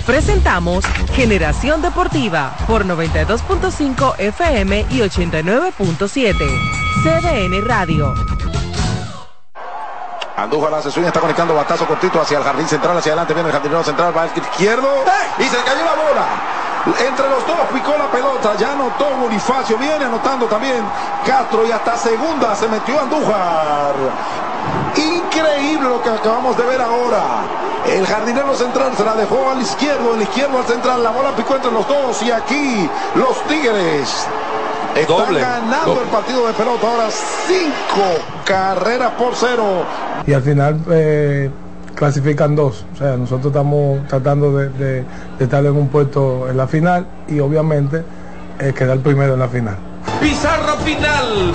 S29: Presentamos Generación Deportiva por 92.5 FM y 89.7. CDN Radio.
S30: Andújar la sesión está conectando batazo cortito hacia el jardín central, hacia adelante viene el jardinero central, va al izquierdo y se cayó la bola. Entre los dos picó la pelota, ya anotó Bonifacio, viene anotando también Castro y hasta segunda se metió Andújar. Increíble lo que acabamos de ver ahora. El jardinero central se la dejó al izquierdo, el izquierdo al central, la bola picó entre los dos y aquí los Tigres están ganando el partido de pelota ahora cinco carreras por cero.
S31: Y al final eh, clasifican dos. O sea, nosotros estamos tratando de, de- de estar en un puesto en la final y obviamente eh, quedar primero en la final.
S28: Pizarra final,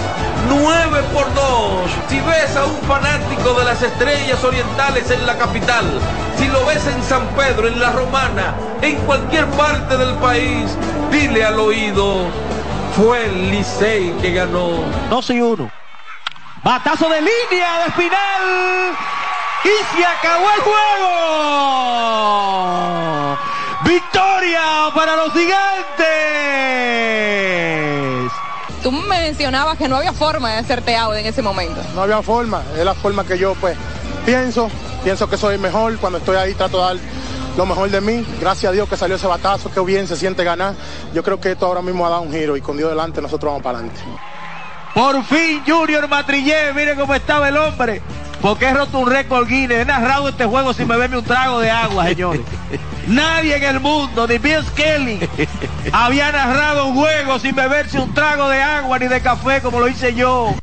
S28: 9 por 2. Si ves a un fanático de las estrellas orientales en la capital, si lo ves en San Pedro, en La Romana, en cualquier parte del país, dile al oído, fue el Licey que ganó.
S32: 2 y 1. Batazo de línea de final. Y se acabó el juego. Victoria para los gigantes.
S33: Tú me mencionabas que no había forma de hacerte out en ese momento.
S34: No había forma, es la forma que yo pues pienso, pienso que soy mejor, cuando estoy ahí trato de dar lo mejor de mí, gracias a Dios que salió ese batazo, que bien se siente ganar, yo creo que esto ahora mismo ha dado un giro y con Dios delante nosotros vamos para adelante.
S32: Por fin Junior Matrillé, mire cómo estaba el hombre. Porque he roto un récord Guinness. He narrado este juego sin beberme un trago de agua, señores. Nadie en el mundo, ni Bill Kelly, había narrado un juego sin beberse un trago de agua ni de café como lo hice yo.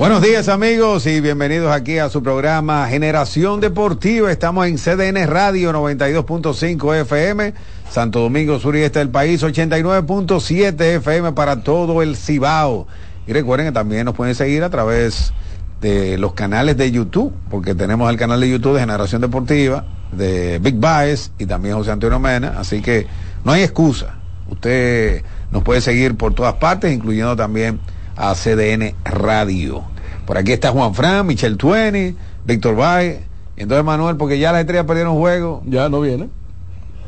S35: Buenos días amigos y bienvenidos aquí a su programa Generación Deportiva. Estamos en CDN Radio 92.5 FM, Santo Domingo Sur y Este del país, 89.7 FM para todo el Cibao. Y recuerden que también nos pueden seguir a través de los canales de YouTube, porque tenemos el canal de YouTube de Generación Deportiva, de Big Baez y también José Antonio Mena, así que no hay excusa. Usted Nos puede seguir por todas partes, incluyendo también a CDN Radio. Por aquí está Juan Fran, Michel Tueni, Víctor Valle. Y entonces Manuel, porque ya las estrellas perdieron juego.
S36: Ya no viene.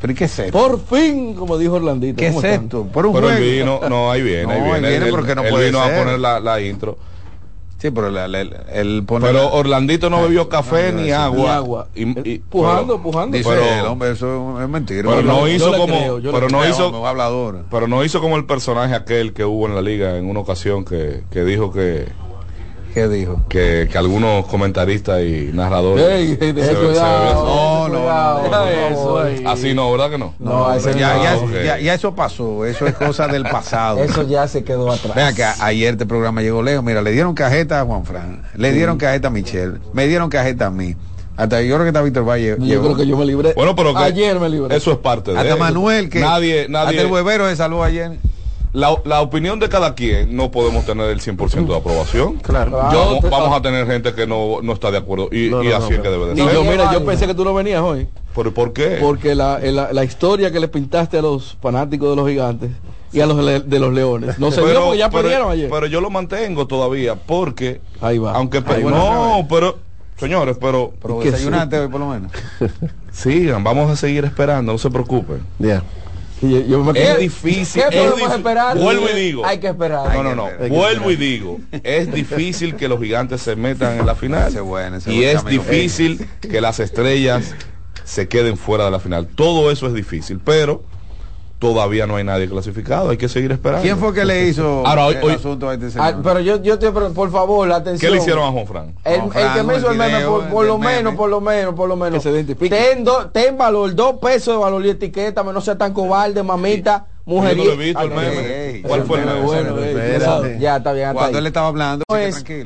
S35: ¿Pero y qué es esto?
S36: Por fin, como dijo Orlandito.
S35: ¿Qué es
S36: ¿cómo están?
S35: esto? Por un
S37: Pero
S35: juego.
S37: él vino, no, ahí viene,
S35: No,
S37: ahí
S35: ahí
S37: viene.
S35: viene
S37: Él-
S35: porque no
S37: él
S35: puede
S37: vino
S35: ser.
S37: a poner la, la intro.
S35: Sí, pero la- la- el, el pone
S37: Pero
S35: la-
S37: Orlandito no bebió café
S35: no,
S37: ni agua.
S36: ni agua.
S37: Y- y-
S36: Pujando,
S37: pero-
S36: pujando.
S35: Dice
S37: pero-
S35: el hombre, eso es mentira.
S37: Pero no hizo como,
S35: creo,
S37: pero no
S35: creo,
S37: hizo,
S35: hablador.
S37: pero no hizo como el personaje aquel que hubo en la liga en una ocasión que, que dijo que,
S35: ¿Qué dijo?
S37: que, que algunos comentaristas y narradores se-
S36: cuidado, eso.
S37: Así no, ¿verdad que no?
S35: No, ya, ya,
S37: Ok.
S35: ya- ya eso pasó, eso es cosa del pasado.
S36: Eso ya se quedó atrás.
S35: Vea que a- ayer este programa llegó lejos. Mira, le dieron cajeta a Juan Fran, le dieron cajeta a Michelle, me dieron cajeta a mí. Hasta yo creo que está Víctor Valle.
S36: Yo
S35: llegó.
S36: creo que yo me libré.
S37: Bueno, pero que
S36: ayer me libré.
S37: Eso es parte de
S35: Hasta. Manuel, que
S37: nadie, nadie,
S35: hasta el huevero se salvó ayer.
S37: La, la opinión de cada quien no podemos tener el 100% de aprobación.
S36: Claro.
S37: Vamos,
S36: Yo-
S37: vamos a tener gente que no, no está de acuerdo y,
S36: No,
S37: y
S36: no,
S37: así
S36: no,
S37: es que debe de
S36: Y
S37: ser.
S36: yo, mira, yo pensé que tú no venías hoy.
S37: ¿Por, por qué?
S36: Porque la, la, la historia que le pintaste a los fanáticos de los gigantes y a los le- de los leones. No se vio porque ya
S37: pero-
S36: perdieron ayer.
S37: pero yo lo mantengo todavía porque
S36: Ahí va.
S37: aunque
S36: Ahí va.
S37: no, pero señores, pero
S35: Pero
S37: que
S35: desayunaste hoy por lo menos.
S37: sigan, vamos a seguir esperando, no se preocupen.
S36: Ya. Yo- yo me-
S37: Es
S36: ¿Qué-
S37: difícil.
S36: ¿Qué
S37: es
S36: podemos esperar?
S37: Vuelvo y digo.
S36: Hay que esperar.
S37: No, no, no. Vuelvo y digo. Es difícil que los gigantes se metan en la final.
S35: Ese bueno, ese
S37: y
S35: buen
S37: es
S35: amigo.
S37: difícil que las estrellas se queden fuera de la final. Todo eso es difícil, pero todavía no hay nadie clasificado. Hay que seguir esperando.
S35: ¿Quién fue que le hizo
S37: Ahora, hoy-
S35: el
S37: hoy-
S35: asunto a este señor?
S36: Ah, pero yo, yo te por favor, la
S37: ¿Qué
S36: atención.
S37: le hicieron a Juan Fran?
S36: El,
S35: Juan
S36: el
S35: Fran,
S36: que me hizo
S35: el
S36: el meme,
S35: video
S36: por, lo
S35: meme.
S36: menos, por lo menos, por lo menos. Que se identifique. Ten, do- ten valor, dos pesos de valor y etiqueta, no sea tan cobarde, mamita, mujer.
S37: Yo no lo he visto el meme. ¿Cuál fue el meme?
S36: Bueno, ya está bien,
S35: Cuando
S36: ahí.
S35: él estaba hablando,
S36: No
S35: sí que
S36: es
S35: tranquilo.